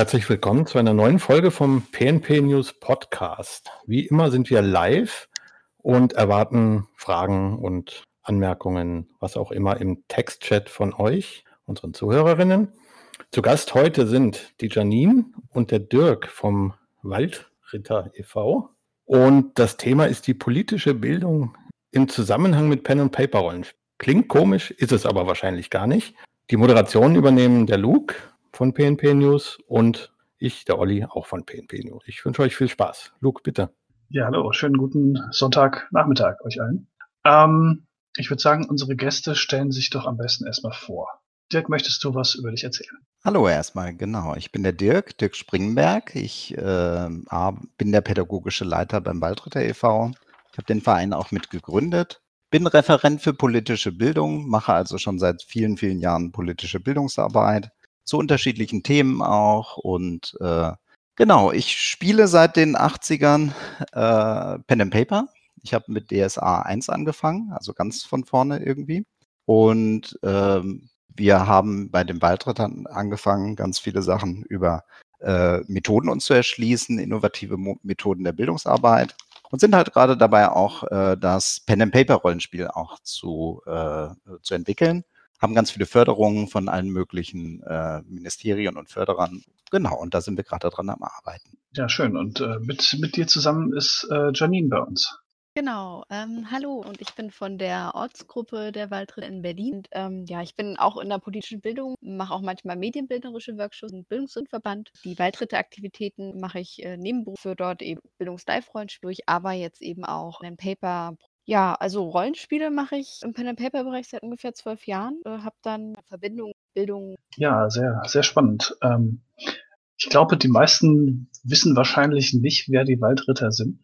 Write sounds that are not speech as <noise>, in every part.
Herzlich willkommen zu einer neuen Folge vom PNP News Podcast. Wie immer sind wir live und erwarten Fragen und Anmerkungen, was auch immer im Textchat von euch, unseren Zuhörerinnen. Zu Gast heute sind die Janine und der Dirk vom Waldritter e.V. Und das Thema ist die politische Bildung im Zusammenhang mit Pen- und Paper-Rollen. Klingt komisch, ist es aber wahrscheinlich gar nicht. Die Moderation übernehmen der Luke von PNP News und ich, der Olli, auch von PNP News. Ich wünsche euch viel Spaß. Luke, bitte. Ja, hallo, schönen guten Sonntagnachmittag euch allen. Ähm, ich würde sagen, unsere Gäste stellen sich doch am besten erstmal vor. Dirk, möchtest du was über dich erzählen? Hallo erstmal, genau. Ich bin der Dirk, Dirk Springberg. Ich äh, bin der pädagogische Leiter beim Waldritter e.V. Ich habe den Verein auch mit gegründet. Bin Referent für politische Bildung, mache also schon seit vielen, vielen Jahren politische Bildungsarbeit zu unterschiedlichen Themen auch. Und äh, genau, ich spiele seit den 80ern äh, Pen and Paper. Ich habe mit DSA 1 angefangen, also ganz von vorne irgendwie. Und ähm, wir haben bei den Waldrittern angefangen, ganz viele Sachen über äh, Methoden uns zu erschließen, innovative Mo Methoden der Bildungsarbeit und sind halt gerade dabei auch äh, das Pen and Paper Rollenspiel auch zu, äh, zu entwickeln. Haben ganz viele Förderungen von allen möglichen äh, Ministerien und Förderern. Genau, und da sind wir gerade dran am Arbeiten. Ja, schön. Und äh, mit, mit dir zusammen ist äh, Janine bei uns. Genau, ähm, hallo und ich bin von der Ortsgruppe der Waldritter in Berlin. Und, ähm, ja, ich bin auch in der politischen Bildung, mache auch manchmal medienbildnerische Workshops im Bildungsverband. Die Waldritter-Aktivitäten mache ich äh, nebenberuflich für dort eben Bildungslive-Rollenspiel durch, aber jetzt eben auch ein Paper. Ja, also Rollenspiele mache ich im Pen-and-Paper-Bereich seit ungefähr zwölf Jahren, äh, habe dann Verbindung, Bildung. Ja, sehr, sehr spannend. Ähm, ich glaube, die meisten wissen wahrscheinlich nicht, wer die Waldritter sind.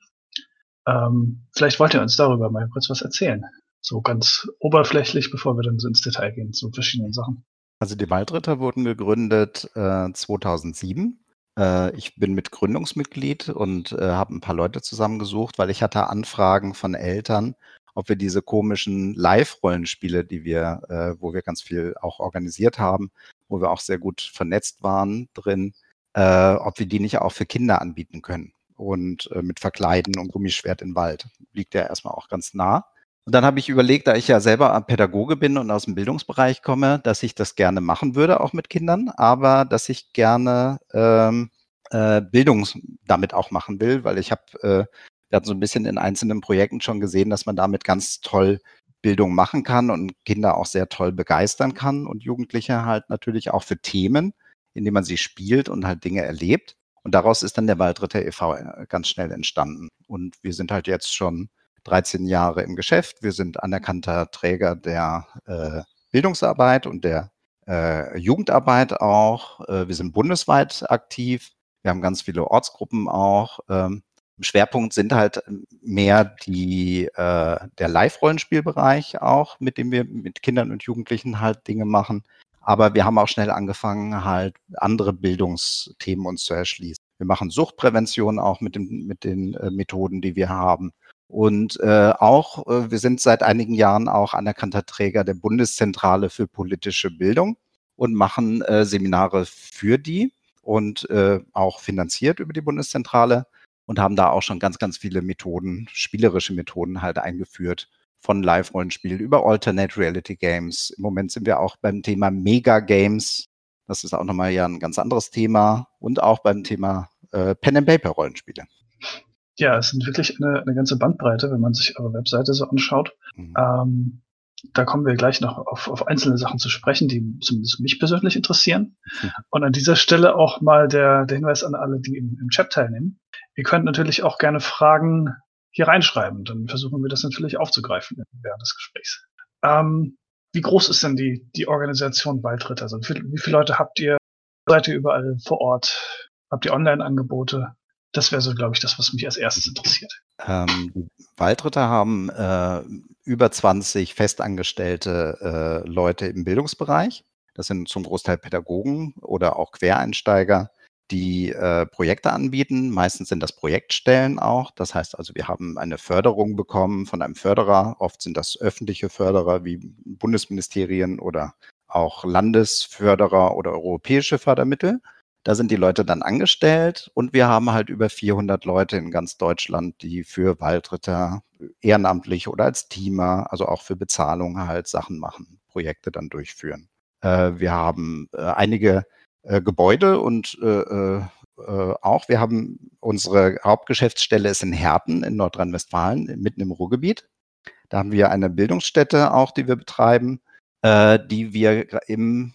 Ähm, vielleicht wollt ihr uns darüber mal kurz was erzählen. So ganz oberflächlich, bevor wir dann so ins Detail gehen zu verschiedenen Sachen. Also die Waldritter wurden gegründet äh, 2007. Äh, ich bin mit Gründungsmitglied und äh, habe ein paar Leute zusammengesucht, weil ich hatte Anfragen von Eltern, ob wir diese komischen Live-Rollenspiele, die wir, äh, wo wir ganz viel auch organisiert haben, wo wir auch sehr gut vernetzt waren drin, äh, ob wir die nicht auch für Kinder anbieten können und äh, mit Verkleiden und Gummischwert im Wald. Liegt ja erstmal auch ganz nah. Und dann habe ich überlegt, da ich ja selber Pädagoge bin und aus dem Bildungsbereich komme, dass ich das gerne machen würde, auch mit Kindern, aber dass ich gerne ähm, äh, Bildung damit auch machen will, weil ich habe, äh, wir hatten so ein bisschen in einzelnen Projekten schon gesehen, dass man damit ganz toll Bildung machen kann und Kinder auch sehr toll begeistern kann und Jugendliche halt natürlich auch für Themen, indem man sie spielt und halt Dinge erlebt. Und daraus ist dann der Waldritter e.V. Äh, ganz schnell entstanden. Und wir sind halt jetzt schon 13 Jahre im Geschäft. Wir sind anerkannter Träger der äh, Bildungsarbeit und der äh, Jugendarbeit auch. Äh, wir sind bundesweit aktiv. Wir haben ganz viele Ortsgruppen auch. Ähm, Schwerpunkt sind halt mehr die, äh, der Live-Rollenspielbereich auch, mit dem wir mit Kindern und Jugendlichen halt Dinge machen. Aber wir haben auch schnell angefangen, halt andere Bildungsthemen uns zu erschließen. Wir machen Suchtprävention auch mit, dem, mit den äh, Methoden, die wir haben. Und äh, auch, äh, wir sind seit einigen Jahren auch anerkannter Träger der Bundeszentrale für politische Bildung und machen äh, Seminare für die und äh, auch finanziert über die Bundeszentrale und haben da auch schon ganz, ganz viele Methoden, spielerische Methoden halt eingeführt, von Live-Rollenspiel über Alternate Reality Games. Im Moment sind wir auch beim Thema Mega-Games. Das ist auch nochmal ja ein ganz anderes Thema. Und auch beim Thema äh, Pen-and-Paper-Rollenspiele. Ja, es sind wirklich eine, eine, ganze Bandbreite, wenn man sich eure Webseite so anschaut. Mhm. Ähm, da kommen wir gleich noch auf, auf, einzelne Sachen zu sprechen, die zumindest mich persönlich interessieren. Mhm. Und an dieser Stelle auch mal der, der Hinweis an alle, die im, im Chat teilnehmen. Ihr könnt natürlich auch gerne Fragen hier reinschreiben. Dann versuchen wir das natürlich aufzugreifen während des Gesprächs. Ähm, wie groß ist denn die, die Organisation Waldritter? Also wie viele Leute habt ihr? Seid ihr überall vor Ort? Habt ihr Online-Angebote? Das wäre so, glaube ich, das, was mich als erstes interessiert. Ähm, Waldritter haben äh, über 20 festangestellte äh, Leute im Bildungsbereich. Das sind zum Großteil Pädagogen oder auch Quereinsteiger, die äh, Projekte anbieten. Meistens sind das Projektstellen auch. Das heißt also, wir haben eine Förderung bekommen von einem Förderer. Oft sind das öffentliche Förderer wie Bundesministerien oder auch Landesförderer oder europäische Fördermittel. Da sind die Leute dann angestellt und wir haben halt über 400 Leute in ganz Deutschland, die für Waldritter ehrenamtlich oder als Teamer, also auch für Bezahlung halt Sachen machen, Projekte dann durchführen. Äh, wir haben äh, einige äh, Gebäude und äh, äh, äh, auch, wir haben unsere Hauptgeschäftsstelle ist in Herten in Nordrhein-Westfalen, mitten im Ruhrgebiet. Da haben wir eine Bildungsstätte auch, die wir betreiben, die wir im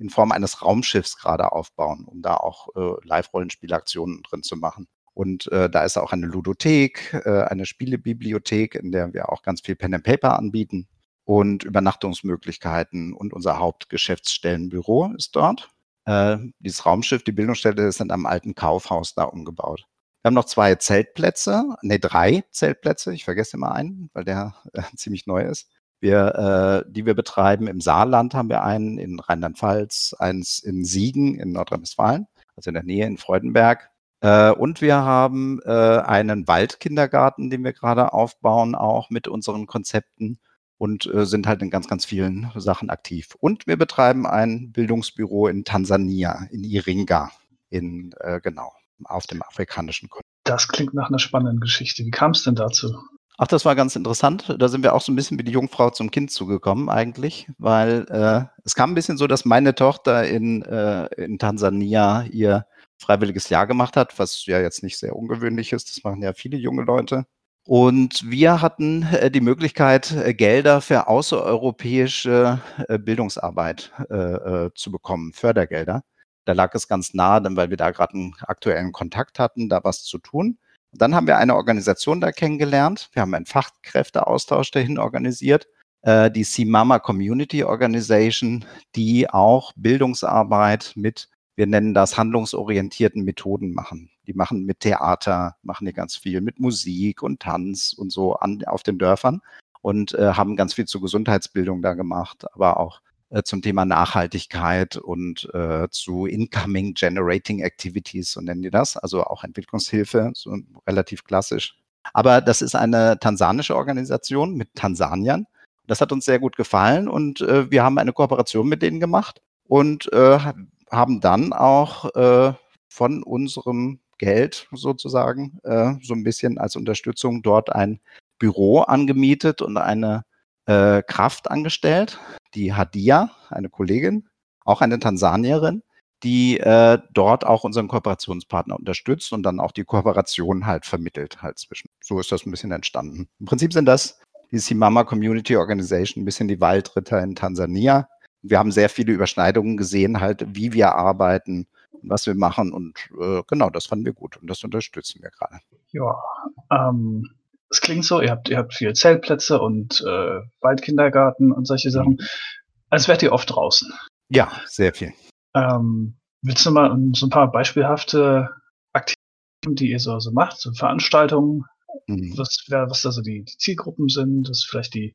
in Form eines Raumschiffs gerade aufbauen, um da auch äh, Live-Rollenspielaktionen drin zu machen. Und äh, da ist auch eine Ludothek, äh, eine Spielebibliothek, in der wir auch ganz viel Pen and Paper anbieten und Übernachtungsmöglichkeiten und unser Hauptgeschäftsstellenbüro ist dort. Äh, dieses Raumschiff, die Bildungsstätte, ist in einem alten Kaufhaus da umgebaut. Wir haben noch zwei Zeltplätze, nee, drei Zeltplätze. Ich vergesse immer einen, weil der äh, <laughs> ziemlich neu ist wir, äh, die wir betreiben. Im Saarland haben wir einen, in Rheinland-Pfalz, eins in Siegen in Nordrhein-Westfalen, also in der Nähe in Freudenberg. Äh, und wir haben äh, einen Waldkindergarten, den wir gerade aufbauen, auch mit unseren Konzepten und äh, sind halt in ganz, ganz vielen Sachen aktiv. Und wir betreiben ein Bildungsbüro in Tansania, in Iringa, in, äh, genau, auf dem afrikanischen Kontinent. Das klingt nach einer spannenden Geschichte. Wie kam es denn dazu? Ach, das war ganz interessant. Da sind wir auch so ein bisschen wie die Jungfrau zum Kind zugekommen eigentlich, weil äh, es kam ein bisschen so, dass meine Tochter in, äh, in Tansania ihr freiwilliges Jahr gemacht hat, was ja jetzt nicht sehr ungewöhnlich ist. Das machen ja viele junge Leute. Und wir hatten äh, die Möglichkeit, äh, Gelder für außereuropäische äh, Bildungsarbeit äh, äh, zu bekommen, Fördergelder. Da lag es ganz nah, denn weil wir da gerade einen aktuellen Kontakt hatten, da was zu tun. Dann haben wir eine Organisation da kennengelernt. Wir haben einen Fachkräfteaustausch dahin organisiert, äh, die CMAMA Community Organization, die auch Bildungsarbeit mit, wir nennen das handlungsorientierten Methoden machen. Die machen mit Theater, machen die ganz viel mit Musik und Tanz und so an, auf den Dörfern und äh, haben ganz viel zur Gesundheitsbildung da gemacht, aber auch äh, zum Thema Nachhaltigkeit und äh, zu Incoming Generating Activities, so nennen die das, also auch Entwicklungshilfe, so relativ klassisch. Aber das ist eine tansanische Organisation mit Tansaniern. Das hat uns sehr gut gefallen und äh, wir haben eine Kooperation mit denen gemacht und äh, haben dann auch äh, von unserem Geld sozusagen äh, so ein bisschen als Unterstützung dort ein Büro angemietet und eine Kraft angestellt, die Hadia, eine Kollegin, auch eine Tansanierin, die äh, dort auch unseren Kooperationspartner unterstützt und dann auch die Kooperation halt vermittelt halt zwischen. So ist das ein bisschen entstanden. Im Prinzip sind das die Simama Community Organization, ein bisschen die Waldritter in Tansania. Wir haben sehr viele Überschneidungen gesehen, halt, wie wir arbeiten, was wir machen und äh, genau, das fanden wir gut und das unterstützen wir gerade. Ja, ähm, es klingt so, ihr habt, ihr habt viele Zeltplätze und äh, Waldkindergarten und solche Sachen. Als wärt ihr oft draußen. Ja, sehr viel. Ähm, willst du mal so ein paar beispielhafte Aktivitäten, die ihr so, so macht, so Veranstaltungen, mhm. was, was da so die, die, Zielgruppen sind, was vielleicht die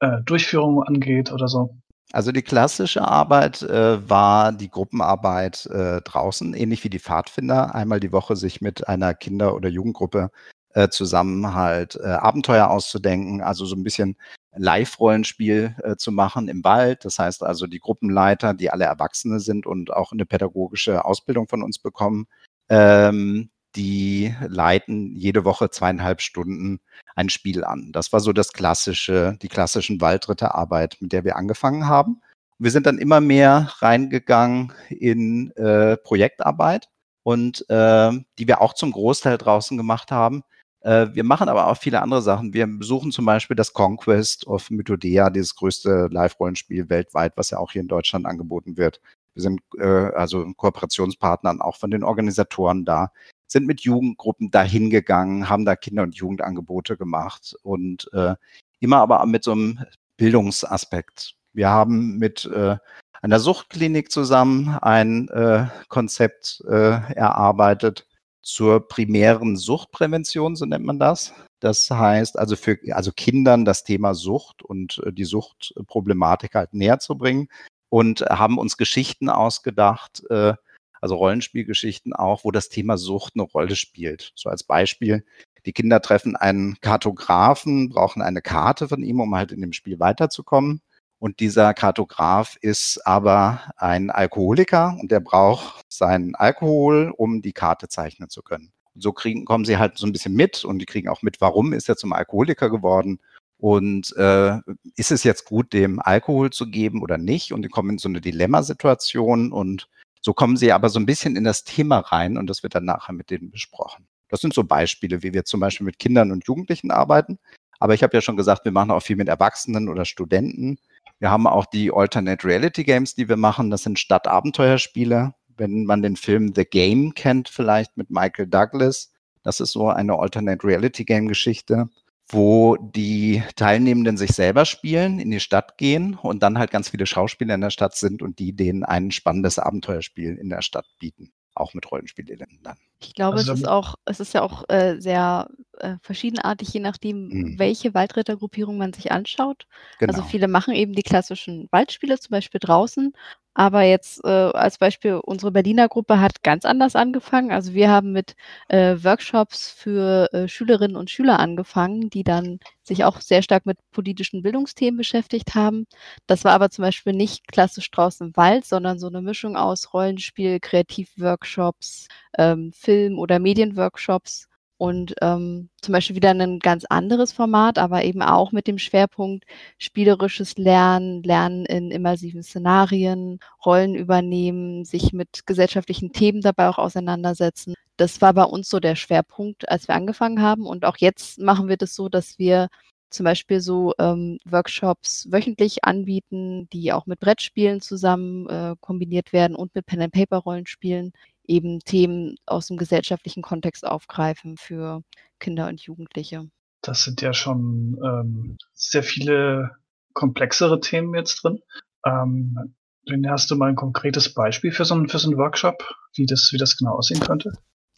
äh, Durchführung angeht oder so? Also die klassische Arbeit äh, war die Gruppenarbeit äh, draußen, ähnlich wie die Pfadfinder, einmal die Woche sich mit einer Kinder- oder Jugendgruppe äh, zusammen halt äh, Abenteuer auszudenken, also so ein bisschen Live-Rollenspiel äh, zu machen im Wald. Das heißt also, die Gruppenleiter, die alle Erwachsene sind und auch eine pädagogische Ausbildung von uns bekommen, ähm, die leiten jede Woche zweieinhalb Stunden ein Spiel an. Das war so das klassische, die klassischen Waldritterarbeit, mit der wir angefangen haben. Wir sind dann immer mehr reingegangen in äh, Projektarbeit und äh, die wir auch zum Großteil draußen gemacht haben. Äh, wir machen aber auch viele andere Sachen. Wir besuchen zum Beispiel das Conquest of Mythodea, dieses größte Live-Rollenspiel weltweit, was ja auch hier in Deutschland angeboten wird. Wir sind äh, also Kooperationspartnern auch von den Organisatoren da, sind mit Jugendgruppen dahin gegangen, haben da Kinder- und Jugendangebote gemacht und äh, immer aber mit so einem Bildungsaspekt. Wir haben mit äh, einer Suchtklinik zusammen ein äh, Konzept äh, erarbeitet, zur primären Suchtprävention, so nennt man das. Das heißt also für also Kindern das Thema Sucht und äh, die Suchtproblematik halt näher zu bringen und haben uns Geschichten ausgedacht, äh, also Rollenspielgeschichten auch, wo das Thema Sucht eine Rolle spielt. So als Beispiel, die Kinder treffen einen Kartografen, brauchen eine Karte von ihm, um halt in dem Spiel weiterzukommen. Und dieser Kartograf ist aber ein Alkoholiker und der braucht seinen Alkohol, um die Karte zeichnen zu können. Und so kriegen, kommen sie halt so ein bisschen mit und die kriegen auch mit, warum ist er zum Alkoholiker geworden und äh, ist es jetzt gut, dem Alkohol zu geben oder nicht? Und die kommen in so eine Dilemmasituation und so kommen sie aber so ein bisschen in das Thema rein und das wird dann nachher mit denen besprochen. Das sind so Beispiele, wie wir zum Beispiel mit Kindern und Jugendlichen arbeiten. Aber ich habe ja schon gesagt, wir machen auch viel mit Erwachsenen oder Studenten. Wir haben auch die Alternate Reality Games, die wir machen. Das sind Stadtabenteuerspiele. Wenn man den Film The Game kennt, vielleicht mit Michael Douglas. Das ist so eine Alternate Reality Game Geschichte, wo die Teilnehmenden sich selber spielen, in die Stadt gehen und dann halt ganz viele Schauspieler in der Stadt sind und die denen ein spannendes Abenteuerspiel in der Stadt bieten auch mit Rollenspielelementen dann. Ich glaube, also es ist auch, es ist ja auch äh, sehr äh, verschiedenartig, je nachdem, mhm. welche Waldrittergruppierung man sich anschaut. Also genau. Also viele machen eben die klassischen Waldspiele, zum Beispiel draußen, aber jetzt äh, als Beispiel, unsere Berliner Gruppe hat ganz anders angefangen. Also wir haben mit äh, Workshops für äh, Schülerinnen und Schüler angefangen, die dann sich auch sehr stark mit politischen Bildungsthemen beschäftigt haben. Das war aber zum Beispiel nicht klassisch draußen im Wald, sondern so eine Mischung aus Rollenspiel, Kreativworkshops, ähm, Film- oder Medienworkshops und ähm, zum Beispiel wieder ein ganz anderes Format, aber eben auch mit dem Schwerpunkt spielerisches Lernen, Lernen in immersiven Szenarien, Rollen übernehmen, sich mit gesellschaftlichen Themen dabei auch auseinandersetzen. Das war bei uns so der Schwerpunkt, als wir angefangen haben. Und auch jetzt machen wir das so, dass wir zum Beispiel so ähm, Workshops wöchentlich anbieten, die auch mit Brettspielen zusammen äh, kombiniert werden und mit Pen-and-Paper-Rollenspielen eben Themen aus dem gesellschaftlichen Kontext aufgreifen für Kinder und Jugendliche. Das sind ja schon ähm, sehr viele komplexere Themen jetzt drin. Ähm, hast du mal ein konkretes Beispiel für so einen, für so einen Workshop, wie das, wie das genau aussehen könnte?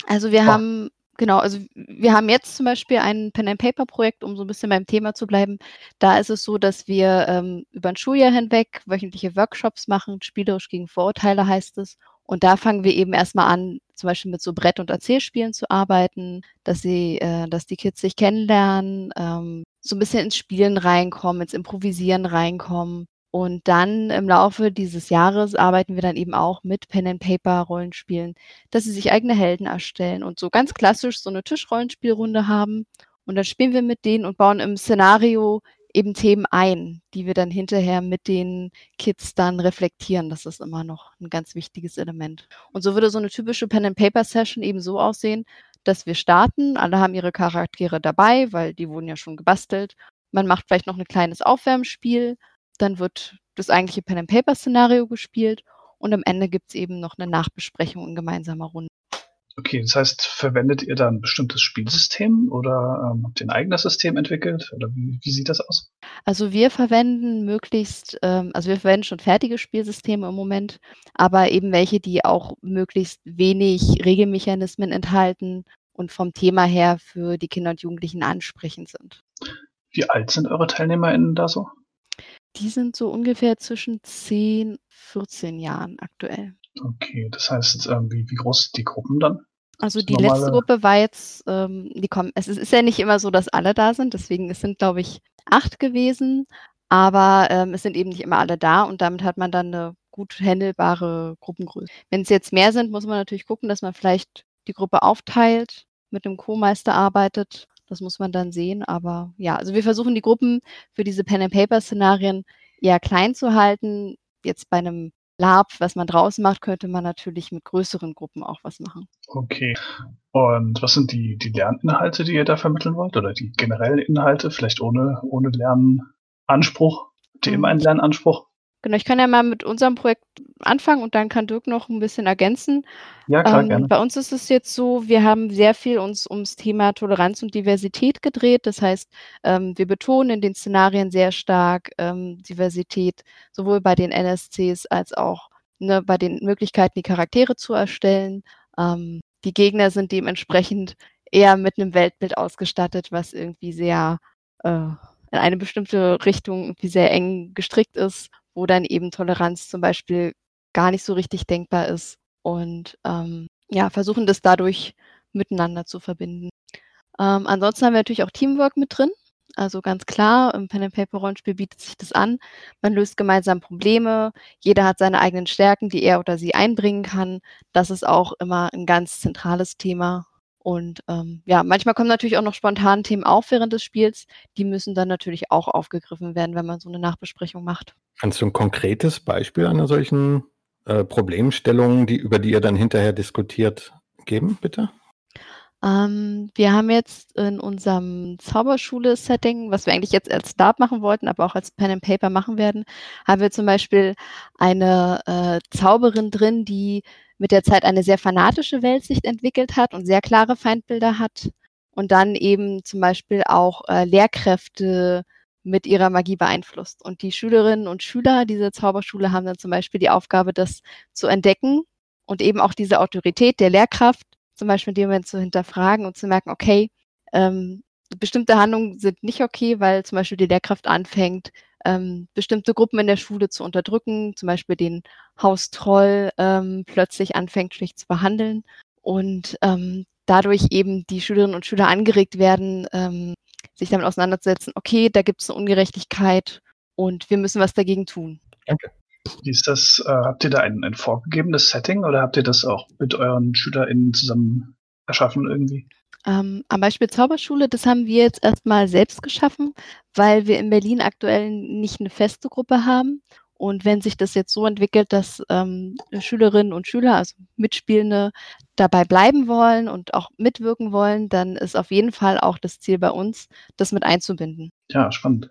Also wir oh. haben Genau, also wir haben jetzt zum Beispiel ein Pen-and-Paper-Projekt, um so ein bisschen beim Thema zu bleiben. Da ist es so, dass wir ähm, über ein Schuljahr hinweg wöchentliche Workshops machen, spielerisch gegen Vorurteile heißt es. Und da fangen wir eben erstmal an, zum Beispiel mit so Brett- und Erzählspielen zu arbeiten, dass sie, äh, dass die Kids sich kennenlernen, ähm, so ein bisschen ins Spielen reinkommen, ins Improvisieren reinkommen. Und dann im Laufe dieses Jahres arbeiten wir dann eben auch mit Pen-and-Paper-Rollenspielen, dass sie sich eigene Helden erstellen und so ganz klassisch so eine Tischrollenspielrunde haben. Und dann spielen wir mit denen und bauen im Szenario eben Themen ein, die wir dann hinterher mit den Kids dann reflektieren. Das ist immer noch ein ganz wichtiges Element. Und so würde so eine typische Pen-and-Paper-Session eben so aussehen, dass wir starten, alle haben ihre Charaktere dabei, weil die wurden ja schon gebastelt. Man macht vielleicht noch ein kleines Aufwärmspiel, dann wird das eigentliche Pen-and-Paper-Szenario gespielt und am Ende gibt es eben noch eine Nachbesprechung in gemeinsamer Runde. Okay, das heißt, verwendet ihr da ein bestimmtes Spielsystem oder ähm, habt ihr ein eigenes System entwickelt? Oder wie, wie sieht das aus? Also wir verwenden möglichst, ähm, also wir verwenden schon fertige Spielsysteme im Moment, aber eben welche, die auch möglichst wenig Regelmechanismen enthalten und vom Thema her für die Kinder und Jugendlichen ansprechend sind. Wie alt sind eure TeilnehmerInnen da so? Die sind so ungefähr zwischen 10, 14 Jahren aktuell. Okay, das heißt, ähm, wie, wie groß sind die Gruppen dann? Also die normale... letzte Gruppe war jetzt, ähm, die kommen, es ist, ja nicht immer so, dass alle da sind, deswegen es sind, glaube ich, acht gewesen, aber ähm, es sind eben nicht immer alle da und damit hat man dann eine gut handelbare Gruppengröße. Wenn es jetzt mehr sind, muss man natürlich gucken, dass man vielleicht die Gruppe aufteilt, mit einem Co-Meister arbeitet. Das muss man dann sehen. Aber ja, also wir versuchen die Gruppen für diese Pen-and-Paper-Szenarien eher klein zu halten. Jetzt bei einem Lab, was man draußen macht, könnte man natürlich mit größeren Gruppen auch was machen. Okay. Und was sind die, die Lerninhalte, die ihr da vermitteln wollt? Oder die generellen Inhalte, vielleicht ohne, ohne Lernanspruch? Habt Genau, ich kann ja mal mit unserem Projekt anfangen und dann kann Dirk noch ein bisschen ergänzen. Ja, klar, ähm, gerne. Bei uns ist es jetzt so, wir haben sehr viel uns ums Thema Toleranz und Diversität gedreht. Das heißt, ähm, wir betonen in den Szenarien sehr stark ähm, Diversität, sowohl bei den NSCs als auch ne, bei den Möglichkeiten, die Charaktere zu erstellen. Ähm, die Gegner sind dementsprechend eher mit einem Weltbild ausgestattet, was irgendwie sehr äh, in eine bestimmte Richtung irgendwie sehr eng gestrickt ist wo dann eben Toleranz zum Beispiel gar nicht so richtig denkbar ist und ähm, ja, versuchen das dadurch miteinander zu verbinden. Ähm, ansonsten haben wir natürlich auch Teamwork mit drin. Also ganz klar, im Pen-and-Paper-Rollenspiel bietet sich das an. Man löst gemeinsam Probleme. Jeder hat seine eigenen Stärken, die er oder sie einbringen kann. Das ist auch immer ein ganz zentrales Thema. Und ähm, ja, manchmal kommen natürlich auch noch spontan Themen auf während des Spiels. Die müssen dann natürlich auch aufgegriffen werden, wenn man so eine Nachbesprechung macht. Kannst du ein konkretes Beispiel einer solchen äh, Problemstellung, die, über die ihr dann hinterher diskutiert, geben, bitte? Ähm, wir haben jetzt in unserem Zauberschule-Setting, was wir eigentlich jetzt als Start machen wollten, aber auch als Pen and Paper machen werden, haben wir zum Beispiel eine äh, Zauberin drin, die mit der Zeit eine sehr fanatische Weltsicht entwickelt hat und sehr klare Feindbilder hat und dann eben zum Beispiel auch äh, Lehrkräfte mit ihrer Magie beeinflusst. Und die Schülerinnen und Schüler dieser Zauberschule haben dann zum Beispiel die Aufgabe, das zu entdecken und eben auch diese Autorität der Lehrkraft zum Beispiel in dem Moment zu hinterfragen und zu merken, okay, ähm, bestimmte Handlungen sind nicht okay, weil zum Beispiel die Lehrkraft anfängt, ähm, bestimmte Gruppen in der Schule zu unterdrücken, zum Beispiel den Haustroll ähm, plötzlich anfängt, schlecht zu behandeln und ähm, dadurch eben die Schülerinnen und Schüler angeregt werden, ähm, sich damit auseinanderzusetzen, okay, da gibt es eine Ungerechtigkeit und wir müssen was dagegen tun. Danke. Wie ist das? Äh, habt ihr da ein, ein vorgegebenes Setting oder habt ihr das auch mit euren SchülerInnen zusammen erschaffen irgendwie? Ähm, am Beispiel Zauberschule, das haben wir jetzt erstmal selbst geschaffen, weil wir in Berlin aktuell nicht eine feste Gruppe haben. Und wenn sich das jetzt so entwickelt, dass ähm, Schülerinnen und Schüler, also Mitspielende, dabei bleiben wollen und auch mitwirken wollen, dann ist auf jeden Fall auch das Ziel bei uns, das mit einzubinden. Ja, spannend.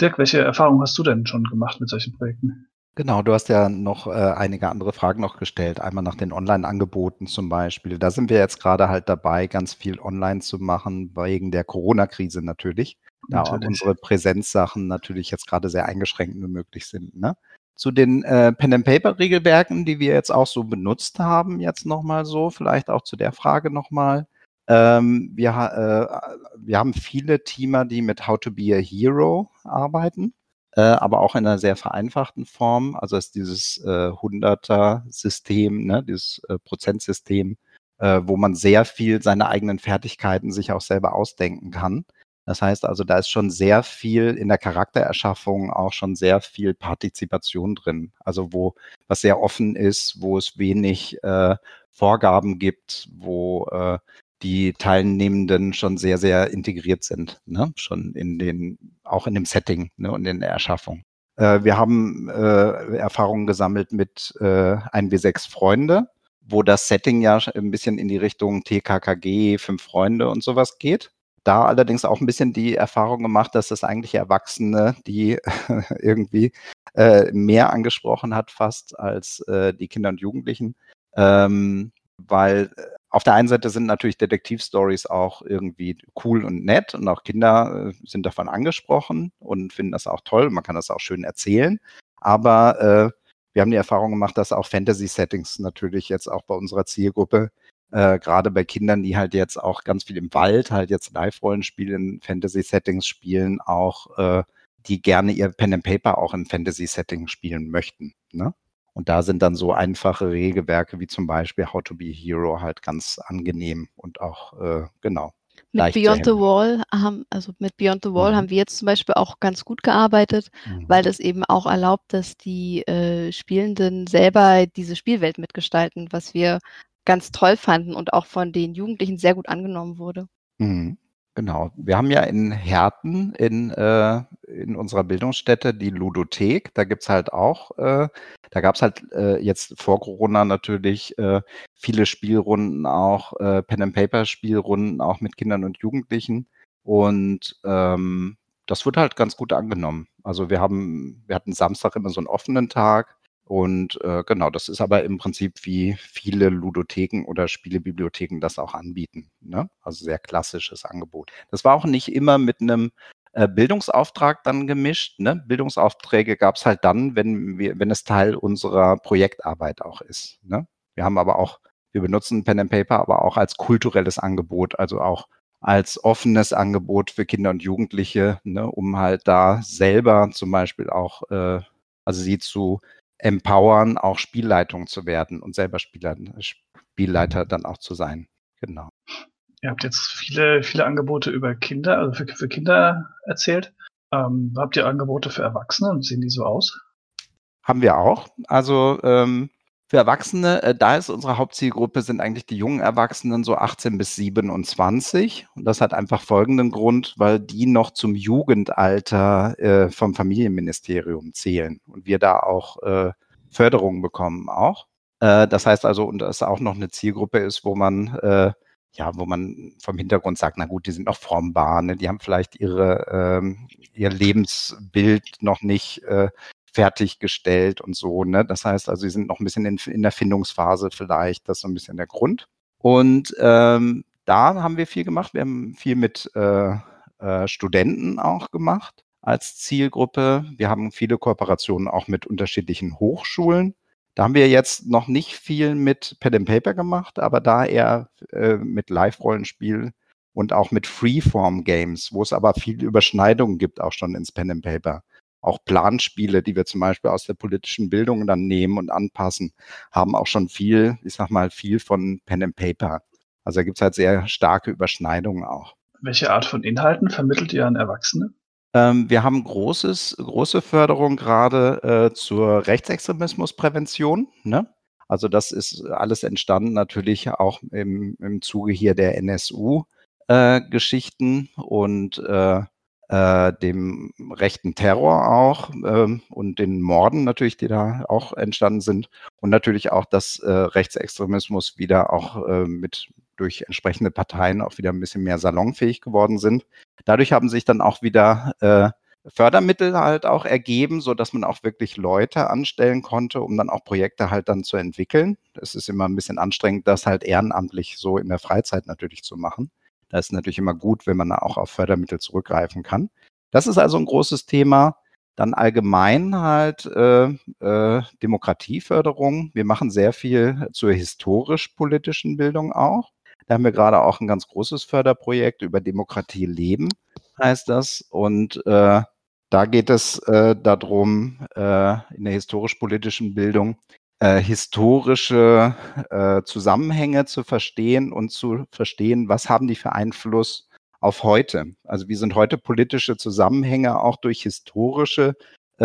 Dirk, welche Erfahrungen hast du denn schon gemacht mit solchen Projekten? Genau, du hast ja noch äh, einige andere Fragen noch gestellt. Einmal nach den Online-Angeboten zum Beispiel. Da sind wir jetzt gerade halt dabei, ganz viel online zu machen, wegen der Corona-Krise natürlich. Da auch unsere Präsenzsachen natürlich jetzt gerade sehr eingeschränkt nur möglich sind. Ne? Zu den äh, Pen-and-Paper-Regelwerken, die wir jetzt auch so benutzt haben, jetzt nochmal so, vielleicht auch zu der Frage nochmal. Ähm, wir, äh, wir haben viele Teamer, die mit How to be a Hero arbeiten äh, aber auch in einer sehr vereinfachten Form. Also ist dieses äh, 100er-System, ne, dieses äh, Prozentsystem, äh, wo man sehr viel seine eigenen Fertigkeiten sich auch selber ausdenken kann. Das heißt also, da ist schon sehr viel in der Charaktererschaffung auch schon sehr viel Partizipation drin. Also wo was sehr offen ist, wo es wenig äh, Vorgaben gibt, wo äh, die Teilnehmenden schon sehr, sehr integriert sind, ne? schon in den, auch in dem Setting ne? und in der Erschaffung. Äh, wir haben äh, Erfahrungen gesammelt mit äh, 1W6 Freunde, wo das Setting ja ein bisschen in die Richtung TKKG, fünf Freunde und sowas geht. Da allerdings auch ein bisschen die Erfahrung gemacht, dass das eigentlich Erwachsene, die <laughs> irgendwie äh, mehr angesprochen hat fast als äh, die Kinder und Jugendlichen. Ähm, weil auf der einen Seite sind natürlich Detektivstories auch irgendwie cool und nett und auch Kinder äh, sind davon angesprochen und finden das auch toll. Man kann das auch schön erzählen. Aber äh, wir haben die Erfahrung gemacht, dass auch Fantasy-Settings natürlich jetzt auch bei unserer Zielgruppe, äh, gerade bei Kindern, die halt jetzt auch ganz viel im Wald halt jetzt Live-Rollenspiele in Fantasy-Settings spielen, auch äh, die gerne ihr Pen and Paper auch in Fantasy-Settings spielen möchten. Ne? Und da sind dann so einfache Regelwerke wie zum Beispiel How to be a Hero halt ganz angenehm und auch, äh, genau. Mit Beyond the Wall haben, also mit Beyond the Wall mhm. haben wir jetzt zum Beispiel auch ganz gut gearbeitet, mhm. weil das eben auch erlaubt, dass die äh, Spielenden selber diese Spielwelt mitgestalten, was wir ganz toll fanden und auch von den Jugendlichen sehr gut angenommen wurde. Mhm. Genau. Wir haben ja in Herten in, äh, in unserer Bildungsstätte die Ludothek. Da gibt's halt auch, äh, da gab's halt äh, jetzt vor Corona natürlich äh, viele Spielrunden, auch äh, Pen-and-Paper-Spielrunden, auch mit Kindern und Jugendlichen. Und ähm, das wird halt ganz gut angenommen. Also wir haben, wir hatten Samstag immer so einen offenen Tag und äh, genau, das ist aber im Prinzip wie viele Ludotheken oder Spielebibliotheken das auch anbieten. Ne? Also sehr klassisches Angebot. Das war auch nicht immer mit einem äh, Bildungsauftrag dann gemischt. Ne? Bildungsaufträge gab es halt dann, wenn wir, wenn es Teil unserer Projektarbeit auch ist. Ne? Wir haben aber auch, wir benutzen Pen and Paper aber auch als kulturelles Angebot, also auch als offenes Angebot für Kinder und Jugendliche, ne, um halt da selber zum Beispiel auch, äh, also sie zu empowern, auch Spielleitung zu werden und selber Spieler, Spielleiter dann auch zu sein. Genau. Ihr habt jetzt viele, viele Angebote über Kinder, also für, für Kinder erzählt. Ähm, habt ihr Angebote für Erwachsene und sehen die so aus? Haben wir auch. Also ähm, für Erwachsene, äh, da ist unsere Hauptzielgruppe, sind eigentlich die jungen Erwachsenen so 18 bis 27. Und das hat einfach folgenden Grund, weil die noch zum Jugendalter äh, vom Familienministerium zählen und wir da auch äh, Förderungen bekommen auch. Äh, das heißt also, und das auch noch eine Zielgruppe ist, wo man äh, ja, wo man vom Hintergrund sagt, na gut, die sind noch formbar, ne? die haben vielleicht ihre, ähm, ihr Lebensbild noch nicht äh, fertiggestellt und so. Ne? Das heißt also, sie sind noch ein bisschen in, in der Findungsphase vielleicht. Das ist so ein bisschen der Grund. Und ähm, da haben wir viel gemacht. Wir haben viel mit äh, äh, Studenten auch gemacht als Zielgruppe. Wir haben viele Kooperationen auch mit unterschiedlichen Hochschulen. Da haben wir jetzt noch nicht viel mit Pen and Paper gemacht, aber da eher äh, mit Live-Rollenspiel und auch mit Freeform-Games, wo es aber viel Überschneidungen gibt, auch schon ins Pen and Paper auch Planspiele, die wir zum Beispiel aus der politischen Bildung dann nehmen und anpassen, haben auch schon viel, ich sag mal, viel von Pen and Paper. Also da gibt es halt sehr starke Überschneidungen auch. Welche Art von Inhalten vermittelt ihr an Erwachsene? Ähm, wir haben großes, große Förderung gerade äh, zur Rechtsextremismusprävention. Ne? Also das ist alles entstanden natürlich auch im, im Zuge hier der NSU-Geschichten äh, und äh, äh, dem rechten Terror auch ähm, und den Morden natürlich, die da auch entstanden sind und natürlich auch, dass äh, Rechtsextremismus wieder auch äh, mit durch entsprechende Parteien auch wieder ein bisschen mehr salonfähig geworden sind. Dadurch haben sich dann auch wieder äh, Fördermittel halt auch ergeben, so dass man auch wirklich Leute anstellen konnte, um dann auch Projekte halt dann zu entwickeln. Es ist immer ein bisschen anstrengend, das halt ehrenamtlich so in der Freizeit natürlich zu machen. Da ist natürlich immer gut, wenn man auch auf Fördermittel zurückgreifen kann. Das ist also ein großes Thema. Dann allgemein halt äh, äh, Demokratieförderung. Wir machen sehr viel zur historisch-politischen Bildung auch. Da haben wir gerade auch ein ganz großes Förderprojekt über Demokratie leben, heißt das. Und äh, da geht es äh, darum, äh, in der historisch-politischen Bildung äh, historische äh, Zusammenhänge zu verstehen und zu verstehen, was haben die für Einfluss auf heute. Also wie sind heute politische Zusammenhänge auch durch historische äh,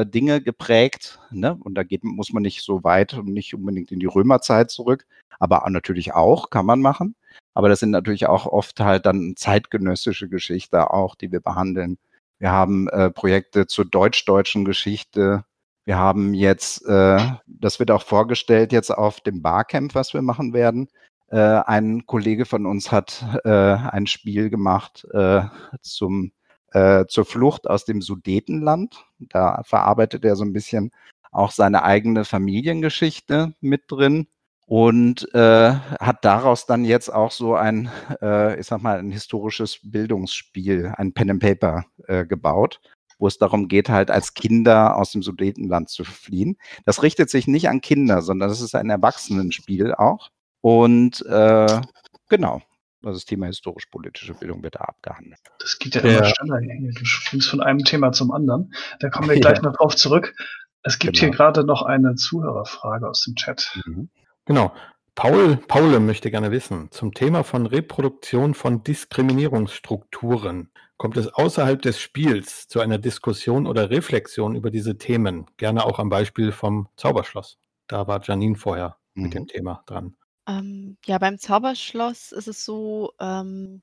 äh, Dinge geprägt. Ne? Und da geht, muss man nicht so weit und nicht unbedingt in die Römerzeit zurück, aber natürlich auch, kann man machen. Aber das sind natürlich auch oft halt dann zeitgenössische Geschichte auch, die wir behandeln. Wir haben äh, Projekte zur deutsch-deutschen Geschichte, wir haben jetzt, äh, das wird auch vorgestellt jetzt auf dem Barcamp, was wir machen werden. Äh, ein Kollege von uns hat äh, ein Spiel gemacht äh, zum, äh, zur Flucht aus dem Sudetenland. Da verarbeitet er so ein bisschen auch seine eigene Familiengeschichte mit drin und äh, hat daraus dann jetzt auch so ein, äh, ich sag mal, ein historisches Bildungsspiel, ein Pen and Paper äh, gebaut wo es darum geht, halt als Kinder aus dem Sudetenland zu fliehen. Das richtet sich nicht an Kinder, sondern das ist ein Erwachsenenspiel auch. Und äh, genau, das Thema historisch-politische Bildung wird da abgehandelt. Das geht ja, ja. immer schneller. Du springst von einem Thema zum anderen. Da kommen wir <laughs> gleich ja. noch drauf zurück. Es gibt genau. hier gerade noch eine Zuhörerfrage aus dem Chat. Mhm. Genau. Paul, Paul möchte gerne wissen, zum Thema von Reproduktion von Diskriminierungsstrukturen. Kommt es außerhalb des Spiels zu einer Diskussion oder Reflexion über diese Themen? Gerne auch am Beispiel vom Zauberschloss. Da war Janine vorher mhm. mit dem Thema dran. Ähm, ja, beim Zauberschloss ist es so, ähm,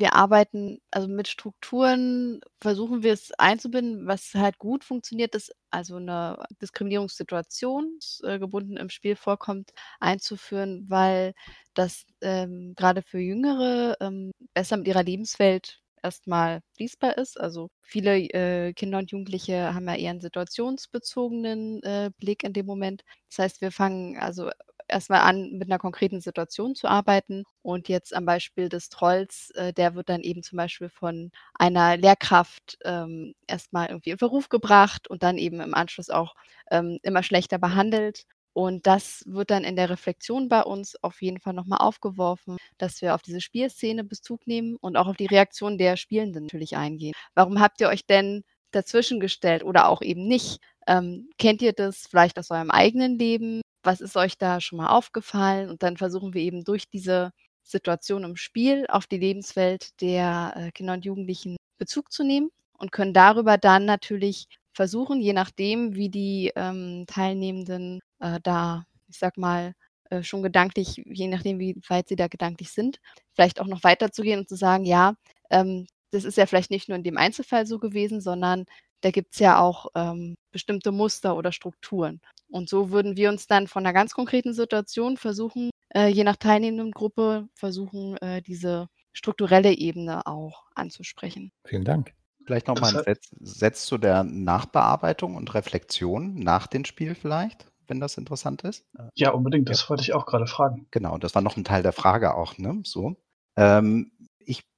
wir arbeiten also mit Strukturen, versuchen wir es einzubinden, was halt gut funktioniert, ist also eine Diskriminierungssituation, äh, gebunden im Spiel vorkommt, einzuführen, weil das ähm, gerade für Jüngere ähm, besser mit ihrer Lebenswelt erstmal fließbar ist. Also viele äh, Kinder und Jugendliche haben ja eher einen situationsbezogenen äh, Blick in dem Moment. Das heißt, wir fangen also erstmal an, mit einer konkreten Situation zu arbeiten. Und jetzt am Beispiel des Trolls, äh, der wird dann eben zum Beispiel von einer Lehrkraft ähm, erstmal irgendwie in Verruf gebracht und dann eben im Anschluss auch ähm, immer schlechter behandelt. Und das wird dann in der Reflexion bei uns auf jeden Fall nochmal aufgeworfen, dass wir auf diese Spielszene Bezug nehmen und auch auf die Reaktion der Spielenden natürlich eingehen. Warum habt ihr euch denn dazwischen gestellt oder auch eben nicht? Ähm, kennt ihr das vielleicht aus eurem eigenen Leben? Was ist euch da schon mal aufgefallen? Und dann versuchen wir eben durch diese Situation im Spiel auf die Lebenswelt der äh, Kinder und Jugendlichen Bezug zu nehmen und können darüber dann natürlich versuchen, je nachdem, wie die ähm, Teilnehmenden äh, da, ich sag mal, äh, schon gedanklich, je nachdem, wie weit sie da gedanklich sind, vielleicht auch noch weiterzugehen und zu sagen, ja, ähm, das ist ja vielleicht nicht nur in dem Einzelfall so gewesen, sondern da gibt es ja auch ähm, bestimmte Muster oder Strukturen. Und so würden wir uns dann von einer ganz konkreten Situation versuchen, äh, je nach teilnehmenden Gruppe, versuchen, äh, diese strukturelle Ebene auch anzusprechen. Vielen Dank. Vielleicht nochmal ein Setz, Setz zu der Nachbearbeitung und Reflexion nach dem Spiel vielleicht, wenn das interessant ist. Ja, unbedingt. Das ja. wollte ich auch gerade fragen. Genau, das war noch ein Teil der Frage auch. Ne? So. Ähm,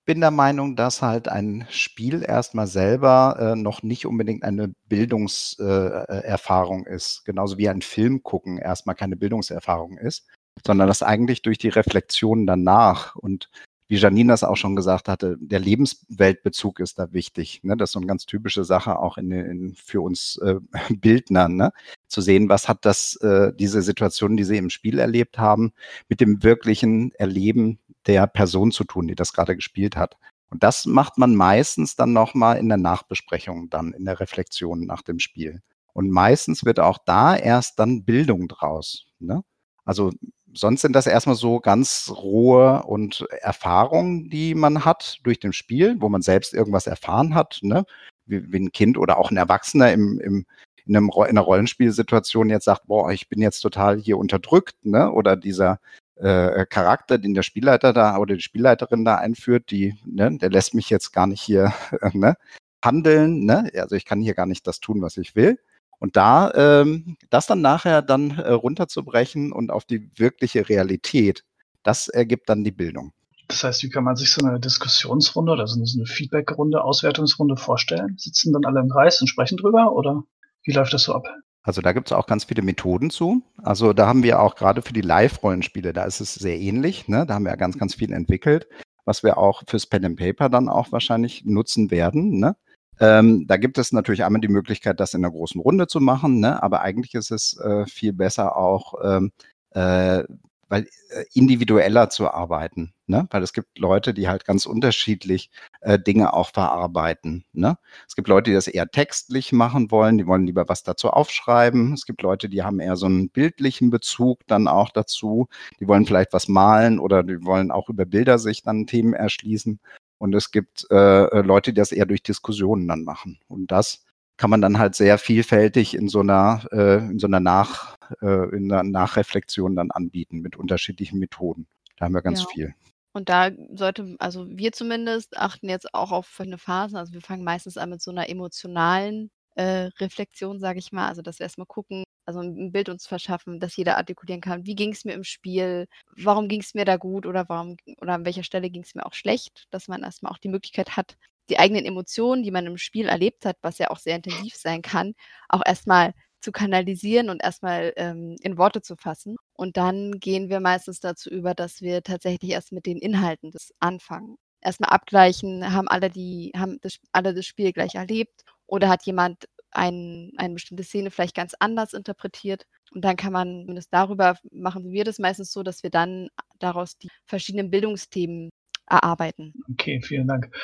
bin der Meinung, dass halt ein Spiel erstmal selber äh, noch nicht unbedingt eine Bildungserfahrung äh, ist. Genauso wie ein Film gucken erstmal keine Bildungserfahrung ist, sondern dass eigentlich durch die Reflexion danach und wie Janine das auch schon gesagt hatte, der Lebensweltbezug ist da wichtig. Ne? Das ist so eine ganz typische Sache auch in, in, für uns äh, <laughs> Bildnern, ne? zu sehen, was hat das, äh, diese Situation, die sie im Spiel erlebt haben, mit dem wirklichen Erleben der Person zu tun, die das gerade gespielt hat. Und das macht man meistens dann nochmal in der Nachbesprechung, dann in der Reflexion nach dem Spiel. Und meistens wird auch da erst dann Bildung draus. Ne? Also sonst sind das erstmal so ganz rohe und Erfahrungen, die man hat durch den Spiel, wo man selbst irgendwas erfahren hat, ne? wie, wie ein Kind oder auch ein Erwachsener im, im, in, einem, in einer Rollenspielsituation jetzt sagt, boah, ich bin jetzt total hier unterdrückt, ne? oder dieser äh, Charakter, den der Spielleiter da oder die Spielleiterin da einführt, die, ne, der lässt mich jetzt gar nicht hier <laughs> ne, handeln, ne? also ich kann hier gar nicht das tun, was ich will. Und da ähm, das dann nachher dann äh, runterzubrechen und auf die wirkliche Realität, das ergibt dann die Bildung. Das heißt, wie kann man sich so eine Diskussionsrunde oder so eine Feedbackrunde, Auswertungsrunde vorstellen? Sitzen dann alle im Kreis und sprechen drüber oder wie läuft das so ab? Also da gibt es auch ganz viele Methoden zu. Also da haben wir auch gerade für die Live-Rollenspiele, da ist es sehr ähnlich. Ne? Da haben wir ja ganz, ganz viel entwickelt, was wir auch fürs Pen and Paper dann auch wahrscheinlich nutzen werden. Ne? Ähm, da gibt es natürlich einmal die Möglichkeit, das in einer großen Runde zu machen, ne? aber eigentlich ist es äh, viel besser auch, ähm, äh, weil äh, individueller zu arbeiten, ne? weil es gibt Leute, die halt ganz unterschiedlich äh, Dinge auch verarbeiten. Ne? Es gibt Leute, die das eher textlich machen wollen, die wollen lieber was dazu aufschreiben. Es gibt Leute, die haben eher so einen bildlichen Bezug dann auch dazu. Die wollen vielleicht was malen oder die wollen auch über Bilder sich dann Themen erschließen. Und es gibt äh, Leute, die das eher durch Diskussionen dann machen. Und das kann man dann halt sehr vielfältig in so einer, äh, in so einer, Nach, äh, in einer Nachreflexion dann anbieten mit unterschiedlichen Methoden. Da haben wir ganz ja. viel. Und da sollte, also wir zumindest achten jetzt auch auf eine Phase. Also wir fangen meistens an mit so einer emotionalen äh, Reflexion, sage ich mal. Also dass wir erstmal gucken, also ein Bild uns verschaffen, dass jeder artikulieren kann, wie ging es mir im Spiel, warum ging es mir da gut oder warum oder an welcher Stelle ging es mir auch schlecht, dass man erstmal auch die Möglichkeit hat, die eigenen Emotionen, die man im Spiel erlebt hat, was ja auch sehr intensiv sein kann, auch erstmal zu kanalisieren und erstmal ähm, in Worte zu fassen. Und dann gehen wir meistens dazu über, dass wir tatsächlich erst mit den Inhalten des anfangen. Erstmal abgleichen, haben alle die, haben das, alle das Spiel gleich erlebt oder hat jemand ein, eine bestimmte Szene vielleicht ganz anders interpretiert. Und dann kann man zumindest darüber, machen wir das meistens so, dass wir dann daraus die verschiedenen Bildungsthemen erarbeiten. Okay, vielen Dank.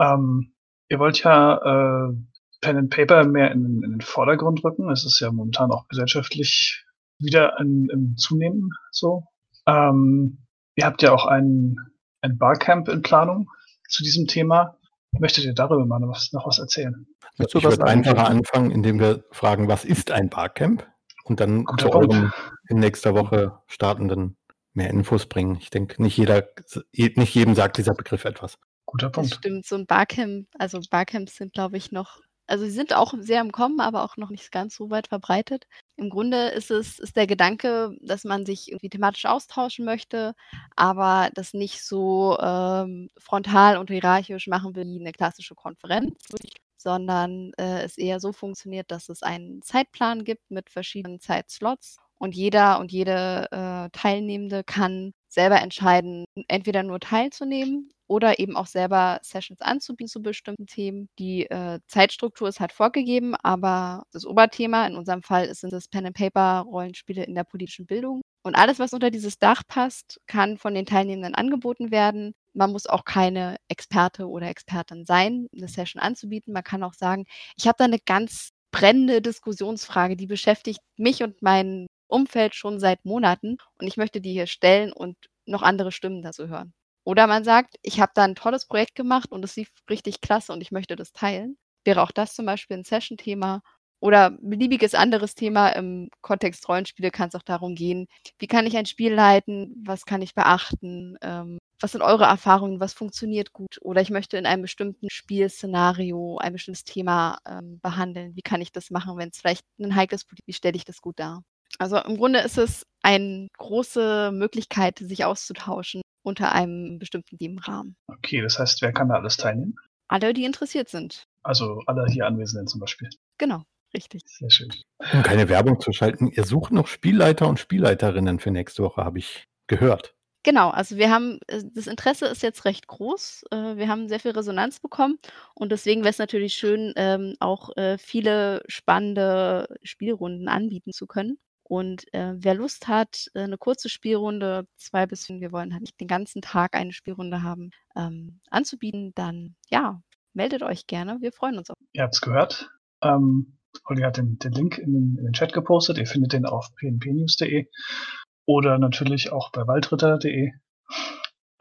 Ähm, ihr wollt ja äh, Pen and Paper mehr in, in, den Vordergrund rücken. Es ist ja momentan auch gesellschaftlich wieder im Zunehmen so. Ähm, ihr habt ja auch ein, ein Barcamp in Planung zu diesem Thema. Möchtet ihr darüber mal noch was, noch was erzählen? ich würde einfacher anfangen, indem wir fragen, was ist ein Barcamp? Und dann Guter zu eurem in nächster Woche startenden mehr Infos bringen. Ich denke, nicht jeder, nicht jedem sagt dieser Begriff etwas. Guter Punkt. Das stimmt, so ein Barcamp, also Barcamps sind, glaube ich, noch, also sie sind auch sehr im Kommen, aber auch noch nicht ganz so weit verbreitet. Im Grunde ist es, ist der Gedanke, dass man sich irgendwie thematisch austauschen möchte, aber das nicht so ähm, frontal und hierarchisch machen will wie eine klassische Konferenz sondern äh, es eher so funktioniert, dass es einen Zeitplan gibt mit verschiedenen Zeitslots und jeder und jede äh, Teilnehmende kann selber entscheiden, entweder nur teilzunehmen oder eben auch selber Sessions anzubieten zu bestimmten Themen. Die äh, Zeitstruktur ist halt vorgegeben, aber das Oberthema in unserem Fall sind es Pen and Paper Rollenspiele in der politischen Bildung Und alles, was unter dieses Dach passt, kann von den Teilnehmenden angeboten werden. Man muss auch keine Experte oder Expertin sein, eine Session anzubieten. Man kann auch sagen, ich habe da eine ganz brennende Diskussionsfrage, die beschäftigt mich und mein Umfeld schon seit Monaten und ich möchte die hier stellen und noch andere Stimmen dazu hören. Oder man sagt, ich habe da ein tolles Projekt gemacht und es lief richtig klasse und ich möchte das teilen. Wäre auch das zum Beispiel ein Session-Thema oder beliebiges anderes Thema im Kontext Rollenspiele kann es auch darum gehen, wie kann ich ein Spiel leiten, was kann ich beachten, ähm, was sind eure Erfahrungen, was funktioniert gut oder ich möchte in einem bestimmten Spielszenario ein bestimmtes Thema ähm, behandeln, wie kann ich das machen, wenn es vielleicht ein heikles Politik, wie stelle ich das gut dar. Also im Grunde ist es eine große Möglichkeit, sich auszutauschen unter einem bestimmten Themenrahmen. Okay, das heißt, wer kann da alles teilnehmen? Alle, die interessiert sind. Also alle hier Anwesenden zum Beispiel. Genau. Richtig. Sehr schön. Um keine Werbung zu schalten, ihr sucht noch Spielleiter und Spielleiterinnen für nächste Woche, habe ich gehört. Genau, also wir haben, äh, das Interesse ist jetzt recht groß. Äh, wir haben sehr viel Resonanz bekommen und deswegen wäre es natürlich schön, ähm, auch äh, viele spannende Spielrunden anbieten zu können. Und wer Lust hat, eine kurze Spielrunde, zwei bis fünf, wir wollen halt nicht den ganzen Tag eine Spielrunde haben, ähm, anzubieten, dann ja, meldet euch gerne. Wir freuen uns auf. Ihr habt es gehört. Ähm, Olli hat den, den Link in den, in den, Chat gepostet. Ihr findet den auf pnpnews.de oder natürlich auch bei waldritter.de.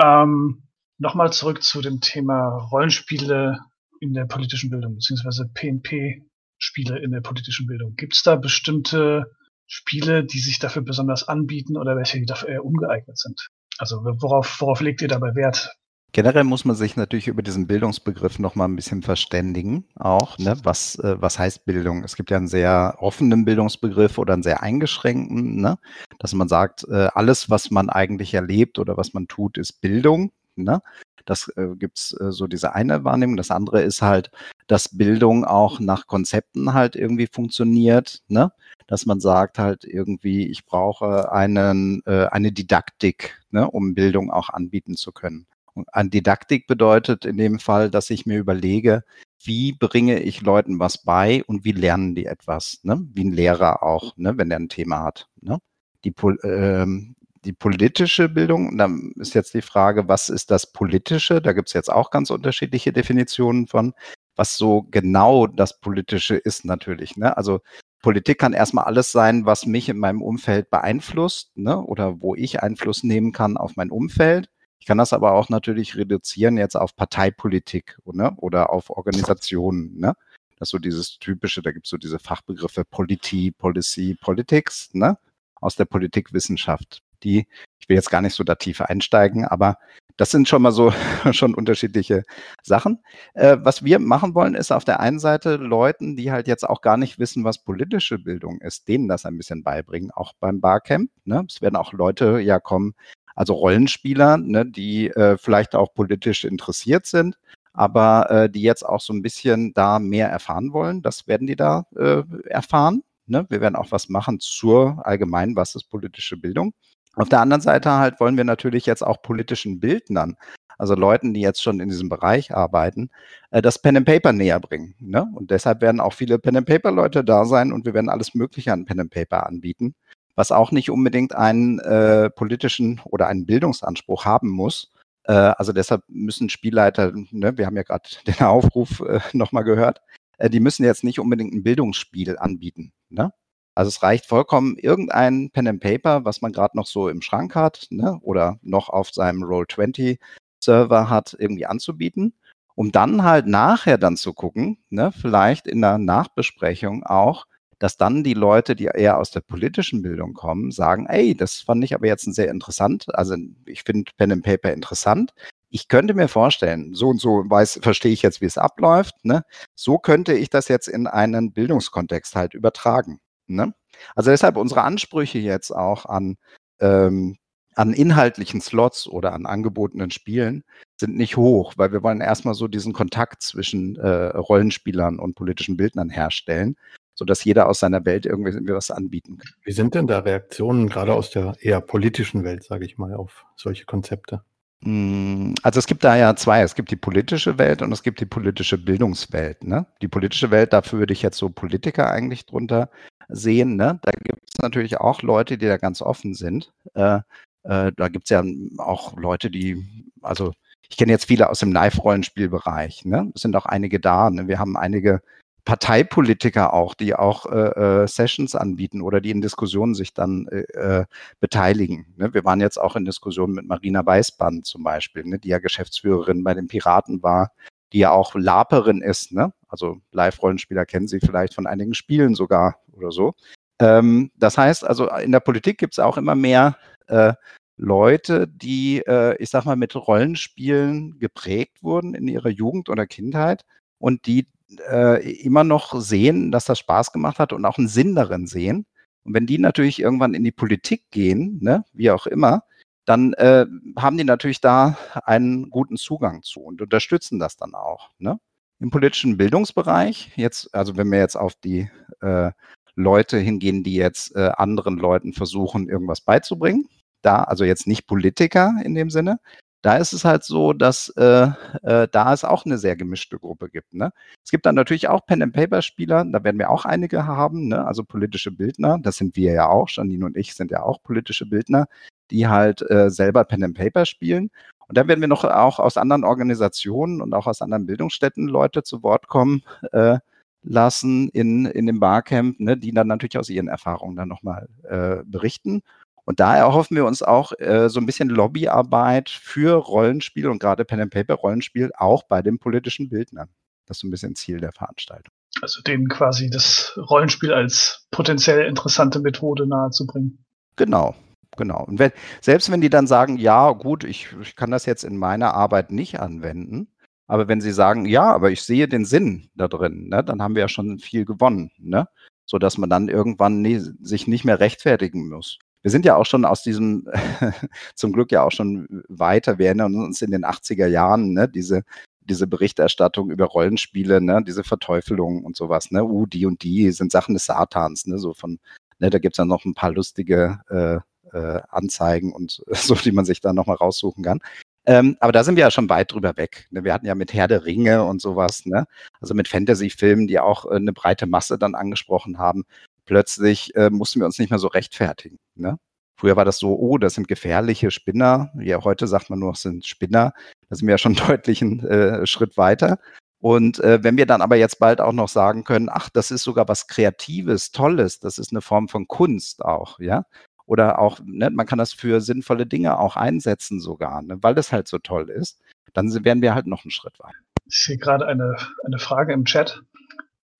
Ähm, Nochmal zurück zu dem Thema Rollenspiele in der politischen Bildung, beziehungsweise PNP-Spiele in der politischen Bildung. Gibt es da bestimmte Spiele, die sich dafür besonders anbieten oder welche, die dafür eher ungeeignet sind? Also worauf, worauf legt ihr dabei Wert? Generell muss man sich natürlich über diesen Bildungsbegriff noch mal ein bisschen verständigen auch, ne? Was, äh, was heißt Bildung? Es gibt ja einen sehr offenen Bildungsbegriff oder einen sehr eingeschränkten, ne? Dass man sagt, äh, alles, was man eigentlich erlebt oder was man tut, ist Bildung, ne? Das äh, gibt's äh, so diese eine Wahrnehmung. Das andere ist halt, dass Bildung auch nach Konzepten halt irgendwie funktioniert, ne? Dass man sagt halt irgendwie, ich brauche einen, äh, eine Didaktik, ne? um Bildung auch anbieten zu können. An Didaktik bedeutet in dem Fall, dass ich mir überlege, wie bringe ich Leuten was bei und wie lernen die etwas, ne? wie ein Lehrer auch, ne? wenn er ein Thema hat. Ne? Die, ähm, die politische Bildung, da ist jetzt die Frage, was ist das Politische? Da gibt es jetzt auch ganz unterschiedliche Definitionen von, was so genau das Politische ist natürlich. Ne? Also Politik kann erstmal alles sein, was mich in meinem Umfeld beeinflusst ne? oder wo ich Einfluss nehmen kann auf mein Umfeld. Ich kann das aber auch natürlich reduzieren jetzt auf Parteipolitik ne? oder auf Organisationen. Ne? Das ist so dieses typische, da gibt es so diese Fachbegriffe Politie, Policy, Politics, ne? aus der Politikwissenschaft. Die, ich will jetzt gar nicht so da tief einsteigen, aber das sind schon mal so <laughs> schon unterschiedliche Sachen. Äh, was wir machen wollen, ist auf der einen Seite Leuten, die halt jetzt auch gar nicht wissen, was politische Bildung ist, denen das ein bisschen beibringen, auch beim Barcamp. Ne? Es werden auch Leute ja kommen, also Rollenspieler, ne, die äh, vielleicht auch politisch interessiert sind, aber äh, die jetzt auch so ein bisschen da mehr erfahren wollen. Das werden die da äh, erfahren. Ne? Wir werden auch was machen zur allgemein, was ist politische Bildung. Auf der anderen Seite halt wollen wir natürlich jetzt auch politischen Bildnern, also Leuten, die jetzt schon in diesem Bereich arbeiten, äh, das Pen and Paper näher bringen. Ne? Und deshalb werden auch viele Pen and Paper Leute da sein und wir werden alles Mögliche an Pen and Paper anbieten was auch nicht unbedingt einen äh, politischen oder einen Bildungsanspruch haben muss. Äh, also deshalb müssen Spielleiter, ne, wir haben ja gerade <laughs> den Aufruf äh, nochmal gehört, äh, die müssen jetzt nicht unbedingt ein Bildungsspiel anbieten. Ne? Also es reicht vollkommen irgendein Pen and Paper, was man gerade noch so im Schrank hat ne, oder noch auf seinem Roll20 Server hat, irgendwie anzubieten, um dann halt nachher dann zu gucken, ne, vielleicht in der Nachbesprechung auch, dass dann die Leute, die eher aus der politischen Bildung kommen, sagen, ey, das fand ich aber jetzt sehr interessant. Also ich finde Pen and Paper interessant. Ich könnte mir vorstellen, so und so weiß, verstehe ich jetzt, wie es abläuft. Ne? So könnte ich das jetzt in einen Bildungskontext halt übertragen. Ne? Also deshalb unsere Ansprüche jetzt auch an, ähm, an inhaltlichen Slots oder an angebotenen Spielen sind nicht hoch, weil wir wollen erstmal so diesen Kontakt zwischen äh, Rollenspielern und politischen Bildnern herstellen sodass jeder aus seiner Welt irgendwie was anbieten kann. Wie sind denn da Reaktionen gerade aus der eher politischen Welt, sage ich mal, auf solche Konzepte? Hm, also es gibt da ja zwei. Es gibt die politische Welt und es gibt die politische Bildungswelt. Ne? Die politische Welt, dafür würde ich jetzt so Politiker eigentlich drunter sehen. Ne? Da gibt es natürlich auch Leute, die da ganz offen sind. Äh, äh, da gibt es ja auch Leute, die, also ich kenne jetzt viele aus dem Live-Rollenspielbereich. Ne? Es sind auch einige da. Ne? Wir haben einige Parteipolitiker auch, die auch äh, äh, Sessions anbieten oder die in Diskussionen sich dann äh, äh, beteiligen. Ne? Wir waren jetzt auch in Diskussionen mit Marina Weißband zum Beispiel, ne? die ja Geschäftsführerin bei den Piraten war, die ja auch Laperin ist. Ne? Also Live-Rollenspieler kennen sie vielleicht von einigen Spielen sogar oder so. Ähm, das heißt also, in der Politik gibt es auch immer mehr äh, Leute, die, äh, ich sag mal, mit Rollenspielen geprägt wurden in ihrer Jugend oder Kindheit und die äh, immer noch sehen, dass das Spaß gemacht hat und auch einen Sinn darin sehen. Und wenn die natürlich irgendwann in die Politik gehen, ne, wie auch immer, dann äh, haben die natürlich da einen guten Zugang zu und unterstützen das dann auch. Ne? Im politischen Bildungsbereich, jetzt, also wenn wir jetzt auf die äh, Leute hingehen, die jetzt äh, anderen Leuten versuchen, irgendwas beizubringen, da, also jetzt nicht Politiker in dem Sinne, da ist es halt so, dass äh, äh, da es auch eine sehr gemischte Gruppe gibt. Ne? Es gibt dann natürlich auch Pen-and-Paper-Spieler, da werden wir auch einige haben, ne? also politische Bildner, das sind wir ja auch, Janine und ich sind ja auch politische Bildner, die halt äh, selber Pen-and-Paper spielen. Und da werden wir noch auch aus anderen Organisationen und auch aus anderen Bildungsstätten Leute zu Wort kommen äh, lassen in, in dem Barcamp, ne? die dann natürlich aus ihren Erfahrungen dann nochmal äh, berichten. Und da erhoffen wir uns auch äh, so ein bisschen Lobbyarbeit für Rollenspiel und gerade Pen and Paper Rollenspiel auch bei den politischen Bildnern. Das ist so ein bisschen Ziel der Veranstaltung. Also denen quasi das Rollenspiel als potenziell interessante Methode nahezubringen. Genau, genau. Und wenn, selbst wenn die dann sagen, ja, gut, ich, ich kann das jetzt in meiner Arbeit nicht anwenden, aber wenn sie sagen, ja, aber ich sehe den Sinn da drin, ne, dann haben wir ja schon viel gewonnen, ne? sodass man dann irgendwann nie, sich nicht mehr rechtfertigen muss wir sind ja auch schon aus diesem, <laughs> zum Glück ja auch schon weiter. Wir erinnern uns in den 80er Jahren, ne, diese, diese Berichterstattung über Rollenspiele, ne, diese Verteufelung und sowas, ne, uh, die und die sind Sachen des Satans, ne, so von, ne, da gibt's ja noch ein paar lustige äh, äh, Anzeigen und <laughs> so, die man sich da nochmal raussuchen kann. Ähm, aber da sind wir ja schon weit drüber weg. Ne? Wir hatten ja mit Herr der Ringe und sowas, ne? also mit Fantasy-Filmen, die auch äh, eine breite Masse dann angesprochen haben plötzlich äh, mussten wir uns nicht mehr so rechtfertigen. Ne? Früher war das so, oh, das sind gefährliche Spinner. Ja, heute sagt man nur, es sind Spinner. Da sind wir ja schon <laughs> deutlich einen äh, Schritt weiter. Und äh, wenn wir dann aber jetzt bald auch noch sagen können, ach, das ist sogar was Kreatives, Tolles, das ist eine Form von Kunst auch, ja. Oder auch, ne, man kann das für sinnvolle Dinge auch einsetzen sogar, ne, weil das halt so toll ist, dann werden wir halt noch einen Schritt weiter. Ich sehe gerade eine, eine Frage im Chat.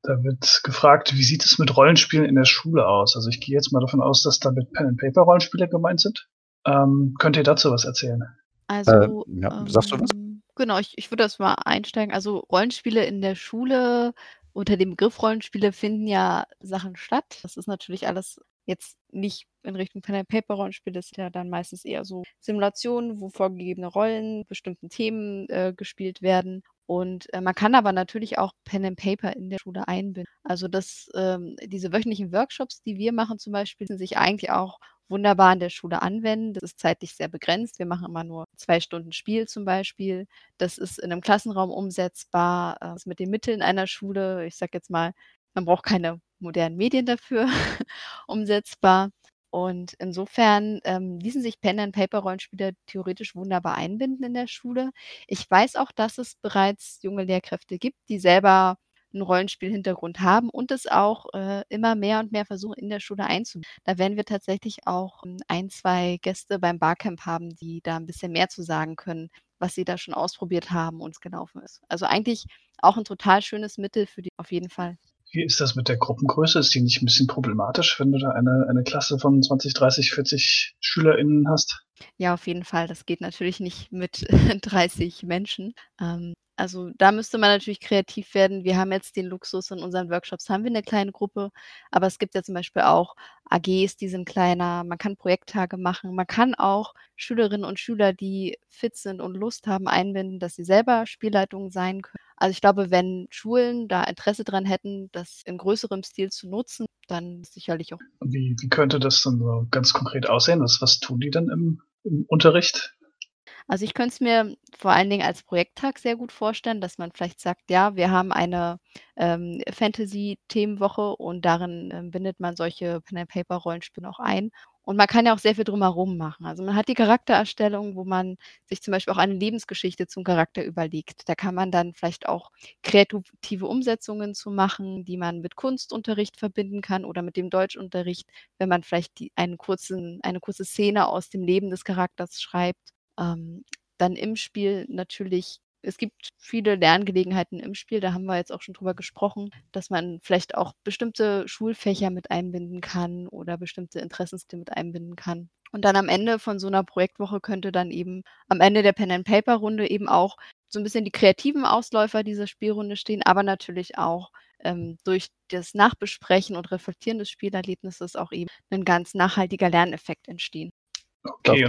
Da wird gefragt, wie sieht es mit Rollenspielen in der Schule aus? Also ich gehe jetzt mal davon aus, dass damit Pen-and-Paper-Rollenspiele gemeint sind. Ähm, könnt ihr dazu was erzählen? Also, äh, ja, sagst du was? Ähm, genau, ich, ich würde das mal einsteigen. Also Rollenspiele in der Schule, unter dem Begriff Rollenspiele finden ja Sachen statt. Das ist natürlich alles jetzt nicht in Richtung Pen-and-Paper-Rollenspiele, das ist ja dann meistens eher so Simulationen, wo vorgegebene Rollen, bestimmten Themen äh, gespielt werden. Und äh, man kann aber natürlich auch Pen and Paper in der Schule einbinden. Also das, ähm, diese wöchentlichen Workshops, die wir machen zum Beispiel, sind sich eigentlich auch wunderbar in der Schule anwenden. Das ist zeitlich sehr begrenzt. Wir machen immer nur zwei Stunden Spiel zum Beispiel. Das ist in einem Klassenraum umsetzbar. Das äh, ist mit den Mitteln einer Schule, ich sage jetzt mal, man braucht keine modernen Medien dafür, <laughs> umsetzbar. Und insofern ähm, ließen sich Pen-and-Paper-Rollenspiele theoretisch wunderbar einbinden in der Schule. Ich weiß auch, dass es bereits junge Lehrkräfte gibt, die selber einen Rollenspiel-Hintergrund haben und es auch äh, immer mehr und mehr versuchen, in der Schule einzubinden. Da werden wir tatsächlich auch ähm, ein, zwei Gäste beim Barcamp haben, die da ein bisschen mehr zu sagen können, was sie da schon ausprobiert haben und es gelaufen ist. Also eigentlich auch ein total schönes Mittel für die auf jeden Fall. Wie ist das mit der Gruppengröße? Ist die nicht ein bisschen problematisch, wenn du da eine, eine Klasse von 20, 30, 40 SchülerInnen hast? Ja, auf jeden Fall. Das geht natürlich nicht mit <laughs> 30 Menschen. Ähm, also da müsste man natürlich kreativ werden. Wir haben jetzt den Luxus, in unseren Workshops haben wir eine kleine Gruppe, aber es gibt ja zum Beispiel auch AGs, die sind kleiner. Man kann Projekttage machen. Man kann auch Schülerinnen und Schüler, die fit sind und Lust haben, einbinden, dass sie selber Spielleitungen sein können. Also ich glaube, wenn Schulen da Interesse dran hätten, das in größerem Stil zu nutzen, dann sicherlich auch. Wie, wie könnte das dann so ganz konkret aussehen? Was, was tun die dann im, im Unterricht? Also ich könnte es mir vor allen Dingen als Projekttag sehr gut vorstellen, dass man vielleicht sagt, ja, wir haben eine ähm, Fantasy-Themenwoche und darin ähm, bindet man solche Pen-and-Paper-Rollenspiele auch ein. Und man kann ja auch sehr viel drumherum machen. Also man hat die Charaktererstellung, wo man sich zum Beispiel auch eine Lebensgeschichte zum Charakter überlegt. Da kann man dann vielleicht auch kreative Umsetzungen zu machen, die man mit Kunstunterricht verbinden kann oder mit dem Deutschunterricht, wenn man vielleicht die, einen kurzen, eine kurze Szene aus dem Leben des Charakters schreibt. Ähm, dann im Spiel natürlich es gibt viele Lerngelegenheiten im Spiel, da haben wir jetzt auch schon drüber gesprochen, dass man vielleicht auch bestimmte Schulfächer mit einbinden kann oder bestimmte Interessensgebiete mit einbinden kann. Und dann am Ende von so einer Projektwoche könnte dann eben am Ende der Pen-and-Paper-Runde eben auch so ein bisschen die kreativen Ausläufer dieser Spielrunde stehen, aber natürlich auch ähm, durch das Nachbesprechen und Reflektieren des Spielerlebnisses auch eben ein ganz nachhaltiger Lerneffekt entstehen. Okay,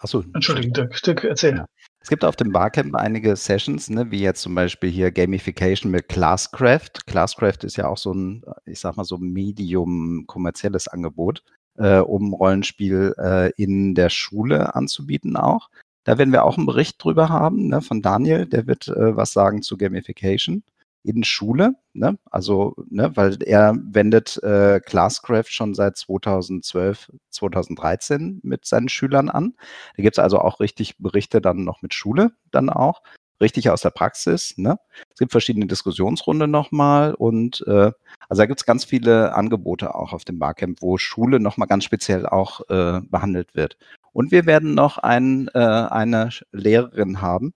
Achso. Entschuldigung, Dirk, Dirk erzähl. Ja. Es gibt auf dem Barcamp einige Sessions, ne, wie jetzt zum Beispiel hier Gamification mit Classcraft. Classcraft ist ja auch so ein, ich sag mal, so medium kommerzielles Angebot, äh, um Rollenspiel äh, in der Schule anzubieten auch. Da werden wir auch einen Bericht drüber haben, ne, von Daniel, der wird äh, was sagen zu Gamification in Schule, ne? also ne, weil er wendet äh, Classcraft schon seit 2012, 2013 mit seinen Schülern an. Da gibt es also auch richtig Berichte dann noch mit Schule dann auch, richtig aus der Praxis. Ne? Es gibt verschiedene Diskussionsrunden nochmal und äh, also da gibt es ganz viele Angebote auch auf dem Barcamp, wo Schule nochmal ganz speziell auch äh, behandelt wird. Und wir werden noch ein, äh, eine Lehrerin haben,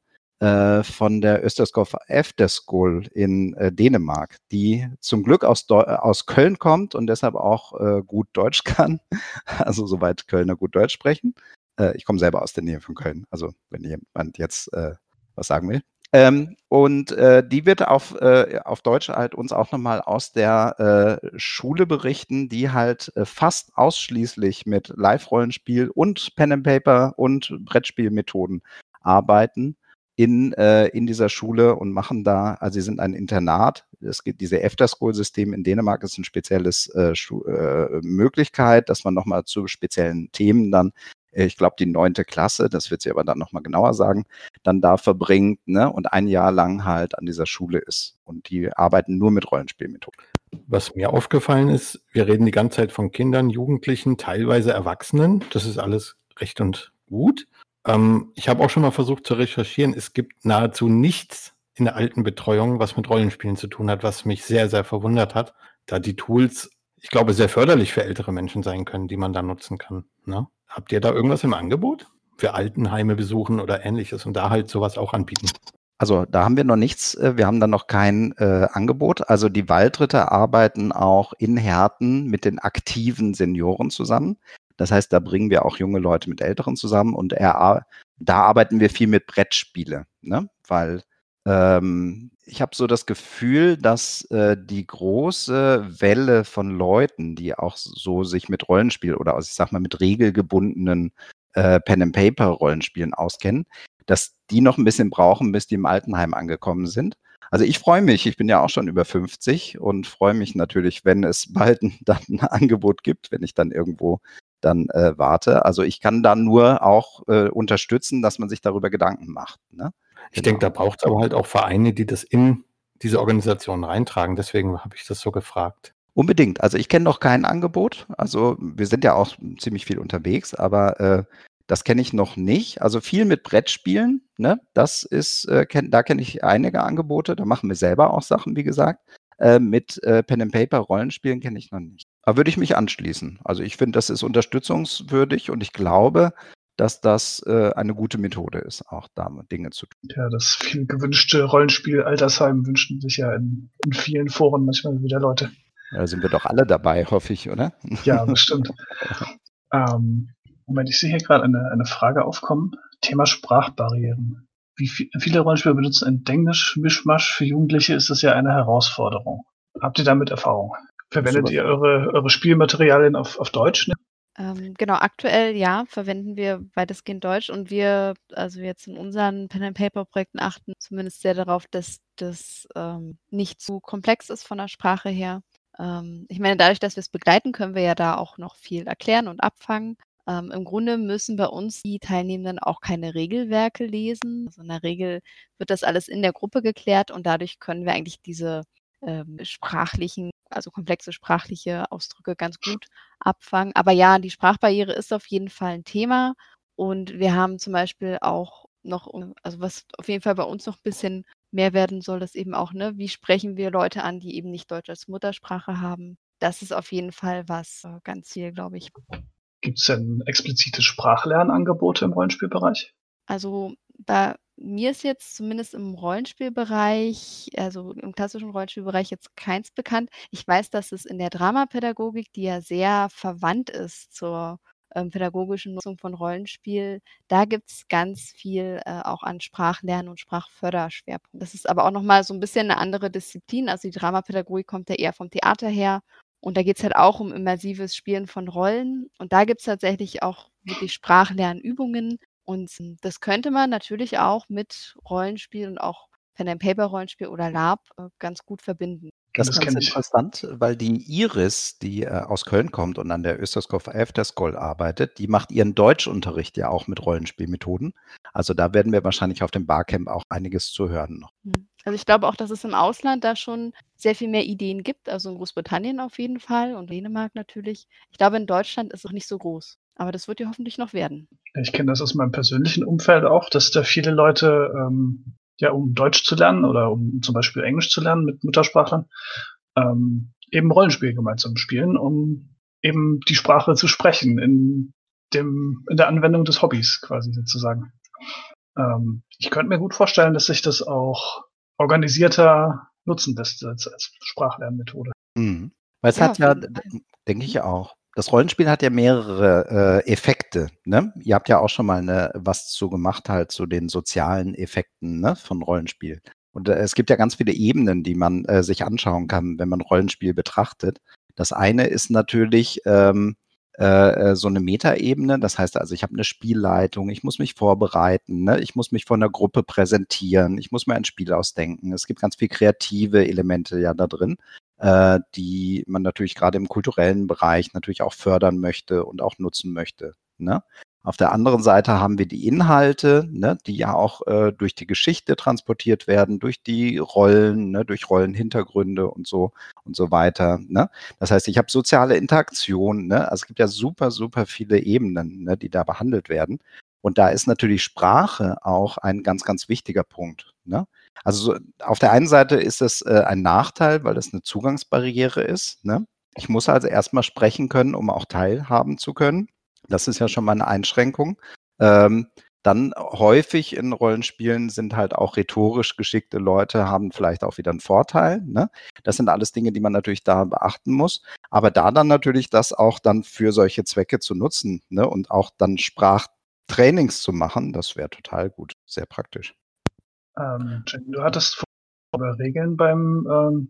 von der Österskov After School in äh, Dänemark, die zum Glück aus, Deu aus Köln kommt und deshalb auch äh, gut Deutsch <laughs> kann. Also soweit Kölner gut Deutsch sprechen. Äh, ich komme selber aus der Nähe von Köln, also wenn jemand jetzt äh, was sagen will. Ähm, und äh, die wird auf, äh, auf Deutsch halt uns auch nochmal aus der äh, Schule berichten, die halt äh, fast ausschließlich mit Live-Rollenspiel und Pen and Paper und Brettspielmethoden arbeiten in, äh, in dieser Schule und machen da, also sie sind ein Internat. Es gibt diese After-School-System in Dänemark ist ein spezielles äh, äh, Möglichkeit, dass man nochmal zu speziellen Themen dann, äh, ich glaube die neunte Klasse, das wird sie aber dann nochmal genauer sagen, dann da verbringt ne, und ein Jahr lang halt an dieser Schule ist. Und die arbeiten nur mit Rollenspielmethoden. Was mir aufgefallen ist, wir reden die ganze Zeit von Kindern, Jugendlichen, teilweise Erwachsenen. Das ist alles recht und gut. Ähm, ich habe auch schon mal versucht zu recherchieren. Es gibt nahezu nichts in der alten Betreuung, was mit Rollenspielen zu tun hat, was mich sehr, sehr verwundert hat, da die Tools, ich glaube, sehr förderlich für ältere Menschen sein können, die man da nutzen kann. Ne? Habt ihr da irgendwas im Angebot? Für Altenheime besuchen oder ähnliches und da halt sowas auch anbieten? Also da haben wir noch nichts, äh, wir haben da noch kein äh, Angebot. Also die Waldritter arbeiten auch in Härten mit den aktiven Senioren zusammen. Das heißt, da bringen wir auch junge Leute mit Älteren zusammen und er, da arbeiten wir viel mit Brettspiele, ne? weil ähm, ich habe so das Gefühl, dass äh, die große Welle von Leuten, die auch so sich mit Rollenspiel oder ich sag mal mit regelgebundenen äh, Pen-and-Paper-Rollenspielen auskennen, dass die noch ein bisschen brauchen, bis die im Altenheim angekommen sind. Also ich freue mich, ich bin ja auch schon über 50 und freue mich natürlich, wenn es bald ein, <laughs> dann ein Angebot gibt, wenn ich dann irgendwo dann äh, warte. Also ich kann dann nur auch äh, unterstützen, dass man sich darüber Gedanken macht. Ne? Ich genau. denke, da braucht es aber halt auch Vereine, die das in diese Organisation reintragen. Deswegen habe ich das so gefragt. Unbedingt. Also ich kenne noch kein Angebot. Also wir sind ja auch ziemlich viel unterwegs, aber äh, das kenne ich noch nicht. Also viel mit Brettspielen. Ne? Das ist, äh, kenn, da kenne ich einige Angebote. Da machen wir selber auch Sachen, wie gesagt. Äh, mit äh, Pen and Paper Rollenspielen kenne ich noch nicht. Da würde ich mich anschließen. Also ich finde, das ist unterstützungswürdig und ich glaube, dass das äh, eine gute Methode ist, auch da Dinge zu tun. Ja, das viel gewünschte Rollenspiel Altersheim wünschen sich ja in, in vielen Foren manchmal wieder Leute. Ja, da sind wir doch alle dabei, hoffe ich, oder? Ja, bestimmt. ähm, Moment, ich sehe hier gerade eine, eine Frage aufkommen. Thema Sprachbarrieren. Wie viel, viele Rollenspiele benutzen ein Englisch-Mischmasch. Für Jugendliche ist das ja eine Herausforderung. Habt ihr damit Erfahrung? Verwendet ihr eure, eure Spielmaterialien auf, auf Deutsch? Ne? Ähm, genau, aktuell ja, verwenden wir weitestgehend Deutsch und wir, also jetzt in unseren Pen-and-Paper-Projekten achten zumindest sehr darauf, dass das ähm, nicht zu komplex ist von der Sprache her. Ähm, ich meine, dadurch, dass wir es begleiten, können wir ja da auch noch viel erklären und abfangen. Ähm, Im Grunde müssen bei uns die Teilnehmenden auch keine Regelwerke lesen. Also in der Regel wird das alles in der Gruppe geklärt und dadurch können wir eigentlich diese ähm, sprachlichen, also komplexe sprachliche Ausdrücke ganz gut abfangen. Aber ja, die Sprachbarriere ist auf jeden Fall ein Thema. Und wir haben zum Beispiel auch noch, also was auf jeden Fall bei uns noch ein bisschen mehr werden soll, ist eben auch, ne, wie sprechen wir Leute an, die eben nicht Deutsch als Muttersprache haben. Das ist auf jeden Fall was äh, ganz viel, glaube ich. Gibt es denn explizite Sprachlernangebote im Rollenspielbereich? Also bei mir ist jetzt zumindest im Rollenspielbereich, also im klassischen Rollenspielbereich jetzt keins bekannt. Ich weiß, dass es in der Dramapädagogik, die ja sehr verwandt ist zur ähm, pädagogischen Nutzung von Rollenspiel, da gibt es ganz viel äh, auch an Sprachlernen und Sprachförderschwerpunkt. Das ist aber auch nochmal so ein bisschen eine andere Disziplin. Also die Dramapädagogik kommt ja eher vom Theater her. Und da geht es halt auch um immersives Spielen von Rollen. Und da gibt es tatsächlich auch wirklich Sprachlernübungen, und das könnte man natürlich auch mit Rollenspiel und auch Pen-and-Paper-Rollenspiel oder LARP äh, ganz gut verbinden. Das, das ist ganz interessant, weil die Iris, die äh, aus Köln kommt und an der Österskov Afterschool arbeitet, die macht ihren Deutschunterricht ja auch mit Rollenspielmethoden. Also da werden wir wahrscheinlich auf dem Barcamp auch einiges zu hören noch. Hm. Also ich glaube auch, dass es im Ausland da schon sehr viel mehr Ideen gibt, also in Großbritannien auf jeden Fall und Dänemark natürlich. Ich glaube, in Deutschland ist es noch nicht so groß. Aber das wird ja hoffentlich noch werden. Ich kenne das aus meinem persönlichen Umfeld auch, dass da viele Leute, ähm, ja, um Deutsch zu lernen oder um zum Beispiel Englisch zu lernen mit Muttersprachlern, ähm, eben Rollenspiel gemeinsam spielen, um eben die Sprache zu sprechen in dem, in der Anwendung des Hobbys quasi sozusagen. Ähm, ich könnte mir gut vorstellen, dass sich das auch organisierter nutzen lässt als, als Sprachlernmethode. Mhm. Weil es ja, hat ja, denke ich auch, das Rollenspiel hat ja mehrere äh, Effekte. Ne? Ihr habt ja auch schon mal ne, was zu gemacht, halt zu den sozialen Effekten ne, von Rollenspiel. Und äh, es gibt ja ganz viele Ebenen, die man äh, sich anschauen kann, wenn man Rollenspiel betrachtet. Das eine ist natürlich ähm, äh, äh so eine Metaebene. Das heißt also, ich habe eine Spielleitung, ich muss mich vorbereiten, ne? ich muss mich von der Gruppe präsentieren, ich muss mir ein Spiel ausdenken. Es gibt ganz viele kreative Elemente ja da drin äh, die man natürlich gerade im kulturellen Bereich natürlich auch fördern möchte und auch nutzen möchte. Ne? Auf der anderen Seite haben wir die Inhalte, ne, die ja auch äh, durch die Geschichte transportiert werden, durch die Rollen, ne, durch Rollenhintergründe und so und so weiter. Ne? Das heißt, ich habe soziale Interaktion. Ne? Also es gibt ja super, super viele Ebenen, ne, die da behandelt werden. Und da ist natürlich Sprache auch ein ganz, ganz wichtiger Punkt. Ne? Also auf der einen Seite ist das äh, ein Nachteil, weil das eine Zugangsbarriere ist. Ne? Ich muss also erstmal sprechen können, um auch teilhaben zu können. Das ist ja schon mal eine Einschränkung. Ähm, dann häufig in Rollenspielen sind halt auch rhetorisch geschickte Leute, haben vielleicht auch wieder einen Vorteil. Ne? Das sind alles Dinge, die man natürlich da beachten muss. Aber da dann natürlich das auch dann für solche Zwecke zu nutzen ne? und auch dann Sprachtrainings zu machen, das wäre total gut, sehr praktisch. Ähm, Jenny, du hattest über Regeln beim, ähm,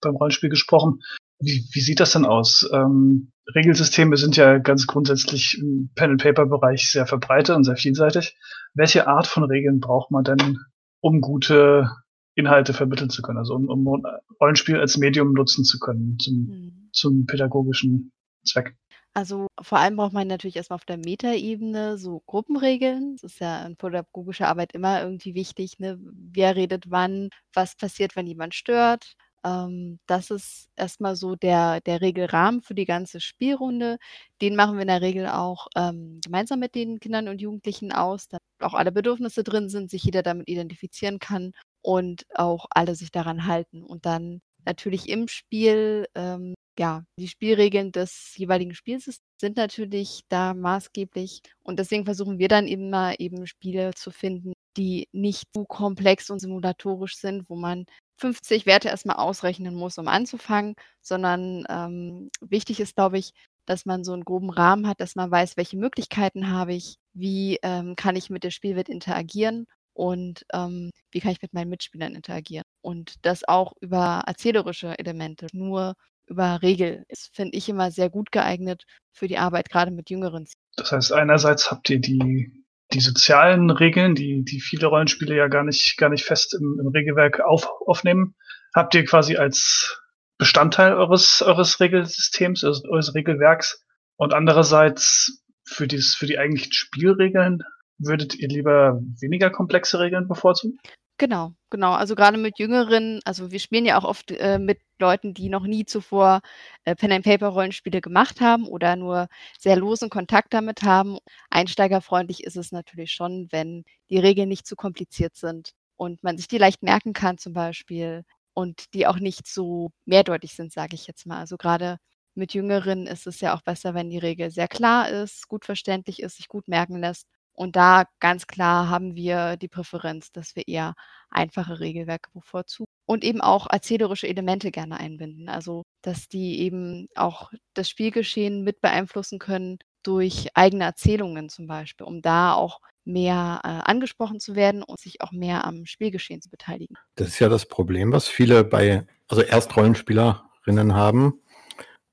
beim Rollenspiel gesprochen. Wie, wie sieht das denn aus? Ähm, Regelsysteme sind ja ganz grundsätzlich im Pen-and-Paper-Bereich sehr verbreitet und sehr vielseitig. Welche Art von Regeln braucht man denn, um gute Inhalte vermitteln zu können? Also um, um Rollenspiel als Medium nutzen zu können zum, mhm. zum pädagogischen Zweck? Also vor allem braucht man natürlich erstmal auf der Metaebene so Gruppenregeln. Das ist ja in pädagogischer Arbeit immer irgendwie wichtig, ne? Wer redet wann, was passiert, wenn jemand stört. Ähm, das ist erstmal so der, der Regelrahmen für die ganze Spielrunde. Den machen wir in der Regel auch ähm, gemeinsam mit den Kindern und Jugendlichen aus, damit auch alle Bedürfnisse drin sind, sich jeder damit identifizieren kann und auch alle sich daran halten. Und dann natürlich im Spiel ähm, ja, die Spielregeln des jeweiligen Spiels sind natürlich da maßgeblich. Und deswegen versuchen wir dann immer eben Spiele zu finden, die nicht zu komplex und simulatorisch sind, wo man 50 Werte erstmal ausrechnen muss, um anzufangen, sondern ähm, wichtig ist, glaube ich, dass man so einen groben Rahmen hat, dass man weiß, welche Möglichkeiten habe ich, wie ähm, kann ich mit der Spielwelt interagieren und ähm, wie kann ich mit meinen Mitspielern interagieren. Und das auch über erzählerische Elemente. Nur über Regel ist, finde ich, immer sehr gut geeignet für die Arbeit, gerade mit Jüngeren. Das heißt, einerseits habt ihr die, die sozialen Regeln, die, die viele Rollenspiele ja gar nicht, gar nicht fest im, im Regelwerk auf, aufnehmen, habt ihr quasi als Bestandteil eures, eures Regelsystems, eures, eures Regelwerks. Und andererseits für, dieses, für die eigentlichen Spielregeln würdet ihr lieber weniger komplexe Regeln bevorzugen? Genau, genau. Also gerade mit Jüngeren, also wir spielen ja auch oft äh, mit Leuten, die noch nie zuvor äh, Pen-and-Paper-Rollenspiele gemacht haben oder nur sehr losen Kontakt damit haben. Einsteigerfreundlich ist es natürlich schon, wenn die Regeln nicht zu kompliziert sind und man sich die leicht merken kann zum Beispiel und die auch nicht so mehrdeutig sind, sage ich jetzt mal. Also gerade mit Jüngeren ist es ja auch besser, wenn die Regel sehr klar ist, gut verständlich ist, sich gut merken lässt. Und da ganz klar haben wir die Präferenz, dass wir eher einfache Regelwerke bevorzugen und eben auch erzählerische Elemente gerne einbinden. Also, dass die eben auch das Spielgeschehen mit beeinflussen können durch eigene Erzählungen zum Beispiel, um da auch mehr äh, angesprochen zu werden und sich auch mehr am Spielgeschehen zu beteiligen. Das ist ja das Problem, was viele bei, also Erstrollenspielerinnen haben,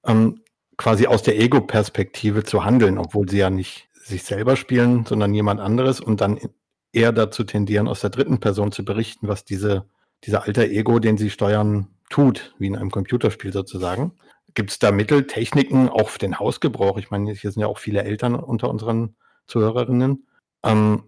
ähm, quasi aus der Ego-Perspektive zu handeln, obwohl sie ja nicht sich selber spielen, sondern jemand anderes und dann eher dazu tendieren, aus der dritten Person zu berichten, was diese, dieser alter Ego, den sie steuern, tut, wie in einem Computerspiel sozusagen. Gibt es da Mittel, Techniken, auch für den Hausgebrauch? Ich meine, hier sind ja auch viele Eltern unter unseren Zuhörerinnen, ähm,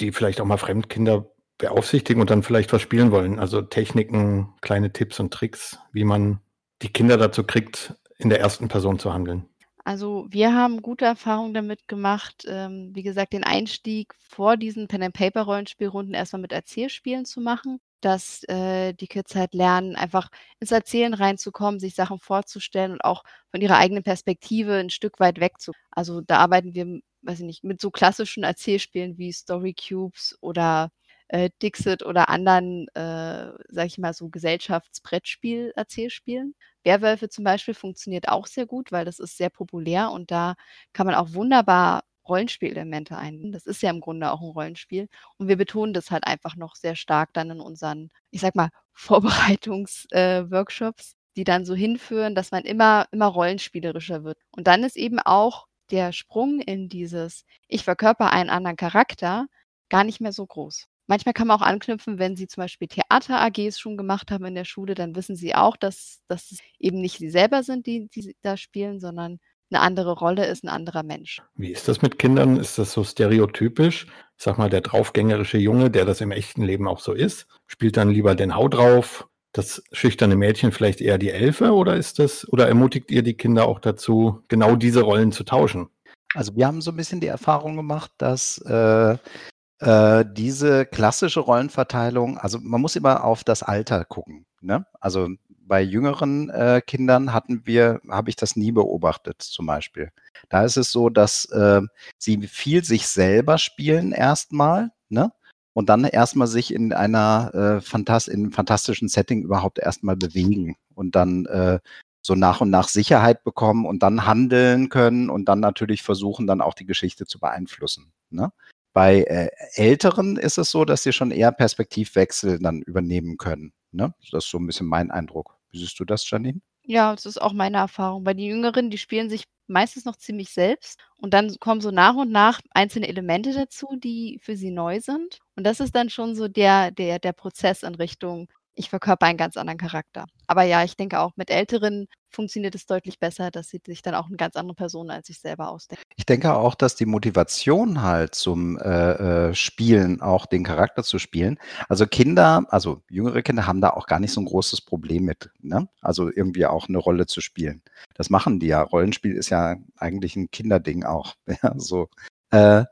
die vielleicht auch mal Fremdkinder beaufsichtigen und dann vielleicht was spielen wollen. Also Techniken, kleine Tipps und Tricks, wie man die Kinder dazu kriegt, in der ersten Person zu handeln. Also, wir haben gute Erfahrungen damit gemacht, ähm, wie gesagt, den Einstieg vor diesen Pen-and-Paper-Rollenspielrunden erstmal mit Erzählspielen zu machen, dass, äh, die Kids halt lernen, einfach ins Erzählen reinzukommen, sich Sachen vorzustellen und auch von ihrer eigenen Perspektive ein Stück weit weg zu also, da arbeiten wir, weiß ich nicht, mit so klassischen Erzählspielen wie Story Cubes oder, äh, Dixit oder anderen, äh, sage ich mal, so Gesellschaftsbrettspiel-Erzählspielen. Werwölfe zum Beispiel funktioniert auch sehr gut, weil das ist sehr populär und da kann man auch wunderbar Rollenspielelemente einbinden. Das ist ja im Grunde auch ein Rollenspiel und wir betonen das halt einfach noch sehr stark dann in unseren, ich sage mal, <laughs> Vorbereitungsworkshops, äh, die dann so hinführen, dass man immer immer rollenspielerischer wird. Und dann ist eben auch der Sprung in dieses: Ich verkörper einen anderen Charakter gar nicht mehr so groß. Manchmal kann man auch anknüpfen, wenn Sie zum Beispiel Theater-AGs schon gemacht haben in der Schule, dann wissen Sie auch, dass dass es eben nicht Sie selber sind, die die da spielen, sondern eine andere Rolle ist ein anderer Mensch. Wie ist das mit Kindern? Ist das so stereotypisch? Ich sage mal, der draufgängerische Junge, der das im echten Leben auch so ist, spielt dann lieber den Hau drauf, das schüchterne Mädchen vielleicht eher die Elfe oder ist das oder ermutigt ihr die Kinder auch dazu, genau diese Rollen zu tauschen? Also, wir haben so ein bisschen die Erfahrung gemacht, dass, äh, äh, diese klassische Rollenverteilung also, man muss immer auf das Alter gucken, ne? Also, bei jüngeren, äh, Kindern hatten wir habe ich das nie beobachtet zum Beispiel. Da ist es so, dass, äh, sie viel sich selber spielen erstmal, ne? Und dann erstmal sich in einer, äh, Phantas in 'nem fantastischen Setting überhaupt erstmal bewegen und dann, äh, so nach und nach Sicherheit bekommen und dann handeln können und dann natürlich versuchen, dann auch die Geschichte zu beeinflussen, ne? Bei, äh, Älteren ist es so, dass sie schon eher Perspektivwechsel dann übernehmen können, ne? Das ist so 'n bisschen mein Eindruck. Wie siehst du das, Janine? Ja, das ist auch meine Erfahrung. Bei den Jüngeren, die spielen sich meistens noch ziemlich selbst und dann kommen so nach und nach einzelne Elemente dazu, die für sie neu sind. Und das ist dann schon so der der der Prozess in Richtung ich verkörper einen ganz anderen Charakter. Aber ja, ich denke auch mit Älteren funktioniert es deutlich besser, dass sie sich dann auch eine ganz andere Person als sich selber ausdenken. Ich denke auch, dass die Motivation halt zum, äh, äh, Spielen, auch den Charakter zu spielen also Kinder also jüngere Kinder haben da auch gar nicht so ein großes Problem mit, ne? Also irgendwie auch eine Rolle zu spielen. Das machen die ja. Rollenspiel ist ja eigentlich ein Kinderding auch, <laughs> ja, so. Äh,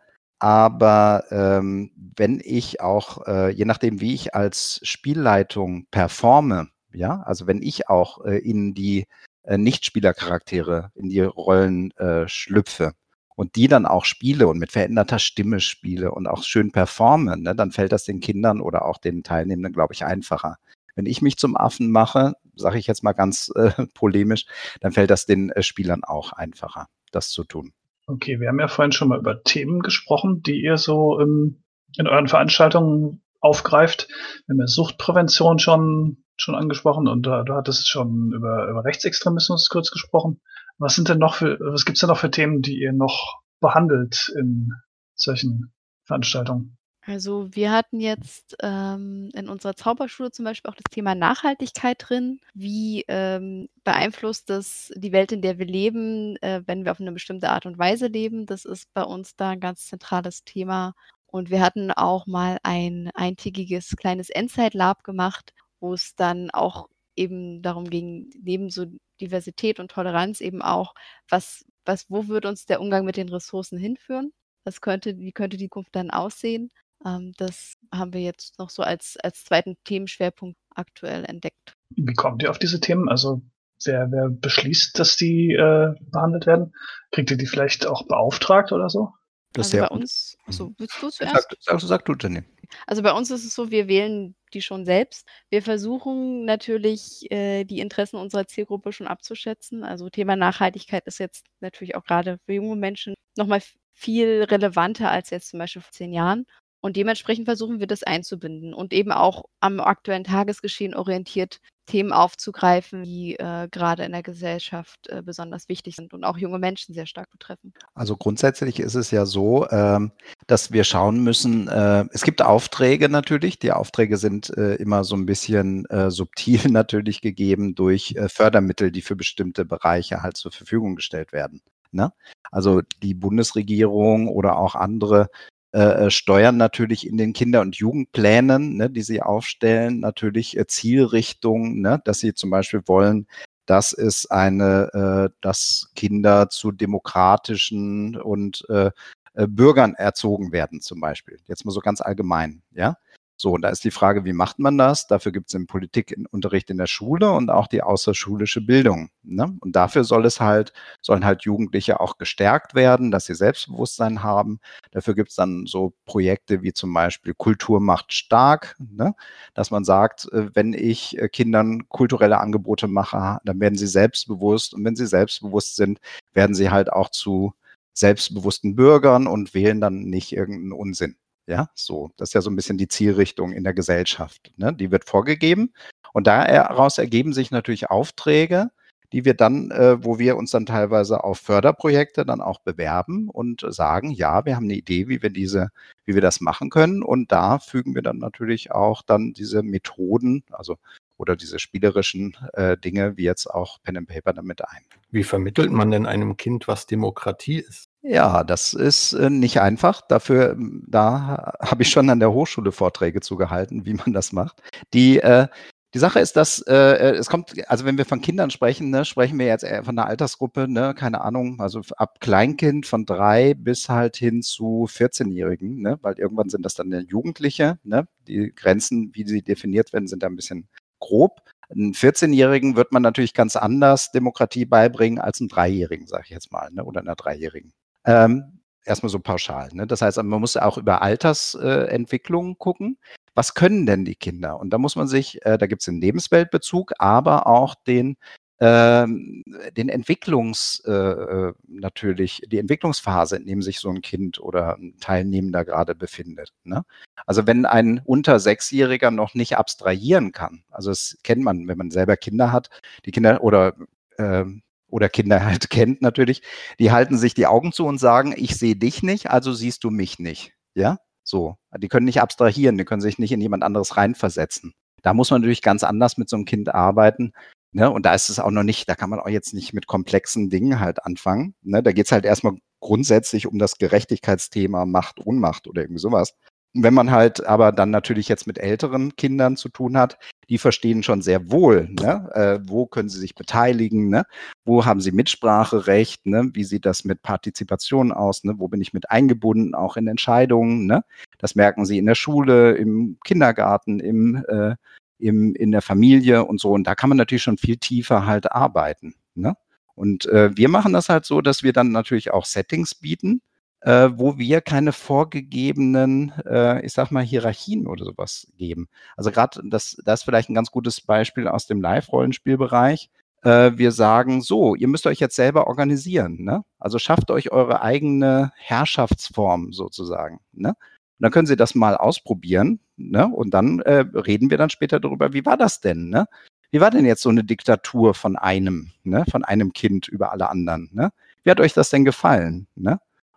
aber, ähm, wenn ich auch, äh, je nachdem, wie ich als Spielleitung performe, ja, also wenn ich auch, äh, in die, äh, Nichtspielercharaktere, in die Rollen, äh, schlüpfe und die dann auch spiele und mit veränderter Stimme spiele und auch schön performe, ne, dann fällt das den Kindern oder auch den Teilnehmenden, glaube ich, einfacher. Wenn ich mich zum Affen mache, sage ich jetzt mal ganz, äh, <laughs> polemisch, dann fällt das den, äh, Spielern auch einfacher, das zu tun. Okay, wir haben ja vorhin schon mal über Themen gesprochen, die ihr so im, in euren Veranstaltungen aufgreift. Wir haben ja Suchtprävention schon, schon angesprochen und du, du hattest schon über, über Rechtsextremismus kurz gesprochen. Was sind denn noch für, was gibt's denn noch für Themen, die ihr noch behandelt in solchen Veranstaltungen? Also wir hatten jetzt ähm, in unserer Zauberschule zum Beispiel auch das Thema Nachhaltigkeit drin. Wie ähm, beeinflusst das die Welt, in der wir leben, äh, wenn wir auf eine bestimmte Art und Weise leben? Das ist bei uns da ein ganz zentrales Thema. Und wir hatten auch mal ein eintägiges kleines Endzeit-Lab gemacht, wo es dann auch eben darum ging, neben so Diversität und Toleranz eben auch, was, was, wo würde uns der Umgang mit den Ressourcen hinführen? Was könnte, wie könnte die Zukunft dann aussehen? Ähm, das haben wir jetzt noch so als, als zweiten Themenschwerpunkt aktuell entdeckt. Wie kommt ihr auf diese Themen? Also wer, wer beschließt, dass die äh, behandelt werden? Kriegt ihr die vielleicht auch beauftragt oder so? Das also bei uns, so mhm. willst du zuerst? Sag, sag, sag du, Jenny. Also bei uns ist es so, wir wählen die schon selbst. Wir versuchen natürlich, äh, die Interessen unserer Zielgruppe schon abzuschätzen. Also Thema Nachhaltigkeit ist jetzt natürlich auch gerade für junge Menschen nochmal viel relevanter als jetzt zum Beispiel vor zehn Jahren. Und dementsprechend versuchen wir das einzubinden und eben auch am aktuellen Tagesgeschehen orientiert Themen aufzugreifen, die äh, gerade in der Gesellschaft äh, besonders wichtig sind und auch junge Menschen sehr stark betreffen. Also grundsätzlich ist es ja so, ähm, dass wir schauen müssen, äh, es gibt Aufträge natürlich, die Aufträge sind äh, immer so ein bisschen äh, subtil <laughs> natürlich gegeben durch äh, Fördermittel, die für bestimmte Bereiche halt zur Verfügung gestellt werden. Ne? Also die Bundesregierung oder auch andere äh, äh, steuern natürlich in den Kinder- und Jugendplänen, ne, die sie aufstellen, natürlich äh, Zielrichtungen, ne, dass sie zum Beispiel wollen, dass es eine, äh, dass Kinder zu demokratischen und äh, äh, Bürgern erzogen werden, zum Beispiel. Jetzt mal so ganz allgemein, ja. So, und da ist die Frage, wie macht man das? Dafür gibt es den Politikunterricht in der Schule und auch die außerschulische Bildung. Ne? Und dafür soll es halt, sollen halt Jugendliche auch gestärkt werden, dass sie Selbstbewusstsein haben. Dafür gibt es dann so Projekte wie zum Beispiel Kultur macht stark, ne? dass man sagt, äh, wenn ich äh, Kindern kulturelle Angebote mache, dann werden sie selbstbewusst. Und wenn sie selbstbewusst sind, werden sie halt auch zu selbstbewussten Bürgern und wählen dann nicht irgendeinen Unsinn. Ja, so. Das ist ja so ein bisschen die Zielrichtung in der Gesellschaft. Ne? Die wird vorgegeben. Und daraus ergeben sich natürlich Aufträge, die wir dann, äh, wo wir uns dann teilweise auf Förderprojekte dann auch bewerben und sagen, ja, wir haben eine Idee, wie wir diese, wie wir das machen können. Und da fügen wir dann natürlich auch dann diese Methoden, also oder diese spielerischen äh, Dinge wie jetzt auch Pen and Paper damit ein. Wie vermittelt man denn einem Kind, was Demokratie ist? Ja, das ist äh, nicht einfach. Dafür, hm, da habe ich schon an der Hochschule Vorträge zugehalten, wie man das macht. Die, äh, die Sache ist, dass äh, äh, es kommt, also wenn wir von Kindern sprechen, ne, sprechen wir jetzt von einer Altersgruppe, ne, keine Ahnung, also ab Kleinkind von drei bis halt hin zu 14-Jährigen, ne, weil irgendwann sind das dann Jugendliche, ne, die Grenzen, wie sie definiert werden, sind da ein bisschen grob. Einen 14-Jährigen wird man natürlich ganz anders Demokratie beibringen als einen Dreijährigen, sage ich jetzt mal, ne, oder einer Dreijährigen. Ähm, erstmal so pauschal. Ne? Das heißt, man muss auch über Altersentwicklung äh, gucken. Was können denn die Kinder? Und da muss man sich, äh, da gibt es den Lebensweltbezug, aber auch den, ähm, den Entwicklungs, äh, äh, natürlich, die Entwicklungsphase, in dem sich so ein Kind oder ein Teilnehmender gerade befindet. Ne? Also wenn ein unter Sechsjähriger noch nicht abstrahieren kann, also das kennt man, wenn man selber Kinder hat, die Kinder oder ähm, oder Kinder halt <laughs> kennt natürlich, die halten sich die Augen zu und sagen, ich sehe dich nicht, also siehst du mich nicht. Ja, so. Die können nicht abstrahieren, die können sich nicht in jemand anderes reinversetzen. Da muss man natürlich ganz anders mit so einem Kind arbeiten. Ne? Und da ist es auch noch nicht, da kann man auch jetzt nicht mit komplexen Dingen halt anfangen. Ne? Da geht es halt erstmal grundsätzlich um das Gerechtigkeitsthema Macht, Unmacht oder irgendwie sowas. Wenn man halt aber dann natürlich jetzt mit älteren Kindern zu tun hat, die verstehen schon sehr wohl, ne? äh, wo können sie sich beteiligen, ne? wo haben sie Mitspracherecht, ne? wie sieht das mit Partizipation aus, ne? wo bin ich mit eingebunden, auch in Entscheidungen. Ne? Das merken sie in der Schule, im Kindergarten, im, äh, im, in der Familie und so. Und da kann man natürlich schon viel tiefer halt arbeiten. Ne? Und äh, wir machen das halt so, dass wir dann natürlich auch Settings bieten, äh, wo wir keine vorgegebenen, äh, ich sag mal, Hierarchien oder sowas geben. Also gerade das, das ist vielleicht ein ganz gutes Beispiel aus dem Live-Rollenspielbereich. Äh, wir sagen so, ihr müsst euch jetzt selber organisieren. Ne? Also schafft euch eure eigene Herrschaftsform sozusagen. Ne? Und dann können Sie das mal ausprobieren. Ne? Und dann äh, reden wir dann später darüber, wie war das denn? Ne? Wie war denn jetzt so eine Diktatur von einem, ne? von einem Kind über alle anderen? Ne? Wie hat euch das denn gefallen?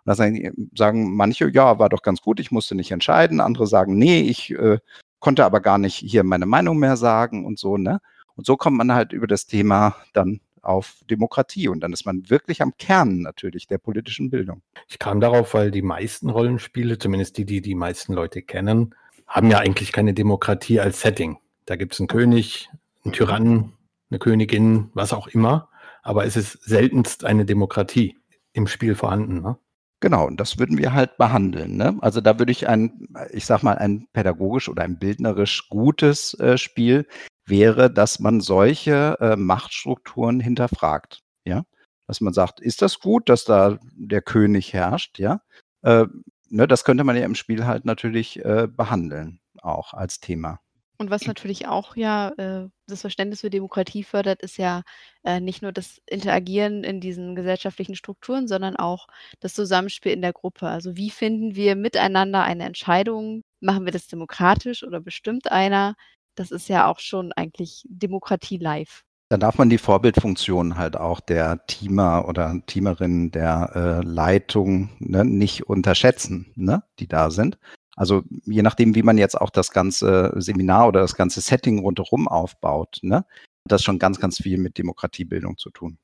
Da sagen, sagen manche, ja, war doch ganz gut, ich musste nicht entscheiden. Andere sagen, nee, ich äh, konnte aber gar nicht hier meine Meinung mehr sagen und so, ne? Und so kommt man halt über das Thema dann auf Demokratie. Und dann ist man wirklich am Kern natürlich der politischen Bildung. Ich kam darauf, weil die meisten Rollenspiele, zumindest die, die die meisten Leute kennen, haben ja eigentlich keine Demokratie als Setting. Da gibt es einen König, einen Tyrannen, eine Königin, was auch immer. Aber es ist seltenst eine Demokratie im Spiel vorhanden. Ne? Genau, und das würden wir halt behandeln. Ne? Also da würde ich ein, ich sag mal, ein pädagogisch oder ein bildnerisch gutes äh, Spiel wäre, dass man solche äh, Machtstrukturen hinterfragt. Ja, dass man sagt, ist das gut, dass da der König herrscht? Ja, äh, ne, das könnte man ja im Spiel halt natürlich äh, behandeln, auch als Thema. Und was natürlich auch ja äh, das Verständnis für Demokratie fördert, ist ja äh, nicht nur das Interagieren in diesen gesellschaftlichen Strukturen, sondern auch das Zusammenspiel in der Gruppe. Also wie finden wir miteinander eine Entscheidung? Machen wir das demokratisch oder bestimmt einer? Das ist ja auch schon eigentlich Demokratie live. Da darf man die Vorbildfunktion halt auch der Teamer oder Teamerin der äh, Leitung ne, nicht unterschätzen, ne, die da sind. Also je nachdem, wie man jetzt auch das ganze Seminar oder das ganze Setting rundherum aufbaut, ne, hat das schon ganz, ganz viel mit Demokratiebildung zu tun.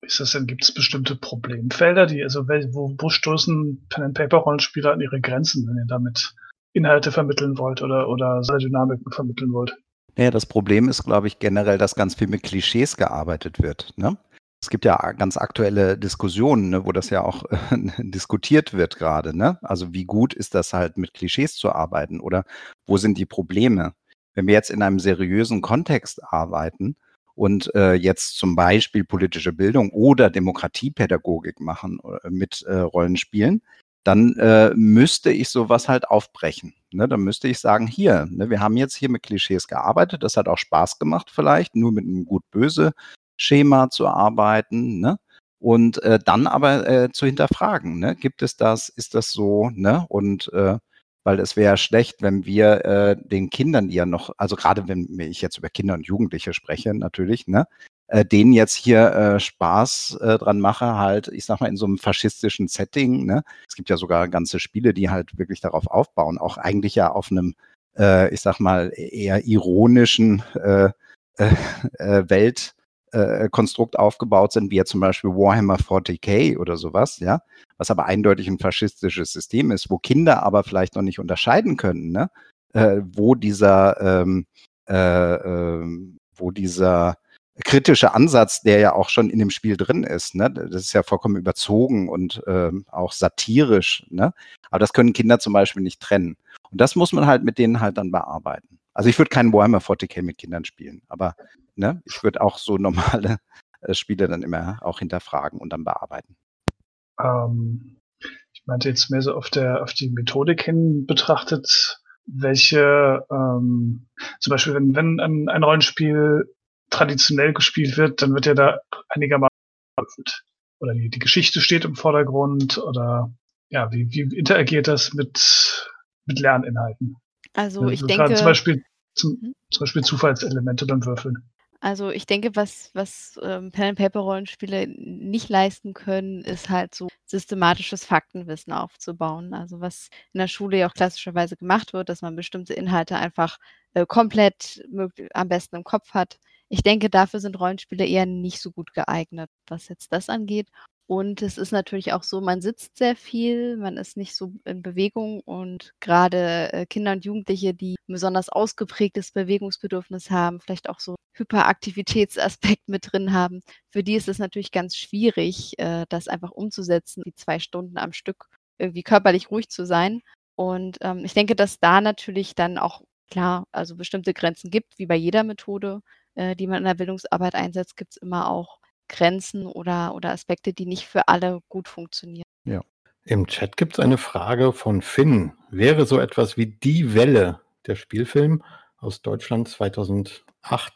Ist das denn, gibt es bestimmte Problemfelder, die, also wo, wo stoßen Pen-and-Paper-Rollenspieler an ihre Grenzen, wenn ihr damit Inhalte vermitteln wollt oder, oder Dynamiken vermitteln wollt? Naja, das Problem ist, glaube ich, generell, dass ganz viel mit Klischees gearbeitet wird. Ne? Es gibt ja ganz aktuelle Diskussionen, ne, wo das ja auch äh, <laughs> diskutiert wird gerade. Ne? Also wie gut ist das halt mit Klischees zu arbeiten oder wo sind die Probleme? Wenn wir jetzt in einem seriösen Kontext arbeiten und äh, jetzt zum Beispiel politische Bildung oder Demokratiepädagogik machen äh, mit äh, Rollenspielen, dann äh, müsste ich sowas halt aufbrechen. Ne? Dann müsste ich sagen, hier, ne, wir haben jetzt hier mit Klischees gearbeitet, das hat auch Spaß gemacht vielleicht, nur mit einem gut-böse Schema zu arbeiten, ne? Und äh, dann aber äh, zu hinterfragen, ne? Gibt es das? Ist das so? Ne? Und äh, weil es wäre schlecht, wenn wir äh, den Kindern, die ja noch, also gerade wenn ich jetzt über Kinder und Jugendliche spreche, natürlich, ne, äh, denen jetzt hier äh, Spaß äh, dran mache, halt, ich sag mal, in so einem faschistischen Setting. Ne? Es gibt ja sogar ganze Spiele, die halt wirklich darauf aufbauen, auch eigentlich ja auf einem, äh, ich sag mal, eher ironischen äh, äh, äh Welt äh, Konstrukt aufgebaut sind, wie ja zum Beispiel Warhammer 40k oder sowas, ja, was aber eindeutig ein faschistisches System ist, wo Kinder aber vielleicht noch nicht unterscheiden können, ne, äh, wo dieser, ähm, äh, ähm, wo dieser kritische Ansatz, der ja auch schon in dem Spiel drin ist, ne, das ist ja vollkommen überzogen und ähm, auch satirisch, ne, aber das können Kinder zum Beispiel nicht trennen. Und das muss man halt mit denen halt dann bearbeiten. Also ich würde keinen Warhammer 40k mit Kindern spielen, aber ne, ich würde auch so normale äh, Spiele dann immer auch hinterfragen und dann bearbeiten. Ähm, ich meinte jetzt mehr so auf der auf die Methodik hin betrachtet, welche ähm, zum Beispiel wenn wenn ein, ein Rollenspiel traditionell gespielt wird, dann wird ja da einigermaßen oder die, die Geschichte steht im Vordergrund oder ja, wie, wie interagiert das mit, mit Lerninhalten? Also, also ich denke. Zum Beispiel, zum, mhm. zum Beispiel Zufallselemente beim Würfeln. Also ich denke, was, was ähm, Pen-and-Paper-Rollenspiele nicht leisten können, ist halt so systematisches Faktenwissen aufzubauen. Also was in der Schule ja auch klassischerweise gemacht wird, dass man bestimmte Inhalte einfach äh, komplett am besten im Kopf hat. Ich denke, dafür sind Rollenspiele eher nicht so gut geeignet, was jetzt das angeht. Und es ist natürlich auch so, man sitzt sehr viel, man ist nicht so in Bewegung und gerade äh, Kinder und Jugendliche, die ein besonders ausgeprägtes Bewegungsbedürfnis haben, vielleicht auch so Hyperaktivitätsaspekt mit drin haben, für die ist es natürlich ganz schwierig, äh, das einfach umzusetzen, die zwei Stunden am Stück irgendwie körperlich ruhig zu sein. Und ähm, ich denke, dass da natürlich dann auch klar, also bestimmte Grenzen gibt, wie bei jeder Methode, äh, die man in der Bildungsarbeit einsetzt, gibt es immer auch Grenzen oder, oder Aspekte, die nicht für alle gut funktionieren. Ja. Im Chat gibt es eine Frage von Finn. Wäre so etwas wie Die Welle, der Spielfilm aus Deutschland 2008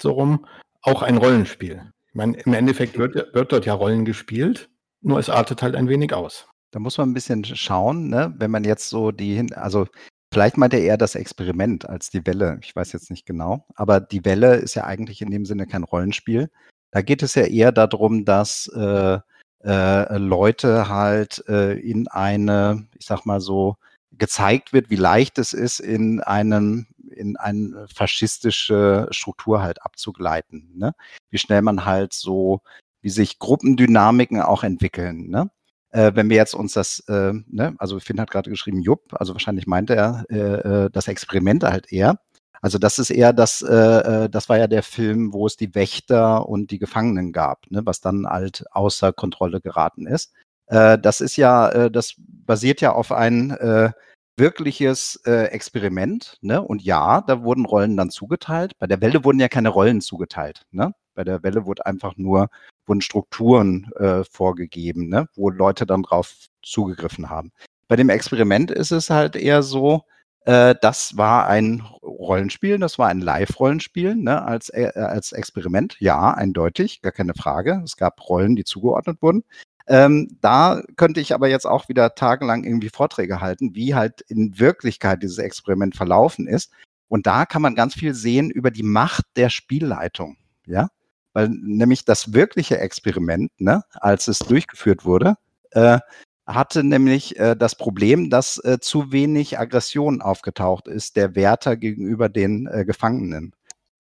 so rum, auch ein Rollenspiel? Ich meine, im Endeffekt wird, wird dort ja Rollen gespielt, nur es artet halt ein wenig aus. Da muss man ein bisschen schauen, ne? wenn man jetzt so die, also vielleicht meint er eher das Experiment als die Welle. Ich weiß jetzt nicht genau. Aber die Welle ist ja eigentlich in dem Sinne kein Rollenspiel, da geht es ja eher darum, dass äh, äh, Leute halt äh, in eine, ich sag mal so, gezeigt wird, wie leicht es ist, in einem in eine faschistische Struktur halt abzugleiten. Ne? Wie schnell man halt so, wie sich Gruppendynamiken auch entwickeln. Ne? Äh, wenn wir jetzt uns das, äh, ne, also Finn hat gerade geschrieben, Jupp, also wahrscheinlich meinte er äh, äh das Experiment halt eher. Also das ist eher das, äh, äh, das war ja der Film, wo es die Wächter und die Gefangenen gab, ne, was dann halt außer Kontrolle geraten ist. Äh, das ist ja, äh, das basiert ja auf ein äh, wirkliches äh, Experiment, ne? Und ja, da wurden Rollen dann zugeteilt. Bei der Welle wurden ja keine Rollen zugeteilt, ne? Bei der Welle wurde einfach nur wurden Strukturen vorgegeben, ne? wo Leute dann drauf zugegriffen haben. Bei dem Experiment ist es halt eher so, äh, das war ein Rollenspiel, das war ein Live-Rollenspiel ne, als, äh, als Experiment. Ja, eindeutig, gar keine Frage. Es gab Rollen, die zugeordnet wurden. Ähm, da könnte ich aber jetzt auch wieder tagelang irgendwie Vorträge halten, wie halt in Wirklichkeit dieses Experiment verlaufen ist. Und da kann man ganz viel sehen über die Macht der Spielleitung. Ja, weil nämlich das wirkliche Experiment, ne, als es durchgeführt wurde, äh, hatte nämlich äh, das Problem, dass äh, zu wenig Aggression aufgetaucht ist der Wärter gegenüber den äh, Gefangenen.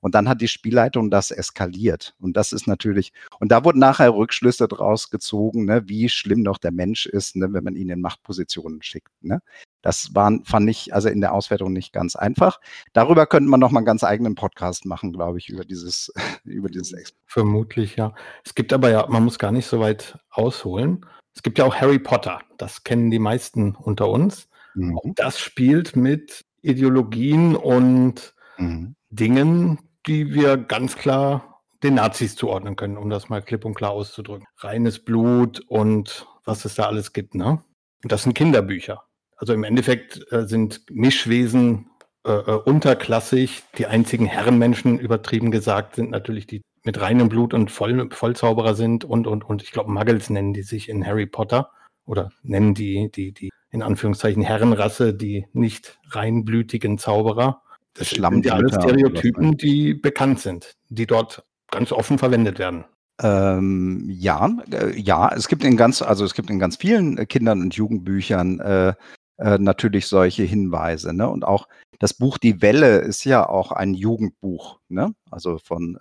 Und dann hat die Spielleitung das eskaliert. Und das ist natürlich, und da wurden nachher Rückschlüsse draus gezogen, ne, wie schlimm doch der Mensch ist, ne, wenn man ihn in Machtpositionen schickt. Ne. Das waren, fand ich also in der Auswertung nicht ganz einfach. Darüber könnte man noch mal einen ganz eigenen Podcast machen, glaube ich, über dieses, <laughs> über dieses Experiment. Vermutlich, ja. Es gibt aber ja, man muss gar nicht so weit ausholen. Es gibt ja auch Harry Potter. Das kennen die meisten unter uns. Mhm. Das spielt mit Ideologien und mhm. Dingen, die wir ganz klar den Nazis zuordnen können, um das mal klipp und klar auszudrücken. Reines Blut und was es da alles gibt, ne? Und das sind Kinderbücher. Also im Endeffekt äh, sind Mischwesen äh, äh unterklassig. Die einzigen Herrenmenschen, übertrieben gesagt, sind natürlich die mit reinem Blut und Voll, Vollzauberer sind und, und, und ich glaube, Muggles nennen die sich in Harry Potter oder nennen die, die, die in Anführungszeichen Herrenrasse, die nicht reinblütigen Zauberer. Das sind ja alles Stereotypen, die bekannt sind, die dort ganz offen verwendet werden. Ähm, ja, äh, ja, es gibt in ganz, also es gibt in ganz vielen äh, Kindern- und Jugendbüchern äh, äh, natürlich solche Hinweise. Ne? Und auch das Buch Die Welle ist ja auch ein Jugendbuch, ne? Also von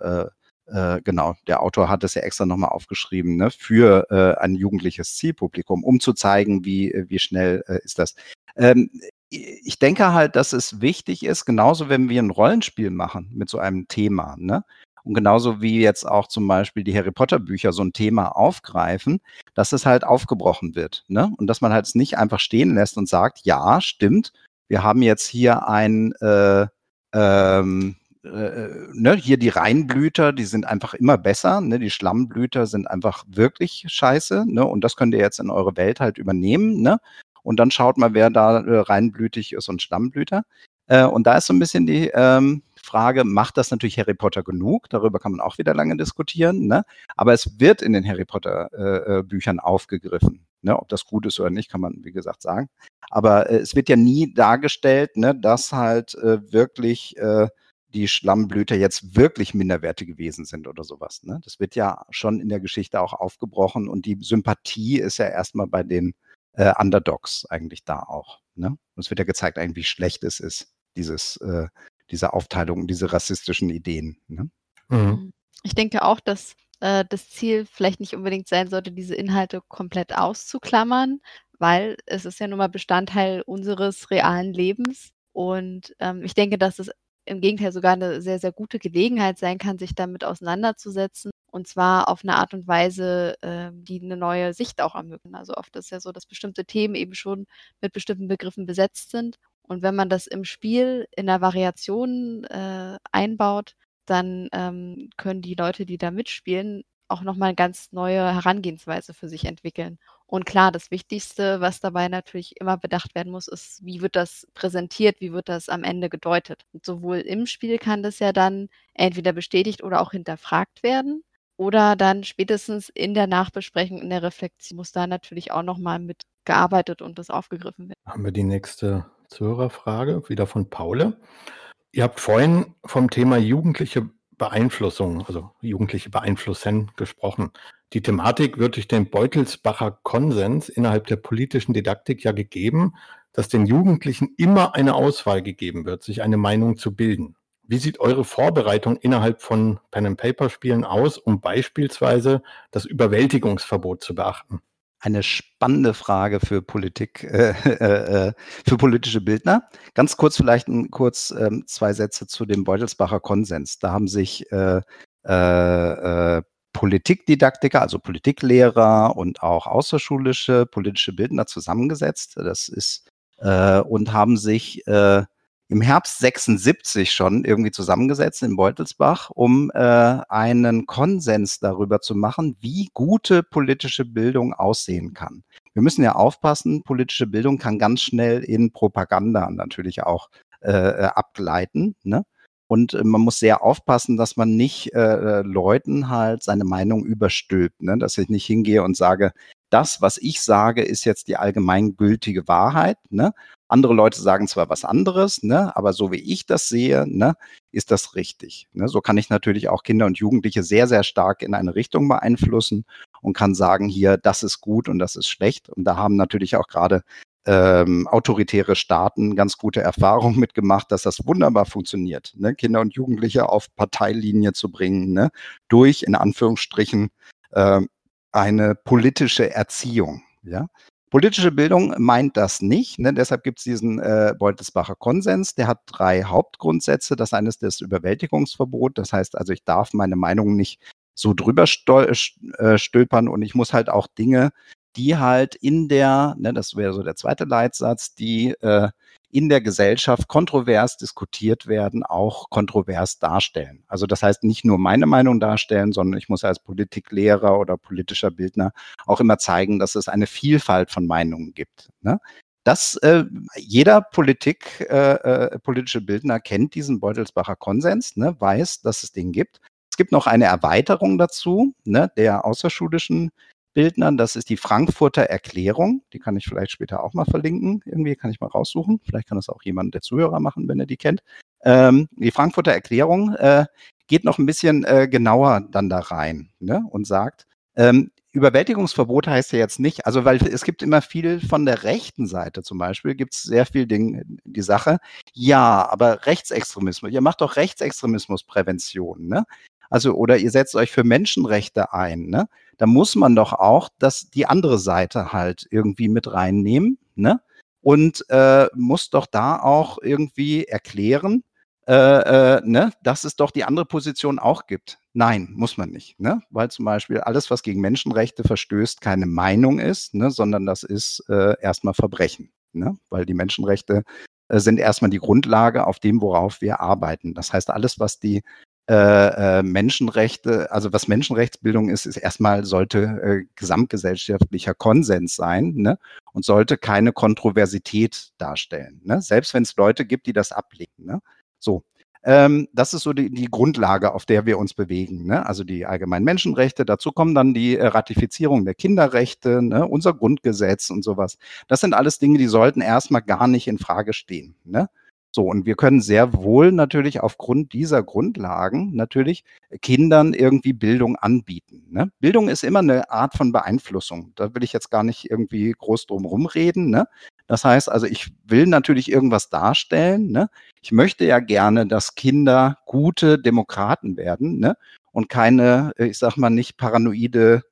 äh, äh, genau, der Autor hat es ja extra nochmal aufgeschrieben, ne, für äh, ein jugendliches Zielpublikum, um zu zeigen, wie, wie schnell äh, ist das. Ähm, ich denke halt, dass es wichtig ist, genauso wenn wir ein Rollenspiel machen mit so einem Thema, ne? Und genauso wie jetzt auch zum Beispiel die Harry Potter Bücher so ein Thema aufgreifen, dass es halt aufgebrochen wird, ne? Und dass man halt es nicht einfach stehen lässt und sagt, ja, stimmt, wir haben jetzt hier ein, äh, ähm, äh, ne, hier die Reinblüter, die sind einfach immer besser. Ne? Die Schlammblüter sind einfach wirklich scheiße. Ne? Und das könnt ihr jetzt in eure Welt halt übernehmen. Ne? und dann schaut mal, wer da äh, reinblütig ist und Stammblüter. Äh, und da ist so ein bisschen die ähm, Frage, macht das natürlich Harry Potter genug? Darüber kann man auch wieder lange diskutieren. Ne? Aber es wird in den Harry Potter äh, äh, aufgegriffen. Ne? Ob das gut ist oder nicht, kann man, wie gesagt, sagen. Aber äh, es wird ja nie dargestellt, ne, dass halt äh, wirklich äh, die Schlammblüter jetzt wirklich minderwertig gewesen sind oder sowas. Ne? Das wird ja schon in der Geschichte auch aufgebrochen und die Sympathie ist ja erstmal bei den äh, Underdogs eigentlich da auch. Ne? Und es wird ja gezeigt, eigentlich, wie schlecht es ist, dieses, äh, diese Aufteilung, diese rassistischen Ideen. Ne? Mhm. mhm. Ich denke auch, dass äh, das Ziel vielleicht nicht unbedingt sein sollte, diese Inhalte komplett auszuklammern, weil es ist ja nun mal Bestandteil unseres realen Lebens. Und ähm, ich denke, dass es im Gegenteil sogar eine sehr, sehr gute Gelegenheit sein kann, sich damit auseinanderzusetzen. Und zwar auf eine Art und Weise, äh, die eine neue Sicht auch ermöglichen. Also oft ist ja so, dass bestimmte Themen eben schon mit bestimmten Begriffen besetzt sind. Und wenn man das im Spiel in der Variation äh, einbaut, dann ähm, können die Leute, die da mitspielen, auch nochmal eine ganz neue Herangehensweise für sich entwickeln. Und klar, das Wichtigste, was dabei natürlich immer bedacht werden muss, ist, wie wird das präsentiert, wie wird das am Ende gedeutet. Und sowohl im Spiel kann das ja dann entweder bestätigt oder auch hinterfragt werden. Oder dann spätestens in der Nachbesprechung, in der Reflexion muss da natürlich auch nochmal mit gearbeitet und das aufgegriffen werden. Haben wir die nächste Zuhörerfrage, wieder von Paule. Ihr habt vorhin vom Thema jugendliche Beeinflussung, also jugendliche Beeinflussen gesprochen. Die Thematik wird durch den Beutelsbacher Konsens innerhalb der politischen Didaktik ja gegeben, dass den Jugendlichen immer eine Auswahl gegeben wird, sich eine Meinung zu bilden. Wie sieht eure Vorbereitung innerhalb von Pen-and-Paper-Spielen aus, um beispielsweise das Überwältigungsverbot zu beachten? Eine spannende Frage für Politik, äh, äh, äh, für politische Bildner. Ganz kurz vielleicht ein, kurz ähm, zwei Sätze zu dem Beutelsbacher Konsens. Da haben sich äh, äh, äh Politikdidaktiker, also Politiklehrer und auch außerschulische politische Bildner zusammengesetzt. Das ist und haben sich im Herbst 76 schon irgendwie zusammengesetzt in Beutelsbach, um äh, einen Konsens darüber zu machen, wie gute politische Bildung aussehen kann. Wir müssen ja aufpassen, politische Bildung kann ganz schnell in Propaganda natürlich auch äh, äh abgleiten. Ne? Und äh, man muss sehr aufpassen, dass man nicht äh, äh, Leuten halt seine Meinung überstülpt, ne? dass ich nicht hingehe und sage, das, was ich sage, ist jetzt die allgemeingültige Wahrheit. Ne? Andere Leute sagen zwar was anderes, ne, aber so wie ich das sehe, ne, ist das richtig. Ne? So kann ich natürlich auch Kinder und Jugendliche sehr, sehr stark in eine Richtung beeinflussen und kann sagen, hier, das ist gut und das ist schlecht. Und da haben natürlich auch gerade ähm, autoritäre Staaten ganz gute Erfahrungen <laughs> mitgemacht, dass das wunderbar funktioniert, ne? Kinder und Jugendliche auf Parteilinie zu bringen, ne? durch in Anführungsstrichen äh, eine politische Erziehung. Ja, Politische Bildung meint das nicht. Ne? Deshalb gibt es diesen äh, Beutelsbacher Konsens. Der hat drei Hauptgrundsätze. Das eine ist das Überwältigungsverbot. Das heißt also, ich darf meine Meinung nicht so drüber äh, stülpern und ich muss halt auch Dinge, die halt in der, ne, das wäre so der zweite Leitsatz, die äh, in der Gesellschaft kontrovers diskutiert werden, auch kontrovers darstellen. Also das heißt nicht nur meine Meinung darstellen, sondern ich muss als Politiklehrer oder politischer Bildner auch immer zeigen, dass es eine Vielfalt von Meinungen gibt. Ne? Das, äh, jeder Politik, äh, äh, politische Bildner kennt diesen Beutelsbacher Konsens, ne, weiß, dass es den gibt. Es gibt noch eine Erweiterung dazu, ne, der außerschulischen Bildnern. Das ist die Frankfurter Erklärung. Die kann ich vielleicht später auch mal verlinken. Irgendwie kann ich mal raussuchen. Vielleicht kann das auch jemand der Zuhörer machen, wenn er die kennt. Ähm, die Frankfurter Erklärung äh, geht noch ein bisschen äh, genauer dann da rein ne, und sagt, ähm, Überwältigungsverbot heißt ja jetzt nicht, also weil es gibt immer viel von der rechten Seite zum Beispiel, gibt es sehr viel Ding, die Sache, ja, aber Rechtsextremismus, ihr macht doch Rechtsextremismusprävention, ne? Also, oder ihr setzt euch für Menschenrechte ein, ne? Da muss man doch auch das, die andere Seite halt irgendwie mit reinnehmen, ne? Und äh, muss doch da auch irgendwie erklären, äh, äh, ne, dass es doch die andere Position auch gibt. Nein, muss man nicht, ne? Weil zum Beispiel alles, was gegen Menschenrechte verstößt, keine Meinung ist, ne, sondern das ist äh, erstmal Verbrechen. Ne? Weil die Menschenrechte äh, sind erstmal die Grundlage auf dem, worauf wir arbeiten. Das heißt, alles, was die äh, äh, Menschenrechte, also was Menschenrechtsbildung ist, ist erstmal sollte äh, gesamtgesellschaftlicher Konsens sein ne? und sollte keine Kontroversität darstellen. Ne? Selbst wenn es Leute gibt, die das ablehnen. Ne? So, ähm, das ist so die, die, Grundlage, auf der wir uns bewegen. Ne? Also die allgemeinen Menschenrechte, dazu kommen dann die äh, Ratifizierung der Kinderrechte, ne? unser Grundgesetz und sowas. Das sind alles Dinge, die sollten erstmal gar nicht in Frage stehen. Ne? So, und wir können sehr wohl natürlich aufgrund dieser Grundlagen natürlich Kindern irgendwie Bildung anbieten. Ne? Bildung ist immer eine Art von Beeinflussung. Da will ich jetzt gar nicht irgendwie groß drum rumreden. Ne? Das heißt also, ich will natürlich irgendwas darstellen. Ne? Ich möchte ja gerne, dass Kinder gute Demokraten werden ne? und keine, ich sag mal, nicht paranoide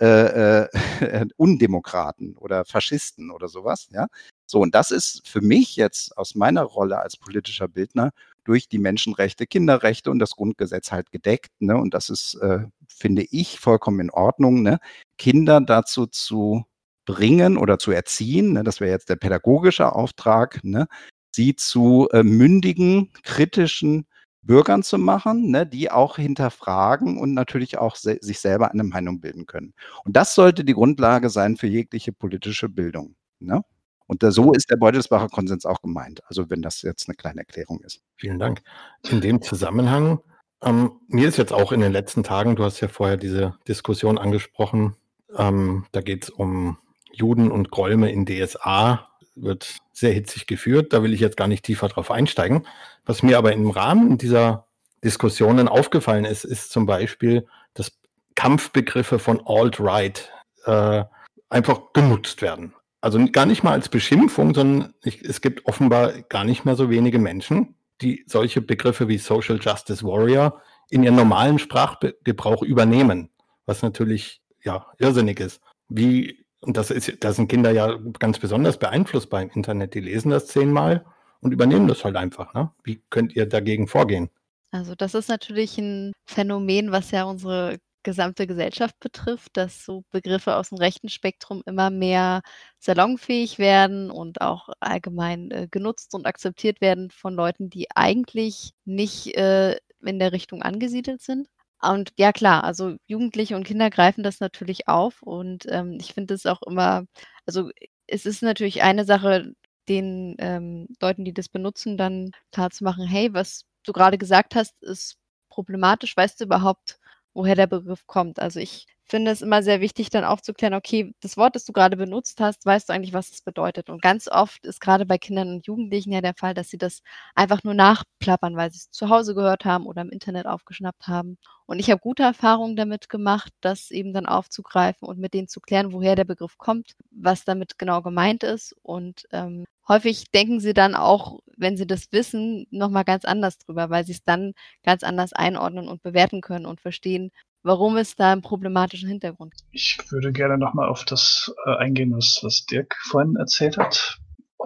äh, äh, <laughs> Undemokraten oder Faschisten oder sowas. Ja? So, und das ist für mich jetzt aus meiner Rolle als politischer Bildner durch die Menschenrechte, Kinderrechte und das Grundgesetz halt gedeckt. Ne? Und das ist, äh, finde ich, vollkommen in Ordnung, ne? Kinder dazu zu bringen oder zu erziehen, ne? das wäre jetzt der pädagogische Auftrag, ne? sie zu äh, mündigen, kritischen Bürgern zu machen, ne, die auch hinterfragen und natürlich auch se sich selber eine Meinung bilden können. Und das sollte die Grundlage sein für jegliche politische Bildung. Ne? Und da, so ist der Beutelsbacher Konsens auch gemeint. Also wenn das jetzt eine kleine Erklärung ist. Vielen Dank. In dem Zusammenhang, ähm, mir ist jetzt auch in den letzten Tagen, du hast ja vorher diese Diskussion angesprochen, ähm, da geht es um Juden und Gräume in DSA wird sehr hitzig geführt. Da will ich jetzt gar nicht tiefer drauf einsteigen. Was mir aber im Rahmen dieser Diskussionen aufgefallen ist, ist zum Beispiel, dass Kampfbegriffe von Alt-Right äh, einfach genutzt werden. Also gar nicht mal als Beschimpfung, sondern ich, es gibt offenbar gar nicht mehr so wenige Menschen, die solche Begriffe wie Social Justice Warrior in ihren normalen Sprachgebrauch übernehmen, was natürlich ja irrsinnig ist. Wie, und das ist, da sind Kinder ja ganz besonders beeinflussbar im Internet, die lesen das zehnmal und übernehmen das halt einfach. Ne? Wie könnt ihr dagegen vorgehen? Also das ist natürlich ein Phänomen, was ja unsere gesamte Gesellschaft betrifft, dass so Begriffe aus dem rechten Spektrum immer mehr salonfähig werden und auch allgemein äh, genutzt und akzeptiert werden von Leuten, die eigentlich nicht äh, in der Richtung angesiedelt sind. Und ja klar, also Jugendliche und Kinder greifen das natürlich auf und ähm, ich finde es auch immer, also es ist natürlich eine Sache, den ähm, Leuten, die das benutzen, dann klar zu machen, hey, was du gerade gesagt hast, ist problematisch. Weißt du überhaupt, woher der Begriff kommt? Also ich finde es immer sehr wichtig, dann aufzuklären, okay, das Wort, das du gerade benutzt hast, weißt du eigentlich, was es bedeutet? Und ganz oft ist gerade bei Kindern und Jugendlichen ja der Fall, dass sie das einfach nur nachplappern, weil sie es zu Hause gehört haben oder im Internet aufgeschnappt haben. Und ich habe gute Erfahrungen damit gemacht, das eben dann aufzugreifen und mit denen zu klären, woher der Begriff kommt, was damit genau gemeint ist. Und ähm, häufig denken sie dann auch, wenn sie das wissen, nochmal ganz anders drüber, weil sie es dann ganz anders einordnen und bewerten können und verstehen, warum es da einen problematischen Hintergrund gibt. Ich würde gerne nochmal auf das äh, eingehen, was, was Dirk vorhin erzählt hat,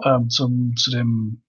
ähm, zum, zu dem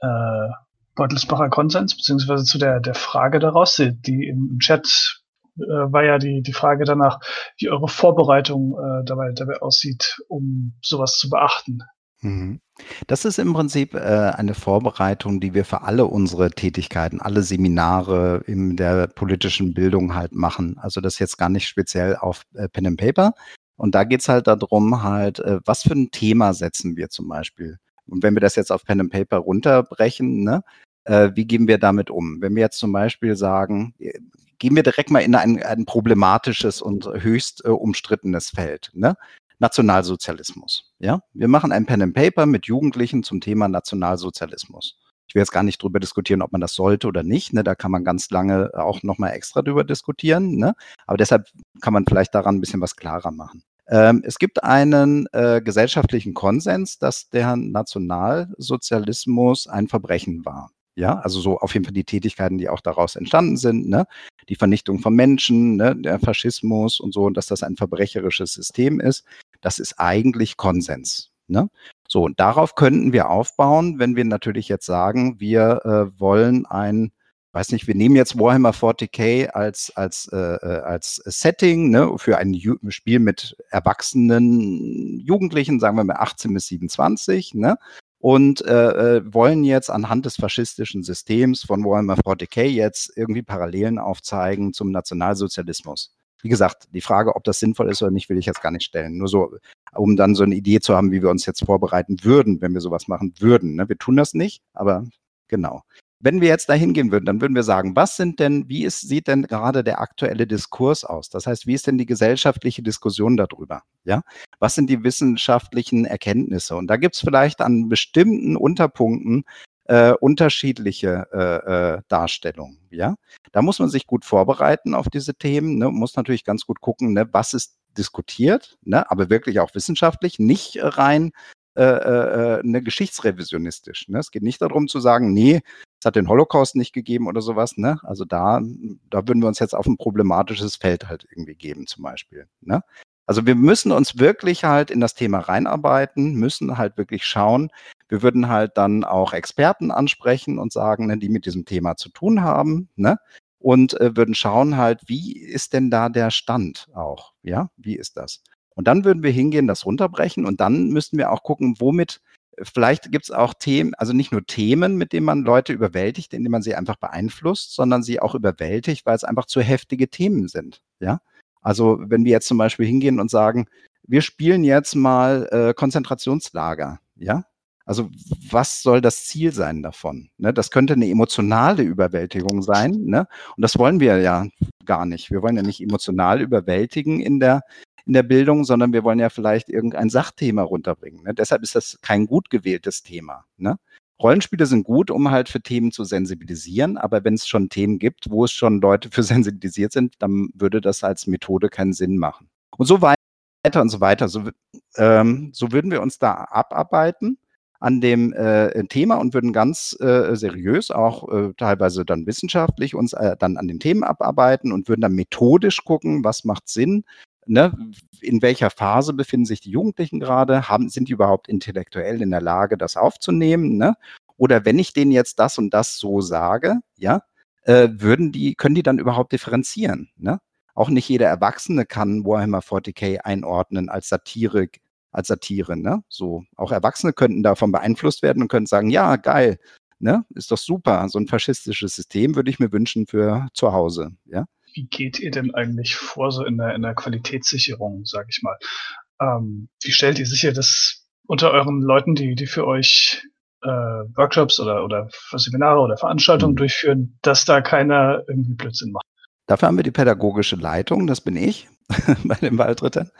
äh, Beutelsbacher Konsens, beziehungsweise zu der, der Frage daraus, die im Chat äh, war ja die, die Frage danach, wie eure Vorbereitung äh, dabei, dabei aussieht, um sowas zu beachten. Mhm. Das ist im Prinzip, äh, eine Vorbereitung, die wir für alle unsere Tätigkeiten, alle Seminare in der politischen Bildung halt machen. Also das jetzt gar nicht speziell auf, äh, Pen and Paper. Und da geht's halt darum, halt, äh, was für ein Thema setzen wir zum Beispiel? Und wenn wir das jetzt auf Pen and Paper runterbrechen, ne, äh, wie gehen wir damit um? Wenn wir jetzt zum Beispiel sagen, äh, gehen wir direkt mal in ein ein problematisches und höchst, äh, umstrittenes Feld, ne? Nationalsozialismus. Ja, wir machen ein Pen and Paper mit Jugendlichen zum Thema Nationalsozialismus. Ich will jetzt gar nicht drüber diskutieren, ob man das sollte oder nicht. Ne? Da kann man ganz lange auch nochmal extra drüber diskutieren. Ne? Aber deshalb kann man vielleicht daran ein bisschen was klarer machen. Ähm, es gibt einen äh, gesellschaftlichen Konsens, dass der Nationalsozialismus ein Verbrechen war. Ja, also so auf jeden Fall die Tätigkeiten, die auch daraus entstanden sind, ne? Die Vernichtung von Menschen, ne? der Faschismus und so, dass das ein verbrecherisches System ist, das ist eigentlich Konsens. Ne? So, und darauf könnten wir aufbauen, wenn wir natürlich jetzt sagen, wir äh, wollen ein, weiß nicht, wir nehmen jetzt Warhammer 40k als, als, äh, äh, als Setting ne, für ein Ju Spiel mit erwachsenen Jugendlichen, sagen wir mal 18 bis 27, ne? und äh, äh, wollen jetzt anhand des faschistischen Systems von Warhammer 40k jetzt irgendwie Parallelen aufzeigen zum Nationalsozialismus. Wie gesagt, die Frage, ob das sinnvoll ist oder nicht, will ich jetzt gar nicht stellen. Nur so, um dann so eine Idee zu haben, wie wir uns jetzt vorbereiten würden, wenn wir sowas machen würden. Ne? Wir tun das nicht, aber genau. Wenn wir jetzt da hingehen würden, dann würden wir sagen, was sind denn, wie ist, sieht denn gerade der aktuelle Diskurs aus? Das heißt, wie ist denn die gesellschaftliche Diskussion darüber? Ja, was sind die wissenschaftlichen Erkenntnisse? Und da gibt es vielleicht an bestimmten Unterpunkten äh, unterschiedliche äh, äh, Darstellungen. Ja, da muss man sich gut vorbereiten auf diese Themen. Ne? Muss natürlich ganz gut gucken, ne? was ist diskutiert, ne? aber wirklich auch wissenschaftlich, nicht rein äh, äh, äh eine geschichtsrevisionistisch. Ne? Es geht nicht darum zu sagen, nee, es hat den Holocaust nicht gegeben oder sowas. Ne? Also da, da würden wir uns jetzt auf ein problematisches Feld halt irgendwie geben, zum Beispiel. Ne? Also wir müssen uns wirklich halt in das Thema reinarbeiten, müssen halt wirklich schauen. Wir würden halt dann auch Experten ansprechen und sagen, ne, die mit diesem Thema zu tun haben, ne? Und äh, würden schauen halt, wie ist denn da der Stand auch? Ja, wie ist das? Und dann würden wir hingehen, das runterbrechen und dann müssten wir auch gucken, womit vielleicht gibt es auch Themen, also nicht nur Themen, mit denen man Leute überwältigt, indem man sie einfach beeinflusst, sondern sie auch überwältigt, weil es einfach zu heftige Themen sind. Ja, also wenn wir jetzt zum Beispiel hingehen und sagen, wir spielen jetzt mal äh, Konzentrationslager, ja, also was soll das Ziel sein davon? Ne? Das könnte eine emotionale Überwältigung sein. Ne? Und das wollen wir ja gar nicht. Wir wollen ja nicht emotional überwältigen in der, in der Bildung, sondern wir wollen ja vielleicht irgendein Sachthema runterbringen. Ne? Deshalb ist das kein gut gewähltes Thema. Ne? Rollenspiele sind gut, um halt für Themen zu sensibilisieren, aber wenn es schon Themen gibt, wo es schon Leute für <laughs> sensibilisiert sind, dann würde das als Methode keinen Sinn machen. Und so weiter und so weiter. So, ähm, so würden wir uns da abarbeiten an dem äh, Thema und würden ganz äh, seriös, auch äh, teilweise dann wissenschaftlich uns äh, dann an den Themen abarbeiten und würden dann methodisch gucken, was macht Sinn, ne? in welcher Phase befinden sich die Jugendlichen gerade, haben, sind die überhaupt intellektuell in der Lage, das aufzunehmen, ne? oder wenn ich denen jetzt das und das so sage, ja, äh, würden die, können die dann überhaupt differenzieren, ne? Auch nicht jeder Erwachsene kann Warhammer 40k einordnen als Satirik, als Satire. Ne? So, auch Erwachsene könnten davon beeinflusst werden und könnten sagen, ja, geil, ne? ist doch super. So ein faschistisches System würde ich mir wünschen für zu Hause. Ja? Wie geht ihr denn eigentlich vor, so in der, in der Qualitätssicherung, sage ich mal? Ähm, wie stellt ihr sicher, dass unter euren Leuten, die, die für euch äh, Workshops oder, oder Seminare oder Veranstaltungen mhm. durchführen, dass da keiner irgendwie Blödsinn macht? Dafür haben wir die pädagogische Leitung, das bin ich <laughs> bei den Waldrittern.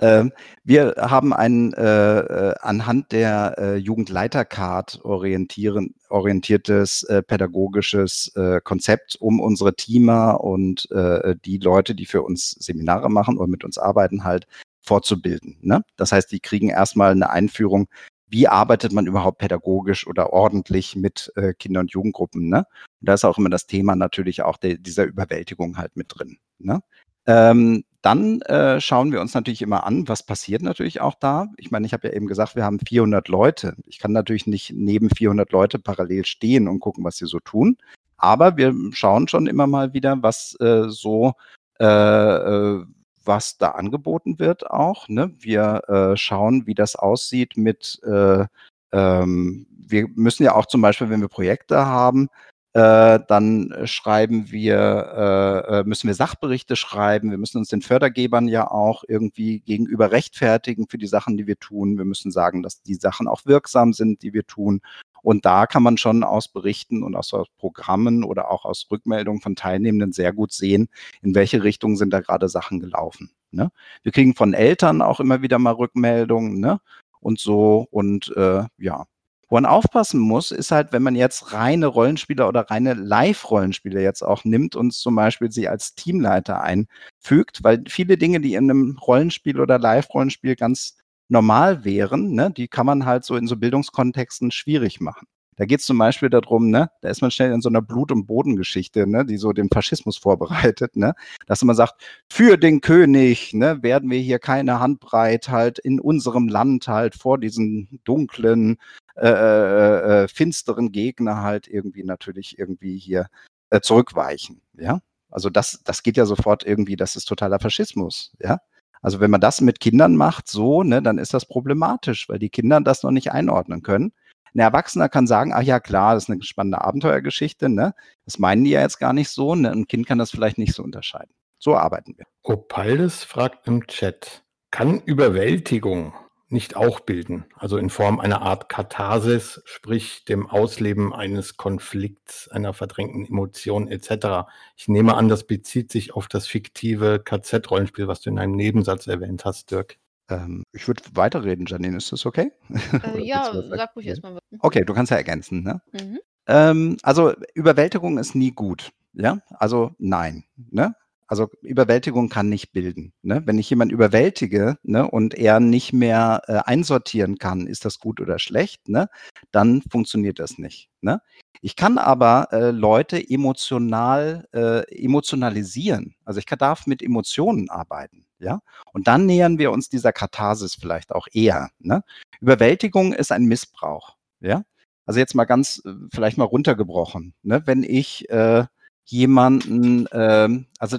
Ähm, wir haben ein äh, äh, anhand der äh, Jugendleitercard orientiertes äh, pädagogisches äh, Konzept, um unsere Teamer und äh, die Leute, die für uns Seminare machen oder mit uns arbeiten, halt fortzubilden. Ne? Das heißt, die kriegen erstmal eine Einführung, wie arbeitet man überhaupt pädagogisch oder ordentlich mit äh, Kinder- und Jugendgruppen. Ne? Und da ist auch immer das Thema natürlich auch de dieser Überwältigung halt mit drin. Ne? Ähm, dann äh, schauen wir uns natürlich immer an, was passiert natürlich auch da. Ich meine, ich habe ja eben gesagt, wir haben 400 Leute. Ich kann natürlich nicht neben 400 Leute parallel stehen und gucken, was sie so tun. Aber wir schauen schon immer mal wieder, was äh, so, äh, äh was da angeboten wird auch. Ne? Wir äh, schauen, wie das aussieht mit, äh, ähm, wir müssen ja auch zum Beispiel, wenn wir Projekte haben, äh, dann schreiben wir, äh, äh, müssen wir Sachberichte schreiben. Wir müssen uns den Fördergebern ja auch irgendwie gegenüber rechtfertigen für die Sachen, die wir tun. Wir müssen sagen, dass die Sachen auch wirksam sind, die wir tun. Und da kann man schon aus Berichten und aus Programmen oder auch aus Rückmeldungen von Teilnehmenden sehr gut sehen, in welche Richtung sind da gerade Sachen gelaufen. Ne? Wir kriegen von Eltern auch immer wieder mal Rückmeldungen ne? und so. Und äh, ja, man aufpassen muss, ist halt, wenn man jetzt reine Rollenspieler oder reine Live-Rollenspieler jetzt auch nimmt und zum Beispiel sie als Teamleiter einfügt, weil viele Dinge, die in einem Rollenspiel oder Live-Rollenspiel ganz normal wären, ne, die kann man halt so in so Bildungskontexten schwierig machen. Da geht es zum Beispiel darum, ne, da ist man schnell in so einer Blut- und Bodengeschichte, ne, die so den Faschismus vorbereitet, ne, dass man sagt, für den König, ne, werden wir hier keine Handbreit halt in unserem Land halt vor diesen dunklen, äh, äh, äh, finsteren Gegner halt irgendwie natürlich irgendwie hier äh, zurückweichen, ja. Also das, das geht ja sofort irgendwie, das ist totaler Faschismus, ja. Also wenn man das mit Kindern macht, so, ne, dann ist das problematisch, weil die Kinder das noch nicht einordnen können. Ein Erwachsener kann sagen, ach ja, klar, das ist eine spannende Abenteuergeschichte, ne? Das meinen die ja jetzt gar nicht so, ne? Ein Kind kann das vielleicht nicht so unterscheiden. So arbeiten wir. Opaldes fragt im Chat, kann Überwältigung nicht auch bilden, also in Form einer Art Katharsis, sprich dem Ausleben eines Konflikts, einer verdrängten Emotion etc. Ich nehme an, das bezieht sich auf das fiktive KZ-Rollenspiel, was du in einem Nebensatz erwähnt hast, Dirk. Ähm, ich würde weiterreden, Janine, ist das okay? <laughs> Äh, ja, sag ruhig erstmal. Okay, du kannst ja ergänzen, ne? Mhm. Ähm, also Überwältigung ist nie gut, ja? Also nein, ne? Also Überwältigung kann nicht bilden. Ne? Wenn ich jemanden überwältige ne, und er nicht mehr äh, einsortieren kann, ist das gut oder schlecht, ne, dann funktioniert das nicht. Ne? Ich kann aber äh, Leute emotional äh, emotionalisieren. Also ich kann, darf mit Emotionen arbeiten. Ja? Und dann nähern wir uns dieser Katharsis vielleicht auch eher. Ne? Überwältigung ist ein Missbrauch. Ja? Also jetzt mal ganz, äh, vielleicht mal runtergebrochen. Ne? Wenn ich äh, jemanden, ähm, also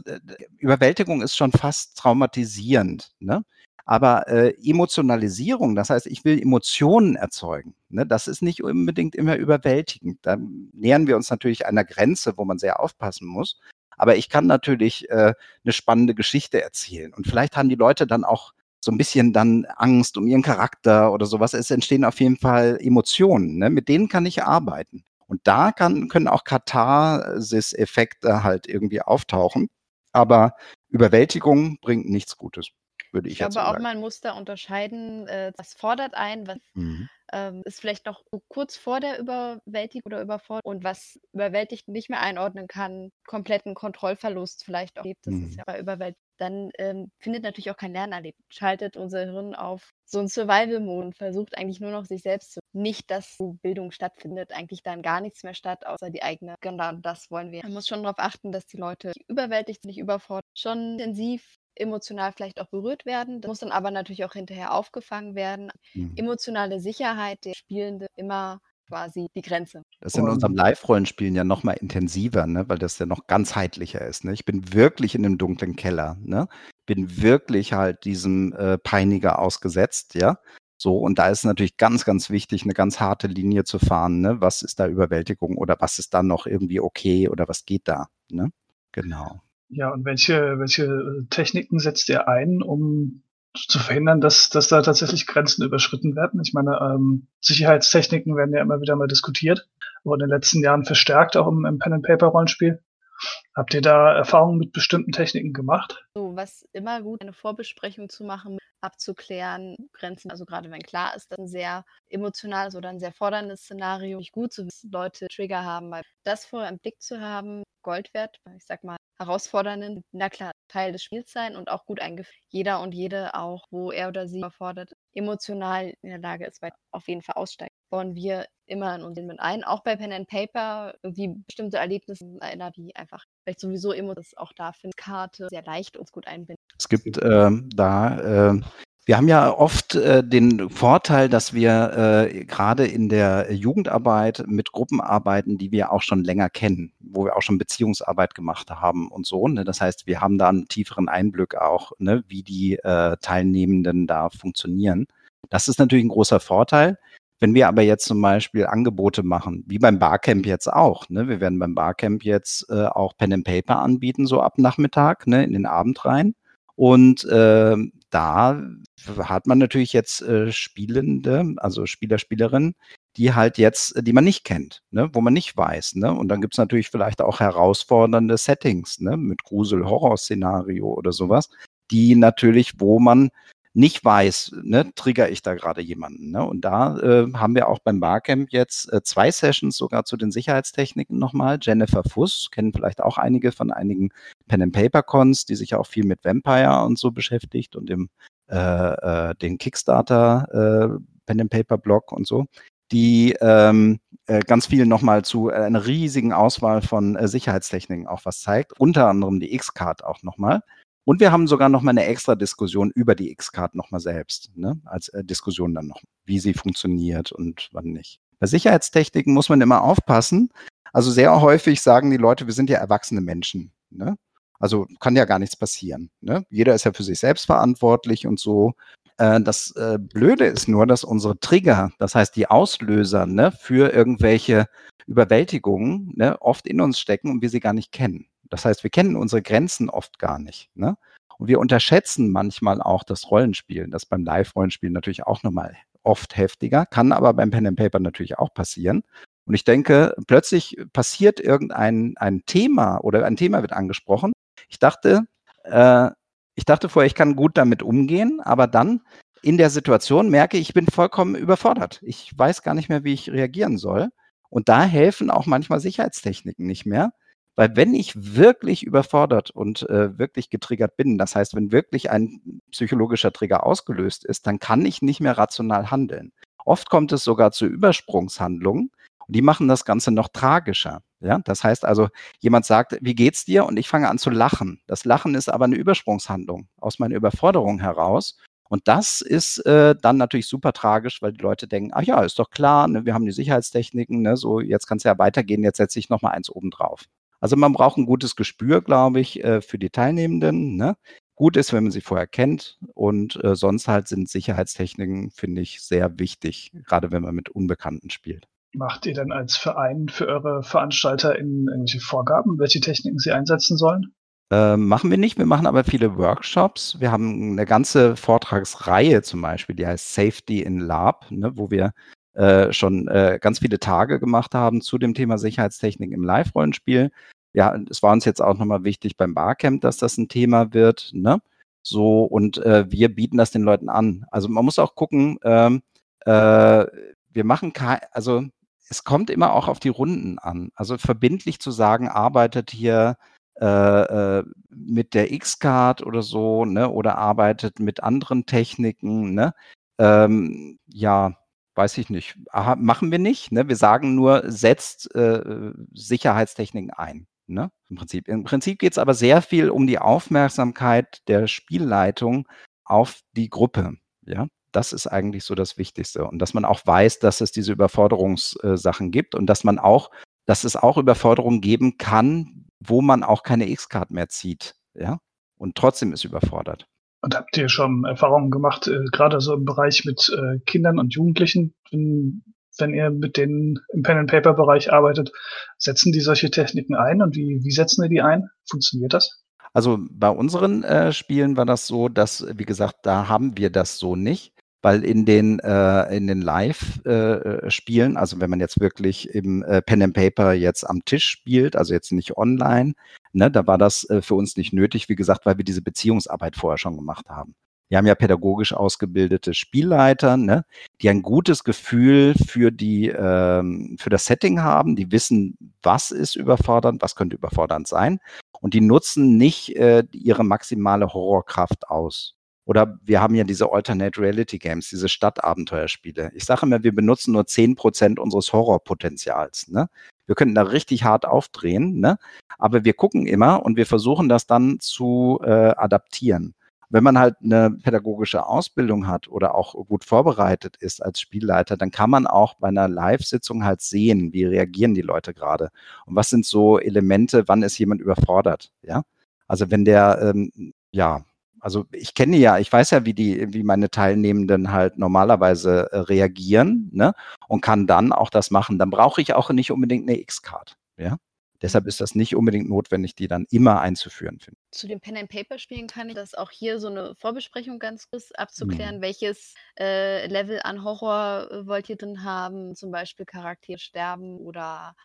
Überwältigung ist schon fast traumatisierend. Ne? Aber äh, Emotionalisierung, das heißt, ich will Emotionen erzeugen, ne, das ist nicht unbedingt immer überwältigend. Da nähern wir uns natürlich einer Grenze, wo man sehr aufpassen muss. Aber ich kann natürlich äh, eine spannende Geschichte erzählen. Und vielleicht haben die Leute dann auch so ein bisschen dann Angst um ihren Charakter oder sowas. Es entstehen auf jeden Fall Emotionen. Ne? Mit denen kann ich arbeiten. Und da kann, können auch Katharsis-Effekte halt irgendwie auftauchen. Aber Überwältigung bringt nichts Gutes, würde ich, ich jetzt glaube sagen. auch, man muss da unterscheiden, äh, was fordert ein, was, mhm. ähm, ist vielleicht noch kurz vor der Überwältigung oder Überforderung und was überwältigt nicht mehr einordnen kann, kompletten Kontrollverlust vielleicht auch gibt. Das mhm. ist ja bei Überwältigung dann ähm, findet natürlich auch kein Lernerlebnis. Schaltet unser Hirn auf so einen Survival-Mode und versucht eigentlich nur noch sich selbst zu. Nicht, dass so Bildung stattfindet, eigentlich dann gar nichts mehr statt, außer die eigene. Genau, das wollen wir. Man muss schon darauf achten, dass die Leute überwältigt, nicht überfordert, schon intensiv emotional vielleicht auch berührt werden. Das muss dann aber natürlich auch hinterher aufgefangen werden. Mhm. Emotionale Sicherheit der Spielende immer quasi die Grenze. Das ist in unserem Live-Rollenspielen ja noch mal intensiver, ne, weil das ja noch ganzheitlicher ist, ne? Ich bin wirklich in 'nem dunklen Keller, ne? Bin wirklich halt diesem, äh, Peiniger ausgesetzt, ja? So, und da ist natürlich ganz, ganz wichtig, eine ganz harte Linie zu fahren, ne? Was ist da Überwältigung oder was ist dann noch irgendwie okay oder was geht da, ne? Genau. Ja, und welche welche, Techniken setzt ihr ein, um zu verhindern, dass, dass da tatsächlich Grenzen überschritten werden. Ich meine, ähm, Sicherheitstechniken werden ja immer wieder mal diskutiert, aber in den letzten Jahren verstärkt auch im, im Pen-and-Paper-Rollenspiel. Habt ihr da Erfahrungen mit bestimmten Techniken gemacht? So, was immer gut, eine Vorbesprechung zu machen, abzuklären, Grenzen, also gerade wenn klar ist, ein sehr emotionales oder ein sehr forderndes Szenario nicht gut zu wissen, Leute Trigger haben, weil das vorher im Blick zu haben, Gold wert, ich sag mal, herausfordernden, na klar, Teil des Spiels sein und auch gut eingeführt. Jeder und jede auch, wo er oder sie überfordert, emotional in der Lage ist, auf jeden Fall aussteigen. Bauen wir immer in uns mit ein. Auch bei Pen and Paper, irgendwie bestimmte Erlebnisse erinnern, die einfach vielleicht sowieso immer das auch da finde, Karte sehr leicht uns gut einbinden. Es gibt äh, da äh, wir haben ja oft äh, den Vorteil, dass wir äh, gerade in der Jugendarbeit mit Gruppen arbeiten, die wir auch schon länger kennen, wo wir auch schon Beziehungsarbeit gemacht haben und so. Ne? Das heißt, wir haben da einen tieferen Einblick auch, ne, wie die äh, Teilnehmenden da funktionieren. Das ist natürlich ein großer Vorteil. Wenn wir aber jetzt zum Beispiel Angebote machen, wie beim Barcamp jetzt auch, ne? wir werden beim Barcamp jetzt äh, auch Pen and Paper anbieten, so ab Nachmittag, ne, in den Abend rein. Und äh, da hat man natürlich jetzt äh, Spielende, also Spieler, Spielerinnen, die halt jetzt, die man nicht kennt, ne, wo man nicht weiß. Ne? Und dann gibt es natürlich vielleicht auch herausfordernde Settings, ne, mit Grusel-Horror-Szenario oder sowas, die natürlich, wo man nicht weiß, ne, trigger ich da gerade jemanden. Ne? Und da äh, haben wir auch beim Barcamp jetzt äh, zwei Sessions sogar zu den Sicherheitstechniken nochmal. Jennifer Fuss, kennen vielleicht auch einige von einigen Pen and Paper Cons, die sich auch viel mit Vampire und so beschäftigt und dem äh, äh, den Kickstarter äh, Pen and Paper Blog und so die ähm, äh, ganz viel nochmal zu äh, einer riesigen Auswahl von äh, Sicherheitstechniken auch was zeigt, unter anderem die X-Card auch nochmal. Und wir haben sogar noch mal eine extra Diskussion über die X-Card noch mal selbst, ne? als äh, Diskussion dann noch, wie sie funktioniert und wann nicht. Bei Sicherheitstechniken muss man immer aufpassen. Also sehr häufig sagen die Leute, wir sind ja erwachsene Menschen. Ne? Also kann ja gar nichts passieren. Ne? Jeder ist ja für sich selbst verantwortlich und so. Äh, das äh, Blöde ist nur, dass unsere Trigger, das heißt die Auslöser ne, für irgendwelche Überwältigungen, ne, oft in uns stecken und wir sie gar nicht kennen. Das heißt, wir kennen unsere Grenzen oft gar nicht. Ne? Und wir unterschätzen manchmal auch das Rollenspielen. Das beim Live-Rollenspielen natürlich auch nochmal oft heftiger, kann aber beim Pen and Paper natürlich auch passieren. Und ich denke, plötzlich passiert irgendein ein Thema oder ein Thema wird angesprochen. Ich dachte, äh, ich dachte vorher, ich kann gut damit umgehen, aber dann in der Situation merke ich, ich bin vollkommen überfordert. Ich weiß gar nicht mehr, wie ich reagieren soll. Und da helfen auch manchmal Sicherheitstechniken nicht mehr, weil wenn ich wirklich überfordert und äh, wirklich getriggert bin, das heißt, wenn wirklich ein psychologischer Trigger ausgelöst ist, dann kann ich nicht mehr rational handeln. Oft kommt es sogar zu Übersprungshandlungen und die machen das Ganze noch tragischer. Ja, das heißt also, jemand sagt, wie geht's dir? Und ich fange an zu lachen. Das Lachen ist aber eine Übersprungshandlung aus meiner Überforderung heraus. Und das ist äh, dann natürlich super tragisch, weil die Leute denken, ach ja, ist doch klar, ne, wir haben die Sicherheitstechniken, ne, so jetzt kann es ja weitergehen, jetzt setze ich noch mal eins obendrauf. Also man braucht ein gutes Gespür, glaube ich, äh, für die Teilnehmenden. Ne? Gut ist, wenn man sie vorher kennt und äh, sonst halt sind Sicherheitstechniken, finde ich, sehr wichtig, gerade wenn man mit Unbekannten spielt. Macht ihr denn als Verein für eure Veranstalter in irgendwelche Vorgaben, welche Techniken sie einsetzen sollen? Äh, machen wir nicht, wir machen aber viele Workshops. Wir haben eine ganze Vortragsreihe zum Beispiel, die heißt Safety in Lab, ne, wo wir äh, schon äh, ganz viele Tage gemacht haben zu dem Thema Sicherheitstechnik im Live-Rollenspiel. Ja, es war uns jetzt auch nochmal wichtig beim Barcamp, dass das ein Thema wird. Ne? So, und äh, wir bieten das den Leuten an. Also man muss auch gucken, ähm, Äh, wir machen kein, also es kommt immer auch auf die Runden an. Also verbindlich zu sagen, arbeitet hier äh, äh, mit der X-Card oder so, ne, oder arbeitet mit anderen Techniken, ne? Ähm, ja, weiß ich nicht. Aha, machen wir nicht. Ne? Wir sagen nur, setzt äh, Sicherheitstechniken ein. Ne? Im Prinzip, Im Prinzip geht es aber sehr viel um die Aufmerksamkeit der Spielleitung auf die Gruppe. Ja, das ist eigentlich so das Wichtigste. Und dass man auch weiß, dass es diese Überforderungssachen gibt und dass man auch, dass es auch Überforderungen geben kann, wo man auch keine X-Card mehr zieht. Ja, und trotzdem ist überfordert. Und habt ihr schon Erfahrungen gemacht, äh, gerade so im Bereich mit äh, Kindern und Jugendlichen, wenn, wenn ihr mit denen im Pen-and-Paper-Bereich arbeitet, setzen die solche Techniken ein und wie, wie setzen ihr die ein? Funktioniert das? Also bei unseren äh, Spielen war das so, dass, wie gesagt, da haben wir das so nicht weil in den, äh, in den Live-Spielen, äh, also wenn man jetzt wirklich im äh, Pen and Paper jetzt am Tisch spielt, also jetzt nicht online, ne, da war das äh, für uns nicht nötig, wie gesagt, weil wir diese Beziehungsarbeit vorher schon gemacht haben. Wir haben ja pädagogisch ausgebildete Spielleiter, ne, die ein gutes Gefühl für die ähm, für das Setting haben, die wissen, was ist überfordernd, was könnte überfordernd sein, und die nutzen nicht äh, ihre maximale Horrorkraft aus. Oder wir haben ja diese Alternate Reality Games, diese Stadtabenteuerspiele. Ich sage immer, wir benutzen nur zehn Prozent unseres Horrorpotenzials. Ne? Wir könnten da richtig hart aufdrehen, ne? aber wir gucken immer und wir versuchen das dann zu äh, adaptieren. Wenn man halt eine pädagogische Ausbildung hat oder auch gut vorbereitet ist als Spielleiter, dann kann man auch bei einer Live-Sitzung halt sehen, wie reagieren die Leute gerade und was sind so Elemente, wann ist jemand überfordert. Ja, also wenn der ähm, ja also ich kenne ja, ich weiß ja, wie die, wie meine Teilnehmenden halt normalerweise äh, reagieren, ne? Und kann dann auch das machen. Dann brauche ich auch nicht unbedingt eine X-Card, ja. Deshalb ist das nicht unbedingt notwendig, die dann immer einzuführen. Finde. Zu den Pen-and-Paper-Spielen kann ich das auch hier so eine Vorbesprechung ganz kurz abzuklären, mhm. welches äh, Level an Horror äh, wollt ihr drin haben, zum Beispiel Charaktere sterben oder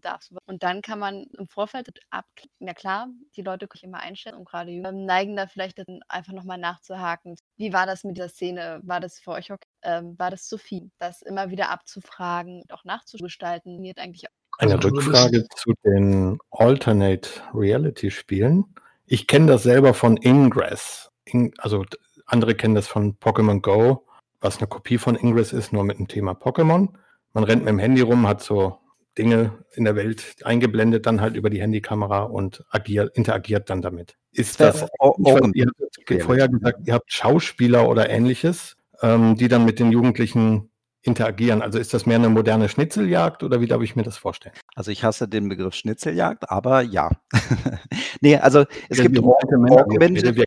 darfst. Und dann kann man im Vorfeld abklicken. Ja klar, die Leute können immer einstellen und gerade ähm, neigen da vielleicht dann einfach nochmal nachzuhaken. Wie war das mit dieser Szene? War das für euch okay? Ähm, war das zu viel? Das immer wieder abzufragen und auch nachzugestalten, wird eigentlich eine also, Rückfrage zu den Alternate Reality Spielen. Ich kenne das selber von Ingress. In, also andere kennen das von Pokémon Go, was eine Kopie von Ingress ist, nur mit dem Thema Pokémon. Man rennt mit dem Handy rum, hat so Dinge in der Welt eingeblendet, dann halt über die Handykamera und agiert, interagiert dann damit. Ist das, ja, auch, weiß, ihr habt vorher gesagt, ihr habt Schauspieler oder ähnliches, ähm, die dann mit den Jugendlichen interagieren. Also ist das mehr eine moderne Schnitzeljagd oder wie darf ich mir das vorstellen? Also ich hasse den Begriff Schnitzeljagd, aber ja. <laughs> nee, also es ja, gibt Augmented,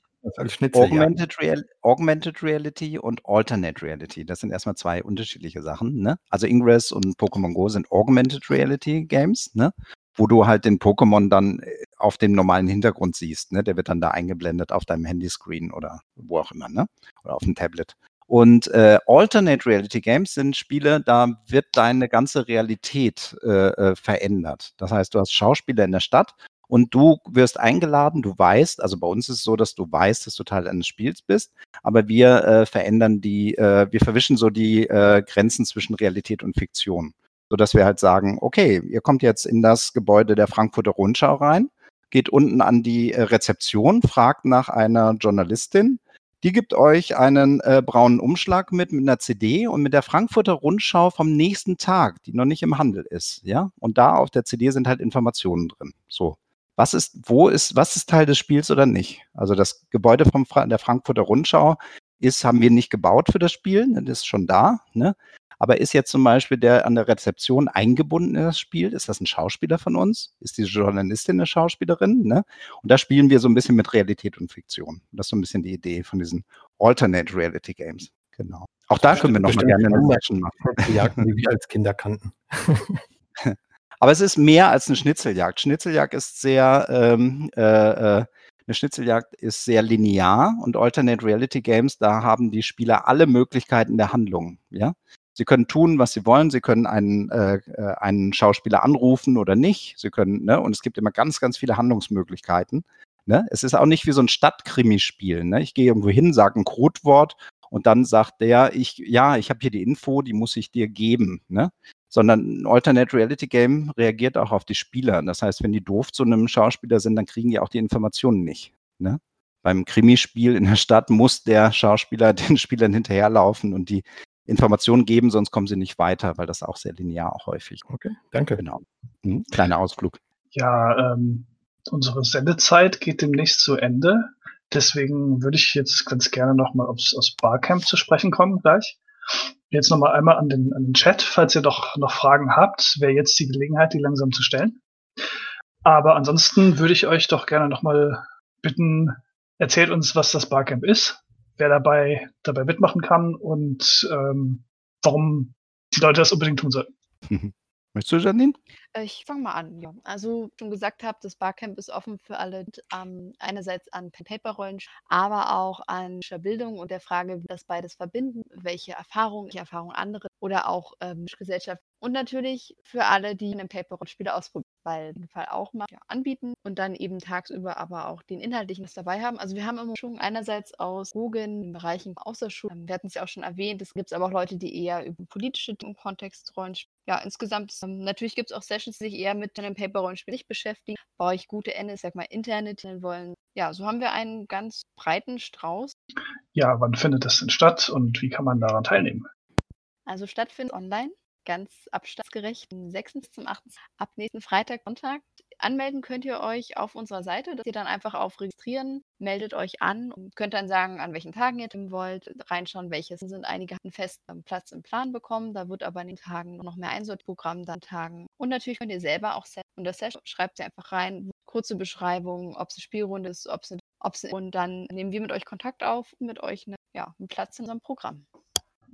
Augmented, Real, Augmented, Reality und Alternate Reality. Das sind erstmal zwei unterschiedliche Sachen. Ne? Also Ingress und Pokémon Go sind Augmented Reality Games, ne? wo du halt den Pokémon dann äh, auf dem normalen Hintergrund siehst. Ne? Der wird dann da eingeblendet auf deinem Handyscreen oder wo auch immer, ne? oder auf dem Tablet. Und äh, Alternate Reality Games sind Spiele, da wird deine ganze Realität äh, äh, verändert. Das heißt, du hast Schauspieler in der Stadt und du wirst eingeladen, du weißt, also bei uns ist es so, dass du weißt, dass du Teil eines Spiels bist, aber wir äh, verändern die, äh, wir verwischen so die äh, Grenzen zwischen Realität und Fiktion, sodass wir halt sagen, okay, ihr kommt jetzt in das Gebäude der Frankfurter Rundschau rein, geht unten an die äh, Rezeption, fragt nach einer Journalistin, die gibt euch einen äh, braunen Umschlag mit, mit einer CD und mit der Frankfurter Rundschau vom nächsten Tag, die noch nicht im Handel ist, ja. Und da auf der CD sind halt Informationen drin. So was ist, wo ist, was ist Teil des Spiels oder nicht? Also das Gebäude vom Fra der Frankfurter Rundschau ist, haben wir nicht gebaut für das Spiel, das ist schon da, ne? Aber ist jetzt zum Beispiel der an der Rezeption eingebunden in das Spiel? Ist das ein Schauspieler von uns? Ist diese Journalistin eine Schauspielerin? Ne? Und da spielen wir so ein bisschen mit Realität und Fiktion. Das ist so ein bisschen die Idee von diesen Alternate Reality Games. Genau. Auch da können wir noch mal gerne eine Session machen. Jagden, <laughs> die wir als Kinder kannten. <laughs> Aber es ist mehr als eine Schnitzeljagd. Schnitzeljagd ist sehr, ähm, äh, äh, eine Schnitzeljagd ist sehr linear und Alternate Reality Games, da haben die Spieler alle Möglichkeiten der Handlung. Ja? Sie können tun, was sie wollen. Sie können einen, äh, äh, einen Schauspieler anrufen oder nicht. Sie können, ne? und es gibt immer ganz, ganz viele Handlungsmöglichkeiten. Ne? Es ist auch nicht wie so ein Stadtkrimispiel. Ne? Ich gehe irgendwo hin, sage ein Codewort und dann sagt der, ich, ja, ich habe hier die Info, die muss ich dir geben, ne? Sondern ein Alternate Reality Game reagiert auch auf die Spieler. Das heißt, wenn die doof zu einem Schauspieler sind, dann kriegen die auch die Informationen nicht. Ne? Beim Krimispiel in der Stadt muss der Schauspieler <laughs> den Spielern hinterherlaufen und die Informationen geben, sonst kommen sie nicht weiter, weil das auch sehr linear auch häufig. Okay, danke. Genau. Hm, kleiner Ausflug. Ja, ähm, unsere Sendezeit geht demnächst zu Ende. Deswegen würde ich jetzt ganz gerne nochmal aufs, aufs Barcamp zu sprechen kommen gleich. Jetzt nochmal einmal an den, an den Chat, falls ihr doch noch Fragen habt, wäre jetzt die Gelegenheit, die langsam zu stellen. Aber ansonsten würde ich euch doch gerne nochmal bitten, erzählt uns, was das Barcamp ist, wer dabei, dabei mitmachen kann und ähm, warum die Leute das unbedingt tun sollten. <laughs> Möchtest du, Janine? Äh, ich fange mal an, ja. Also, schon gesagt habe, das Barcamp ist offen für alle, ähm, einerseits an Pen-Paper-Rollen, aber auch an Bildung und der Frage, wie das beides verbinden, welche Erfahrungen, welche Erfahrungen andere oder auch ähm, Gesellschaft und natürlich für alle, die einen Paper-Rollenspiele ausprobieren, weil den Fall auch mal ja, anbieten und dann eben tagsüber aber auch den inhaltlichen was dabei haben. Also wir haben immer schon einerseits aus Drogen, in Bereichen Außerschule, wir hatten es ja auch schon erwähnt, es gibt aber auch Leute, die eher über politische Kontext Rollenspiele ja, insgesamt, ähm, natürlich gibt es auch Sessions, die sich eher mit einem Paper-Rollenspiel beschäftigen, baue ich gute Ende, sag mal, Internet wollen. Ja, so haben wir einen ganz breiten Strauß. Ja, wann findet das denn statt und wie kann man daran teilnehmen? Also stattfindet online ganz abstandsgerecht vom 6. zum 8. ab nächsten Freitag, Sonntag. Anmelden könnt ihr euch auf unserer Seite, dass ihr dann einfach auf Registrieren, meldet euch an und könnt dann sagen, an welchen Tagen ihr teilnehmen wollt, reinschauen, welche sind. Einige hatten fest Platz im Plan bekommen, da wird aber in den Tagen noch mehr Einsortprogramm dann tagen. Und natürlich könnt ihr selber auch setzen. Und das Session schreibt ihr einfach rein, kurze Beschreibung, ob es eine Spielrunde ist, ob es eine und dann nehmen wir mit euch Kontakt auf, mit euch eine, ja, einen Platz in unserem Programm.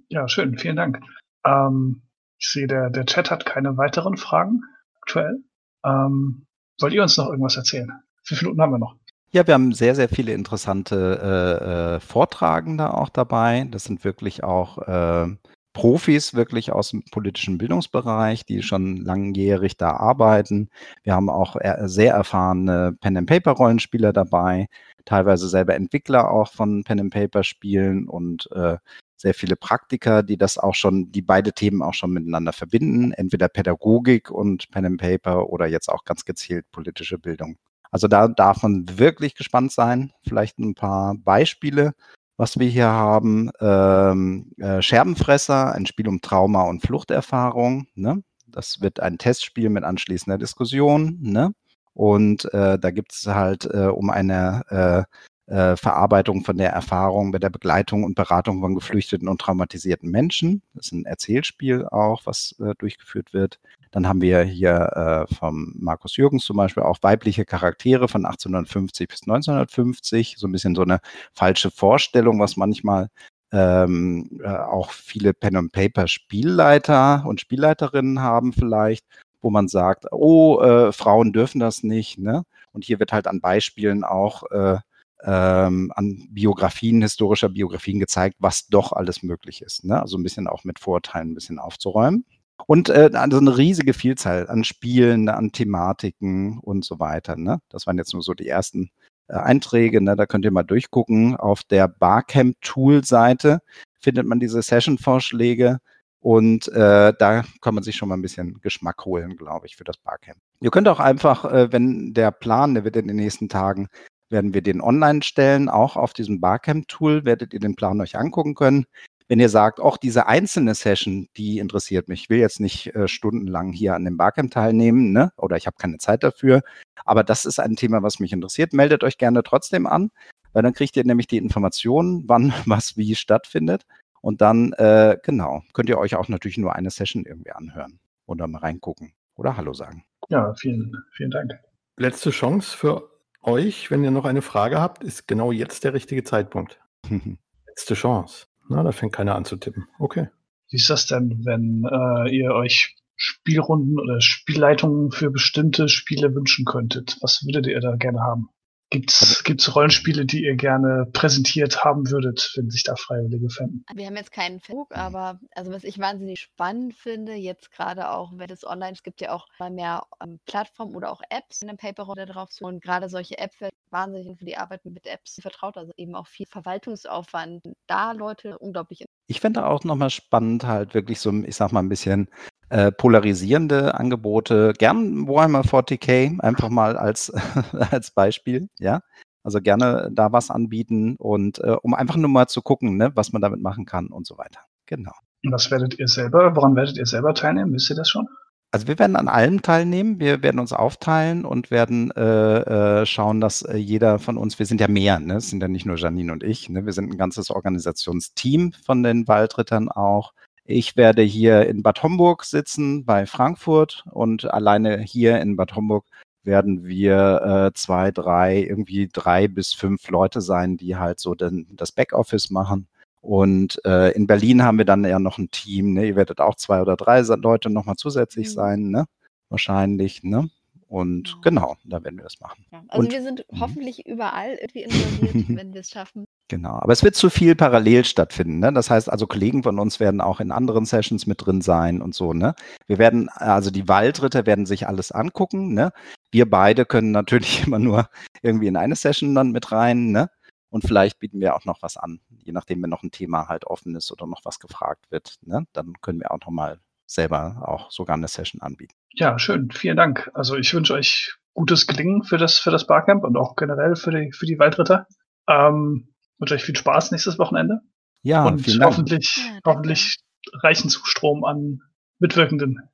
Ja, schön, vielen Dank. Ähm, ich sehe, der, der Chat hat keine weiteren Fragen aktuell. Ähm, wollt ihr uns noch irgendwas erzählen? Wie viele Minuten haben wir noch? Ja, wir haben sehr, sehr viele interessante äh, äh, Vortragende auch dabei. Das sind wirklich auch äh, Profis, wirklich aus dem politischen Bildungsbereich, die schon langjährig da arbeiten. Wir haben auch sehr erfahrene Pen-and-Paper-Rollenspieler dabei, teilweise selber Entwickler auch von Pen-and-Paper-Spielen und äh, sehr viele Praktiker, die das auch schon, die beide Themen auch schon miteinander verbinden, entweder Pädagogik und Pen and Paper oder jetzt auch ganz gezielt politische Bildung. Also da darf man wirklich gespannt sein. Vielleicht ein paar Beispiele, was wir hier haben. Ähm, äh, Scherbenfresser, ein Spiel um Trauma und Fluchterfahrung. Ne? Das wird ein Testspiel mit anschließender Diskussion. Ne? Und äh, da gibt es halt äh, um eine äh, Verarbeitung von der Erfahrung mit der Begleitung und Beratung von geflüchteten und traumatisierten Menschen. Das ist ein Erzählspiel auch, was äh, durchgeführt wird. Dann haben wir hier äh, vom Markus Jürgens zum Beispiel auch weibliche Charaktere von 1850 bis 1950. So ein bisschen so eine falsche Vorstellung, was manchmal ähm, äh, auch viele Pen-and-Paper-Spielleiter und Spielleiterinnen haben vielleicht, wo man sagt, oh, äh, Frauen dürfen das nicht. Ne? Und hier wird halt an Beispielen auch äh, ähm, an Biografien, historischer Biografien gezeigt, was doch alles möglich ist. Ne? Also ein bisschen auch mit Vorurteilen ein bisschen aufzuräumen. Und äh, also eine riesige Vielzahl an Spielen, an Thematiken und so weiter. Ne? Das waren jetzt nur so die ersten äh, Einträge. Ne? Da könnt ihr mal durchgucken. Auf der Barcamp-Tool-Seite findet man diese Session-Vorschläge. Und äh, da kann man sich schon mal ein bisschen Geschmack holen, glaube ich, für das Barcamp. Ihr könnt auch einfach, äh, wenn der Plan, der wird in den nächsten Tagen werden wir den online stellen, auch auf diesem Barcamp-Tool, werdet ihr den Plan euch angucken können. Wenn ihr sagt, auch diese einzelne Session, die interessiert mich, ich will jetzt nicht äh, stundenlang hier an dem Barcamp teilnehmen, ne? oder ich habe keine Zeit dafür, aber das ist ein Thema, was mich interessiert, meldet euch gerne trotzdem an, weil dann kriegt ihr nämlich die Informationen, <laughs> wann was wie stattfindet. Und dann, äh, genau, könnt ihr euch auch natürlich nur eine Session irgendwie anhören oder mal reingucken oder Hallo sagen. Ja, vielen, vielen Dank. Letzte Chance für euch, wenn ihr noch eine Frage habt, ist genau jetzt der richtige Zeitpunkt. <laughs> Letzte Chance. Na, da fängt keiner an zu tippen. Okay. Wie ist das denn, wenn äh, ihr euch Spielrunden oder Spielleitungen für bestimmte Spiele wünschen könntet? Was würdet ihr da gerne haben? Gibt's, also gibt's Rollenspiele, die ihr gerne präsentiert haben würdet, wenn sich da Freiwillige fänden? Wir haben jetzt keinen Facebook, aber also was ich wahnsinnig spannend finde, jetzt gerade auch, wenn es online, es gibt ja auch mal mehr ähm, Plattformen oder auch Apps in einem Paper da drauf zu. Und gerade solche Apps wahnsinnig für die Arbeit mit Apps vertraut, also eben auch viel Verwaltungsaufwand. Da Leute unglaublich. Ich fände auch nochmal spannend, halt wirklich so, ich sag mal, ein bisschen äh, polarisierende Angebote. Gern Warhammer 40k, einfach mal als, <laughs> als Beispiel, ja. Also gerne da was anbieten und äh, um einfach nur mal zu gucken, ne, was man damit machen kann und so weiter. Genau. Und was werdet ihr selber, woran werdet ihr selber teilnehmen? Wisst ihr das schon? Also wir werden an allem teilnehmen. Wir werden uns aufteilen und werden äh, äh, schauen, dass äh, jeder von uns, wir sind ja mehr, ne? es sind ja nicht nur Janine und ich, ne? wir sind ein ganzes Organisationsteam von den Waldrittern auch. Ich werde hier in Bad Homburg sitzen bei Frankfurt und alleine hier in Bad Homburg werden wir äh, zwei, drei, irgendwie drei bis fünf Leute sein, die halt so den, das Backoffice machen. Und äh, in Berlin haben wir dann ja noch ein Team. Ne? Ihr werdet auch zwei oder drei Leute nochmal zusätzlich mhm. sein, ne? wahrscheinlich. Ne? Und genau. genau, da werden wir das machen. Ja, also und, wir sind mhm. hoffentlich überall irgendwie involviert, <laughs> wenn wir es schaffen. Genau, aber es wird zu viel parallel stattfinden. Ne? Das heißt also, Kollegen von uns werden auch in anderen Sessions mit drin sein und so. Ne? Wir werden, also die Waldritter werden sich alles angucken. Ne? Wir beide können natürlich <laughs> immer nur irgendwie in eine Session dann mit rein. Ne? Und vielleicht bieten wir auch noch was an, je nachdem, wenn noch ein Thema halt offen ist oder noch was gefragt wird. Ne? Dann können wir auch noch mal selber auch sogar eine Session anbieten. Ja, schön. Vielen Dank. Also ich wünsche euch gutes Gelingen für das, für das Barcamp und auch generell für die, für die Waldritter. Ähm, wünsche euch viel Spaß nächstes Wochenende. Ja, und vielen Dank. hoffentlich, ja, hoffentlich reichen Zustrom an Mitwirkenden.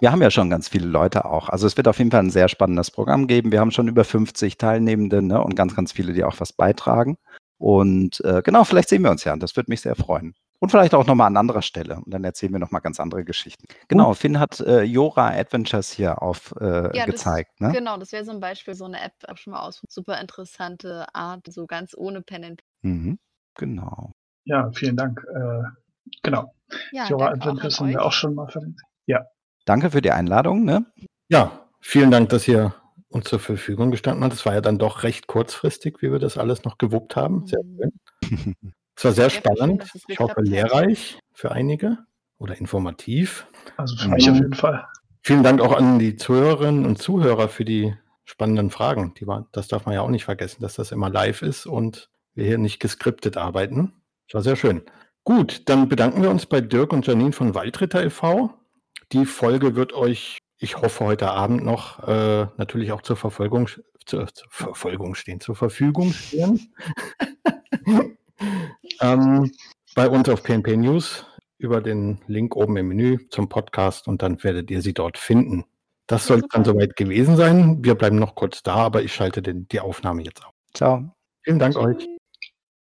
Wir haben ja schon ganz viele Leute auch. Also es wird auf jeden Fall ein sehr spannendes Programm geben. Wir haben schon über 50 Teilnehmende ne, und ganz, ganz viele, die auch was beitragen. Und äh, genau, vielleicht sehen wir uns ja. Das würde mich sehr freuen. Und vielleicht auch nochmal an anderer Stelle. Und dann erzählen wir nochmal ganz andere Geschichten. Genau, uh. Finn hat äh, Jora Adventures hier aufgezeigt. Äh, ja, ne? Genau, das wäre so ein Beispiel, so eine App, habe schon mal aus. Super interessante Art, so ganz ohne Pen and mhm, Genau. Ja, vielen Dank. Äh, genau. Ja, Jora Adventures haben wir auch schon mal verlinkt. Ja. Danke für die Einladung. Ne? Ja, vielen Dank, dass ihr uns zur Verfügung gestanden habt. Es war ja dann doch recht kurzfristig, wie wir das alles noch gewuppt haben. Sehr mhm. schön. <laughs> Es war sehr spannend. Ich hoffe, lehrreich für einige oder informativ. Also für mich auf jeden Fall. Vielen Dank auch an die Zuhörerinnen und Zuhörer für die spannenden Fragen. Die war, das darf man ja auch nicht vergessen, dass das immer live ist und wir hier nicht geskriptet arbeiten. Das war sehr schön. Gut, dann bedanken wir uns bei Dirk und Janine von Waldritter e.V. Die Folge wird euch, ich hoffe, heute Abend noch äh, natürlich auch zur Verfolgung, zur, zur Verfolgung stehen, zur Verfügung stehen. <laughs> ähm, bei uns auf PNP News über den Link oben im Menü zum Podcast und dann werdet ihr sie dort finden. Das soll dann soweit gewesen sein. Wir bleiben noch kurz da, aber ich schalte den, die Aufnahme jetzt auf. Ciao. Vielen Dank Tschüss. euch.